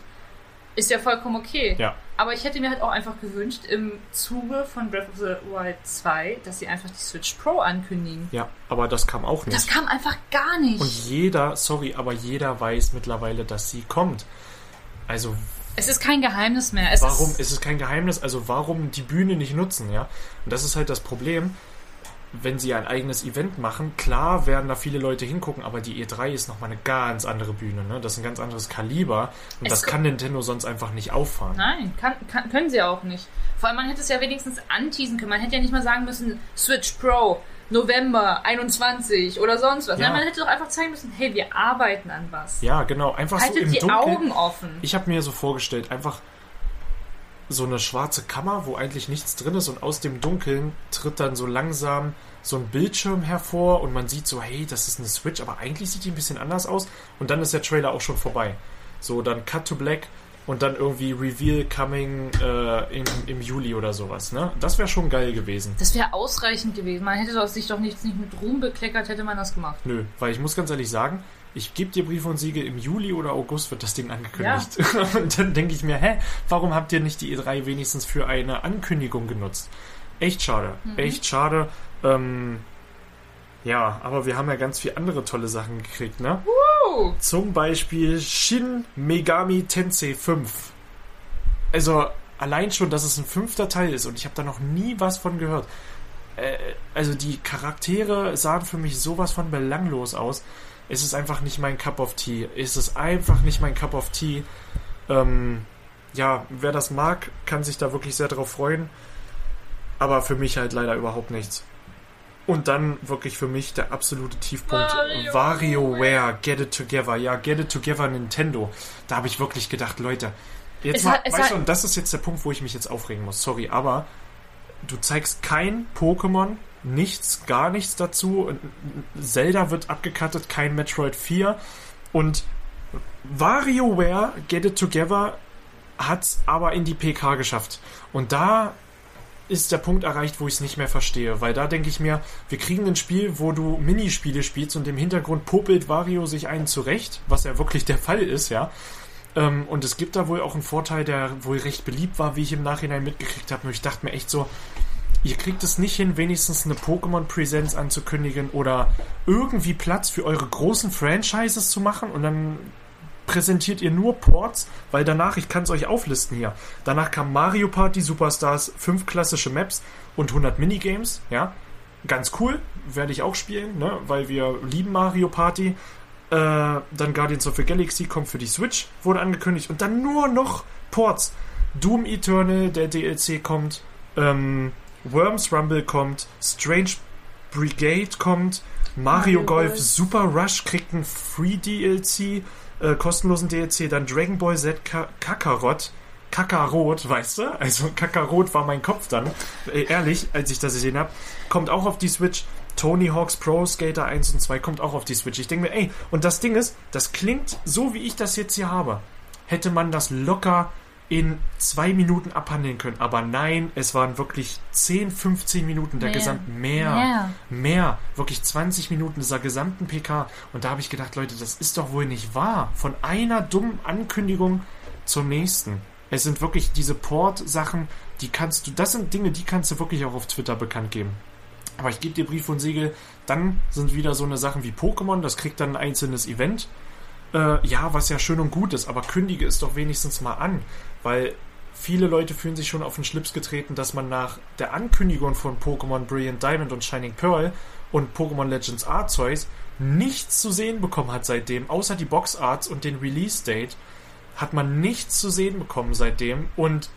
Speaker 2: Ist ja vollkommen okay.
Speaker 1: ja,
Speaker 2: Aber ich hätte mir halt auch einfach gewünscht, im Zuge von Breath of the Wild 2, dass sie einfach die Switch Pro ankündigen.
Speaker 1: ja, aber das kam auch nicht.
Speaker 2: Das kam einfach gar nicht.
Speaker 1: und jeder, sorry, aber jeder weiß mittlerweile, dass sie kommt. Also
Speaker 2: es ist kein Geheimnis mehr. Es
Speaker 1: warum,
Speaker 2: ist,
Speaker 1: es ist kein Geheimnis, also warum die Bühne nicht nutzen, ja? Und das ist halt das Problem, wenn sie ein eigenes Event machen, klar werden da viele Leute hingucken, aber die E3 ist nochmal eine ganz andere Bühne, ne? Das ist ein ganz anderes Kaliber und
Speaker 2: Es
Speaker 1: das kann Nintendo sonst einfach nicht auffahren.
Speaker 2: Nein, kann, kann, können sie auch nicht. Vor allem, man hätte es ja wenigstens anteasen können. Man hätte ja nicht mal sagen müssen, Switch Pro, November 21 oder sonst was.
Speaker 1: Ja.
Speaker 2: Nein, man hätte doch einfach zeigen müssen, hey, wir arbeiten an was.
Speaker 1: Ja, genau, einfach so
Speaker 2: Haltet
Speaker 1: im
Speaker 2: die
Speaker 1: Dunkeln.
Speaker 2: Augen offen.
Speaker 1: Ich habe mir so vorgestellt, einfach so eine schwarze Kammer, wo eigentlich nichts drin ist und aus dem Dunkeln tritt dann so langsam so ein Bildschirm hervor und man sieht so, hey, das ist eine Switch, aber eigentlich sieht die ein bisschen anders aus und dann ist der Trailer auch schon vorbei. So, dann Cut to Black und dann irgendwie Reveal coming äh, im, im Juli oder sowas, ne? Das wäre schon geil gewesen.
Speaker 2: Das wäre ausreichend gewesen. Man hätte sich doch nichts nicht mit Ruhm bekleckert, hätte man das gemacht.
Speaker 1: Nö, weil ich muss ganz ehrlich sagen, ich gebe dir Briefe und Siegel, im Juli oder August wird das Ding angekündigt. Und dann denke ich mir, hä, warum habt ihr nicht die E3 wenigstens für eine Ankündigung genutzt? Echt schade, echt schade. Ähm, ja, aber wir haben ja ganz viele andere tolle Sachen gekriegt, ne?
Speaker 2: Uh,
Speaker 1: Zum Beispiel Shin Megami Tensei 5. Also allein schon, dass es ein fünfter Teil ist und ich habe da noch nie was von gehört. Äh, also die Charaktere sahen für mich sowas von belanglos aus. Es ist einfach nicht mein Cup of Tea. Es ist einfach nicht mein Cup of Tea. Ähm, ja, wer das mag, kann sich da wirklich sehr drauf freuen. Aber für mich halt leider überhaupt nichts. Und dann wirklich für mich der absolute Tiefpunkt.
Speaker 2: WarioWare.
Speaker 1: WarioWare, Get It Together. Ja, Get It Together Nintendo. Da habe ich wirklich gedacht, Leute, jetzt
Speaker 2: Es
Speaker 1: mal,
Speaker 2: hat-
Speaker 1: weißt du, und das ist jetzt der Punkt, wo ich mich jetzt aufregen muss. Sorry, aber du zeigst kein Pokémon, nichts, gar nichts dazu. Und Zelda wird abgekattet, kein Metroid 4. Und WarioWare Get It Together hat's aber in die PK geschafft. Und da ist der Punkt erreicht, wo ich es nicht mehr verstehe. Weil da denke ich mir, wir kriegen ein Spiel, wo du Minispiele spielst und im Hintergrund popelt Wario sich einen zurecht, was ja wirklich der Fall ist, ja. Äh, Ähm, und es gibt da wohl auch einen Vorteil, der wohl recht beliebt war, wie ich im Nachhinein mitgekriegt habe. Nur ich dachte mir echt so, ihr kriegt es nicht hin, wenigstens eine Pokémon-Präsenz anzukündigen oder irgendwie Platz für eure großen Franchises zu machen und dann präsentiert ihr nur Ports, weil danach, ich kann es euch auflisten hier, danach kam Mario Party Superstars, fünf klassische Maps und 100 Minigames, ja, ganz cool, werde ich auch spielen, ne, weil wir lieben Mario Party. Äh, dann Guardians of the Galaxy kommt für die Switch, wurde angekündigt und dann nur noch Ports. Doom Eternal, der DLC kommt, ähm, Worms Rumble kommt, Strange Brigade kommt, Mario,
Speaker 2: Mario
Speaker 1: Golf
Speaker 2: Golf.
Speaker 1: Super Rush kriegt einen Free DLC, äh, kostenlosen DLC, dann Dragon Ball Z Ka Kakarot, Kakarot, weißt du? Also Kakarot war mein Kopf dann, äh, ehrlich, als ich das gesehen habe. Kommt auch auf die Switch. Tony Hawk's Pro Skater 1 und 2 kommt auch auf die Switch. Ich denke mir, ey, und das Ding ist, das klingt so, wie ich das jetzt hier habe. Hätte man das locker in zwei Minuten abhandeln können. Aber nein, es waren wirklich 10, 15 Minuten der
Speaker 2: Mehr.
Speaker 1: gesamten mehr,
Speaker 2: Mehr.
Speaker 1: mehr, wirklich 20 Minuten dieser gesamten PK. Und da habe ich gedacht, Leute, das ist doch wohl nicht wahr. Von einer dummen Ankündigung zur nächsten. Es sind wirklich diese Port-Sachen, die kannst du, das sind Dinge, die kannst du wirklich auch auf Twitter bekannt geben. Aber ich gebe dir Brief und Siegel, dann sind wieder so eine Sachen wie Pokémon, das kriegt dann ein einzelnes Event. Äh, ja, was ja schön und gut ist, aber kündige es doch wenigstens mal an, weil viele Leute fühlen sich schon auf den Schlips getreten, dass man nach der Ankündigung von Pokémon Brilliant Diamond und Shining Pearl und Pokémon Legends Arceus nichts zu sehen bekommen hat seitdem, außer die Boxarts und den Release-Date, hat man nichts zu sehen bekommen seitdem und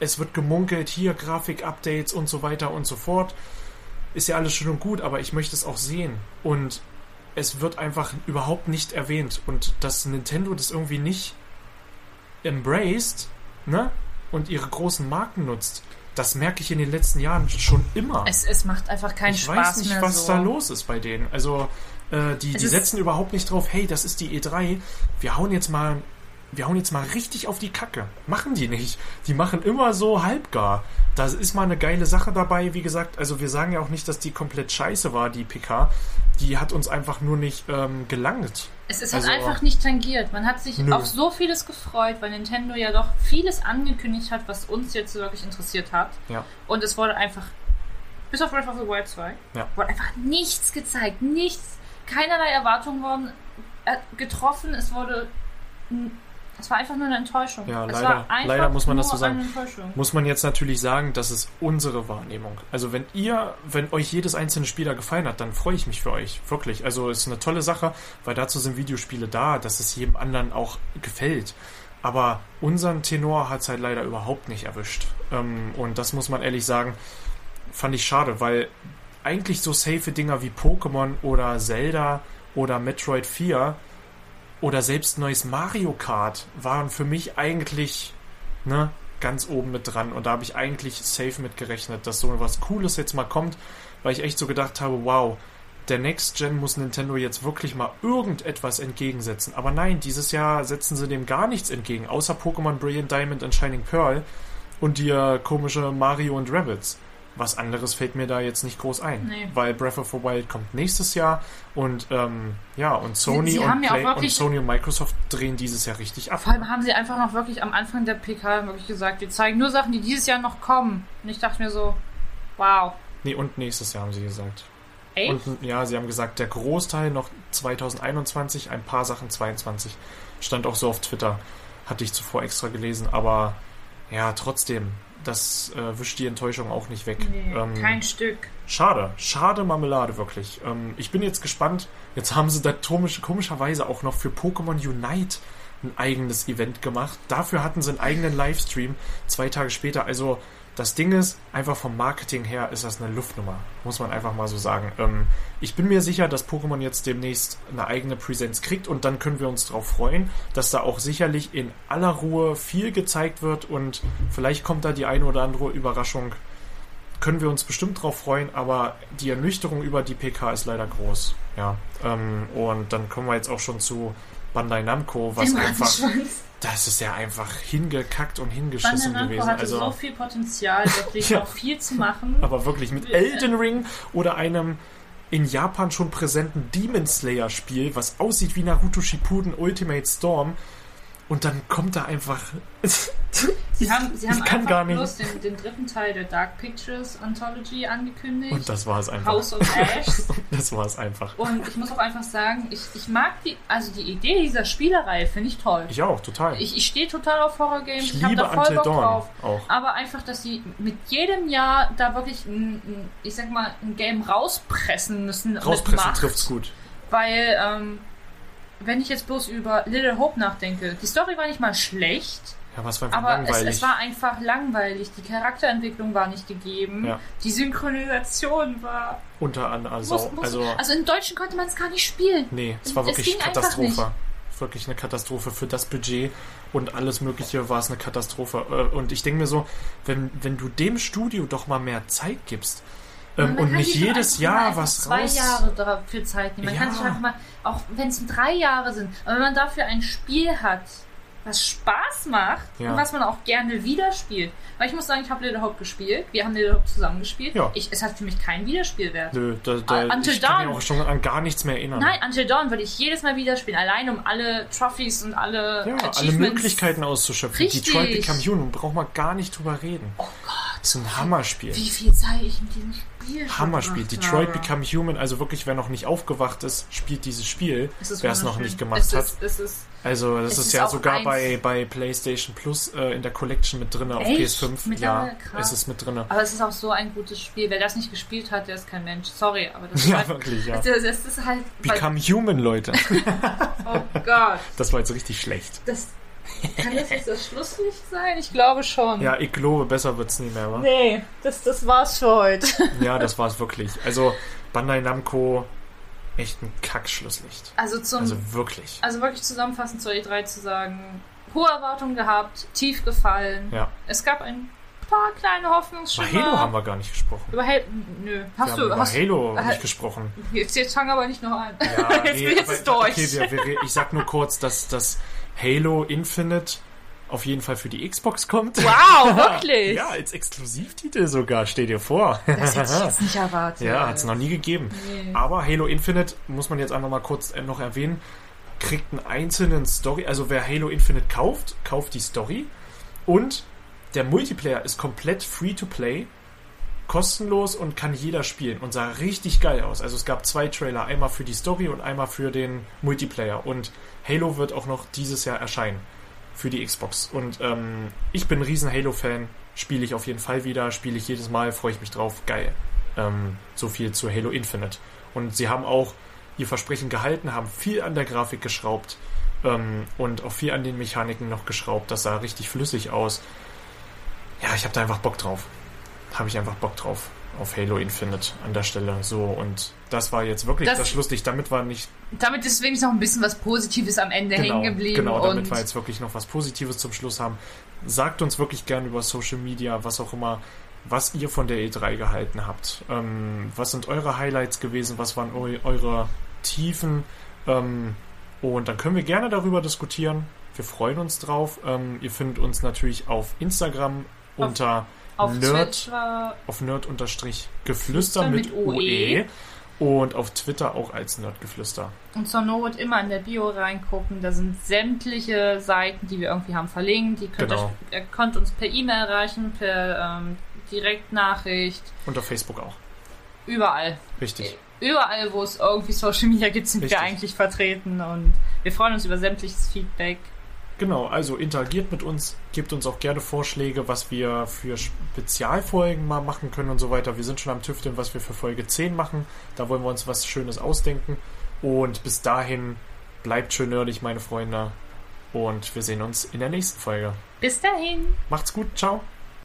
Speaker 1: es wird gemunkelt, hier Grafik-Updates und so weiter und so fort. Ist ja alles schön und gut, aber ich möchte es auch sehen. Und es wird einfach überhaupt nicht erwähnt. Und dass Nintendo das irgendwie nicht embraced, ne? Und ihre großen Marken nutzt, das merke ich in den letzten Jahren schon immer.
Speaker 2: Es, es macht einfach keinen
Speaker 1: ich
Speaker 2: Spaß
Speaker 1: weiß nicht,
Speaker 2: mehr
Speaker 1: was
Speaker 2: so.
Speaker 1: da los ist bei denen. Also, äh, die,
Speaker 2: Es
Speaker 1: die setzen überhaupt nicht drauf, hey, das ist die E3, wir hauen jetzt mal, wir hauen jetzt mal richtig auf die Kacke. Machen die nicht. Die machen immer so halbgar. Da ist mal eine geile Sache dabei, wie gesagt. Also wir sagen ja auch nicht, dass die komplett scheiße war, die PK. Die hat uns einfach nur nicht ähm, gelangt.
Speaker 2: Es ist
Speaker 1: Also-
Speaker 2: halt einfach nicht tangiert. Man hat sich
Speaker 1: Nö.
Speaker 2: auf so vieles gefreut, weil Nintendo ja doch vieles angekündigt hat, was uns jetzt wirklich interessiert hat.
Speaker 1: Ja.
Speaker 2: Und es wurde einfach, bis auf Breath of the Wild 2,
Speaker 1: Ja.
Speaker 2: wurde einfach nichts gezeigt. Nichts. Keinerlei Erwartungen wurden äh, getroffen. Es wurde. Es war einfach nur eine Enttäuschung.
Speaker 1: Ja,
Speaker 2: es
Speaker 1: leider- leider muss man das so sagen. Muss man jetzt natürlich sagen, das ist unsere Wahrnehmung. Also wenn ihr, wenn euch jedes einzelne Spieler gefallen hat, dann freue ich mich für euch. Wirklich. Also ist eine tolle Sache, weil dazu sind Videospiele da, dass es jedem anderen auch gefällt. Aber unseren Tenor hat es halt leider überhaupt nicht erwischt. Ähm, und das muss man ehrlich sagen, fand ich schade, weil eigentlich so safe Dinger wie Pokémon oder Zelda oder Metroid 4 oder selbst neues Mario Kart waren für mich eigentlich ne, ganz oben mit dran. Und da habe ich eigentlich safe mit gerechnet, dass so was Cooles jetzt mal kommt, weil ich echt so gedacht habe, wow, der Next Gen muss Nintendo jetzt wirklich mal irgendetwas entgegensetzen. Aber nein, dieses Jahr setzen sie dem gar nichts entgegen, außer Pokémon Brilliant Diamond und Shining Pearl und äh, komische Mario und Rabbits. Was anderes fällt mir da jetzt nicht groß ein,
Speaker 2: Nee.
Speaker 1: weil Breath of the Wild kommt nächstes Jahr und ähm, ja und Sony und,
Speaker 2: ja
Speaker 1: Play und
Speaker 2: wirklich-
Speaker 1: Sony und Microsoft drehen dieses Jahr richtig ab.
Speaker 2: Vor allem haben sie einfach noch wirklich am Anfang der PK wirklich gesagt, wir zeigen nur Sachen, die dieses Jahr noch kommen. Und ich dachte mir so, wow.
Speaker 1: Nee, und nächstes Jahr haben sie gesagt.
Speaker 2: Echt?
Speaker 1: Und ja, sie haben gesagt, der Großteil noch 2021, ein paar Sachen 22. Stand auch so auf Twitter. Hatte ich zuvor extra gelesen, aber ja, trotzdem, das äh, wischt die Enttäuschung auch nicht weg.
Speaker 2: nee,
Speaker 1: Ähm,
Speaker 2: kein Stück.
Speaker 1: Schade, schade Marmelade, wirklich. Ähm, ich bin jetzt gespannt. Jetzt haben sie da komisch, komischerweise auch noch für Pokémon Unite ein eigenes Event gemacht. Dafür hatten sie einen eigenen Livestream zwei Tage später. Also das Ding ist, einfach vom Marketing her ist das eine Luftnummer, muss man einfach mal so sagen. Ähm, ich bin mir sicher, dass Pokémon jetzt demnächst eine eigene Präsenz kriegt und dann können wir uns darauf freuen, dass da auch sicherlich in aller Ruhe viel gezeigt wird und vielleicht kommt da die eine oder andere Überraschung können wir uns bestimmt drauf freuen, aber die Ernüchterung über die PK ist leider groß. Ja. Ähm, und dann kommen wir jetzt auch schon zu Bandai Namco, was einfach.
Speaker 2: Rattenschwanz.
Speaker 1: Das ist ja einfach hingekackt und hingeschissen
Speaker 2: Bandai
Speaker 1: gewesen.
Speaker 2: hatte
Speaker 1: Also,
Speaker 2: so viel Potenzial, wirklich
Speaker 1: Ja.
Speaker 2: noch viel zu machen.
Speaker 1: aber wirklich mit Elden Ring oder einem in Japan schon präsenten Demon Slayer Spiel, was aussieht wie Naruto Shippuden Ultimate Storm, Und dann kommt da einfach.
Speaker 2: Sie haben, sie haben
Speaker 1: kann gar nicht.
Speaker 2: bloß den, den dritten Teil der Dark Pictures Anthology angekündigt.
Speaker 1: Und das war es einfach.
Speaker 2: House of Ashes.
Speaker 1: Das war es einfach.
Speaker 2: Und ich muss auch einfach sagen, ich, ich mag die, also die Idee dieser Spielerei finde ich toll.
Speaker 1: Ich auch, total.
Speaker 2: Ich, ich stehe total auf Horror-Games,
Speaker 1: Ich
Speaker 2: ich, habe
Speaker 1: liebe
Speaker 2: da voll
Speaker 1: Until
Speaker 2: Bock
Speaker 1: Dawn
Speaker 2: drauf.
Speaker 1: auch.
Speaker 2: Aber einfach, dass sie mit jedem Jahr da wirklich ein, ein, ich sag mal, ein Game rauspressen müssen.
Speaker 1: Rauspressen trifft's gut.
Speaker 2: Weil, ähm, wenn ich jetzt bloß über Little Hope nachdenke, die Story war nicht mal schlecht,
Speaker 1: Ja, was war
Speaker 2: aber es,
Speaker 1: langweilig.
Speaker 2: es war einfach langweilig. Die Charakterentwicklung war nicht gegeben.
Speaker 1: Ja.
Speaker 2: Die Synchronisation war.
Speaker 1: Unter anderem. Also,
Speaker 2: muss, muss,
Speaker 1: also,
Speaker 2: also im Deutschen konnte man es gar nicht spielen.
Speaker 1: nee, es war
Speaker 2: es
Speaker 1: wirklich
Speaker 2: einfach
Speaker 1: Katastrophe. Wirklich eine Katastrophe für das Budget und alles Mögliche war es eine Katastrophe. Äh, Und ich denke mir so, wenn, wenn du dem Studio doch mal mehr Zeit gibst ähm, und
Speaker 2: kann
Speaker 1: nicht jedes Jahr was
Speaker 2: zwei
Speaker 1: raus.
Speaker 2: Jahre dafür Zeit nehmen. Man
Speaker 1: Ja.
Speaker 2: kann sich einfach mal, auch wenn es drei Jahre sind, aber wenn man dafür ein Spiel hat, was Spaß macht
Speaker 1: Ja.
Speaker 2: und was man auch gerne wieder spielt. Weil ich muss sagen, ich habe Hope gespielt. Wir haben Hope zusammen gespielt.
Speaker 1: Ja.
Speaker 2: Ich, es hat für mich keinen Wiederspielwert.
Speaker 1: Nö, da, da,
Speaker 2: Uh, Until
Speaker 1: ich kann
Speaker 2: Dawn.
Speaker 1: mich auch schon an gar nichts mehr erinnern.
Speaker 2: Nein, Until Dawn würde ich jedes Mal wieder spielen, allein um alle Trophies und alle
Speaker 1: Ja, alle. Möglichkeiten auszuschöpfen.
Speaker 2: Richtig.
Speaker 1: Detroit Become Human, braucht man gar nicht drüber reden. Oh Gott. Das ist ein Hammerspiel.
Speaker 2: Wie viel Zeit ich mit diesem Spiel
Speaker 1: Hammerspiel.
Speaker 2: verbracht
Speaker 1: Detroit
Speaker 2: habe.
Speaker 1: Become Human, also wirklich, wer noch nicht aufgewacht ist, spielt dieses Spiel,
Speaker 2: ist
Speaker 1: wer es noch nicht gemacht
Speaker 2: es
Speaker 1: hat.
Speaker 2: Ist, es ist,
Speaker 1: Also das ist,
Speaker 2: ist
Speaker 1: ja sogar
Speaker 2: eins-
Speaker 1: bei, bei PlayStation Plus äh, in der Collection mit drin auf
Speaker 2: Echt?
Speaker 1: PS5. Ja,
Speaker 2: Mittlerweile? Krass.
Speaker 1: es ist mit drin.
Speaker 2: aber es ist auch so ein gutes Spiel. Wer das nicht gespielt hat, der ist kein Mensch. Sorry, aber das ist
Speaker 1: Ja,
Speaker 2: halt,
Speaker 1: wirklich, ja.
Speaker 2: Das, das ist halt.
Speaker 1: Become Human, Leute.
Speaker 2: oh Gott.
Speaker 1: Das war jetzt richtig schlecht.
Speaker 2: Das, kann das jetzt das Schlusslicht sein? Ich glaube schon.
Speaker 1: Ja, ich glaube, besser wird's nie mehr, wa?
Speaker 2: Nee, das, das war's für heute.
Speaker 1: Ja, das war's wirklich. Also Bandai Namco, echt ein Kackschlusslicht.
Speaker 2: Also zum.
Speaker 1: Also
Speaker 2: Also,
Speaker 1: wirklich.
Speaker 2: wirklich zusammenfassend zur E3 zu sagen: hohe Erwartungen gehabt, tief gefallen.
Speaker 1: Ja.
Speaker 2: Es gab ein paar kleine
Speaker 1: Über
Speaker 2: Hoffnungsschimmer.
Speaker 1: Halo haben wir gar nicht gesprochen.
Speaker 2: Über Halo. Nö. Hast
Speaker 1: wir
Speaker 2: du.
Speaker 1: über
Speaker 2: hast,
Speaker 1: Halo
Speaker 2: äh,
Speaker 1: nicht gesprochen.
Speaker 2: Jetzt, jetzt fang aber nicht noch an.
Speaker 1: Ja,
Speaker 2: jetzt bin ich
Speaker 1: aber-
Speaker 2: jetzt durch.
Speaker 1: Okay, wir, wir, ich sag nur kurz, dass das Halo Infinite auf jeden Fall für die Xbox kommt.
Speaker 2: Wow, wirklich?
Speaker 1: Ja, als Exklusivtitel sogar, stell dir vor.
Speaker 2: Das hätte ich jetzt nicht erwartet.
Speaker 1: Ja, hat es noch nie gegeben.
Speaker 2: Nee.
Speaker 1: Aber Halo Infinite, muss man jetzt einfach mal kurz äh, noch erwähnen, kriegt einen einzelnen Story. Also wer Halo Infinite kauft, kauft die Story. Und der Multiplayer ist komplett free to play, kostenlos und kann jeder spielen und sah richtig geil aus. Also es gab zwei Trailer, einmal für die Story und einmal für den Multiplayer. Und Halo wird auch noch dieses Jahr erscheinen für die Xbox. Und ähm, ich bin ein riesen Halo-Fan, spiele ich auf jeden Fall wieder, spiele ich jedes Mal, freue ich mich drauf, geil. Ähm, so viel zu Halo Infinite. Und sie haben auch ihr Versprechen gehalten, haben viel an der Grafik geschraubt ähm, und auch viel an den Mechaniken noch geschraubt. Das sah richtig flüssig aus. Ja, ich habe da einfach Bock drauf. Habe ich einfach Bock drauf auf Halo Infinite an der Stelle. So, und das war jetzt wirklich
Speaker 2: Das-
Speaker 1: das, Schlusslicht. Damit war nicht
Speaker 2: Damit ist wenigstens noch ein bisschen was Positives am Ende hängen geblieben.
Speaker 1: Genau, damit
Speaker 2: und
Speaker 1: wir jetzt wirklich noch was Positives zum Schluss haben. Sagt uns wirklich gerne über Social Media, was auch immer, was ihr von der E3 gehalten habt. Ähm, was sind eure Highlights gewesen? Was waren eu eure Tiefen? Ähm, und dann können wir gerne darüber diskutieren. Wir freuen uns drauf. Ähm, ihr findet uns natürlich auf Instagram
Speaker 2: Auf-
Speaker 1: unter
Speaker 2: auf
Speaker 1: Nerd
Speaker 2: Twitter
Speaker 1: auf Nerd-Geflüster
Speaker 2: Geflüster
Speaker 1: mit
Speaker 2: mit OE.
Speaker 1: OE und auf Twitter auch als Nerdgeflüster.
Speaker 2: und zur Not immer in der Bio reingucken. Da sind sämtliche Seiten, die wir irgendwie haben, verlinkt. Die könnt
Speaker 1: Genau.
Speaker 2: euch, ihr könnt uns per E-Mail erreichen, per ähm, Direktnachricht,
Speaker 1: Und auf Facebook auch.
Speaker 2: überall.
Speaker 1: Richtig.
Speaker 2: Überall, wo es irgendwie Social Media gibt, sind
Speaker 1: Richtig.
Speaker 2: wir eigentlich vertreten und wir freuen uns über sämtliches Feedback.
Speaker 1: Genau, also interagiert mit uns, gebt uns auch gerne Vorschläge, was wir für Spezialfolgen mal machen können und so weiter. Wir sind schon am Tüfteln, was wir für Folge 10 machen. Da wollen wir uns was Schönes ausdenken. Und bis dahin bleibt schön nerdig, meine Freunde. Und wir sehen uns in der nächsten Folge.
Speaker 2: Bis dahin!
Speaker 1: Macht's gut, ciao.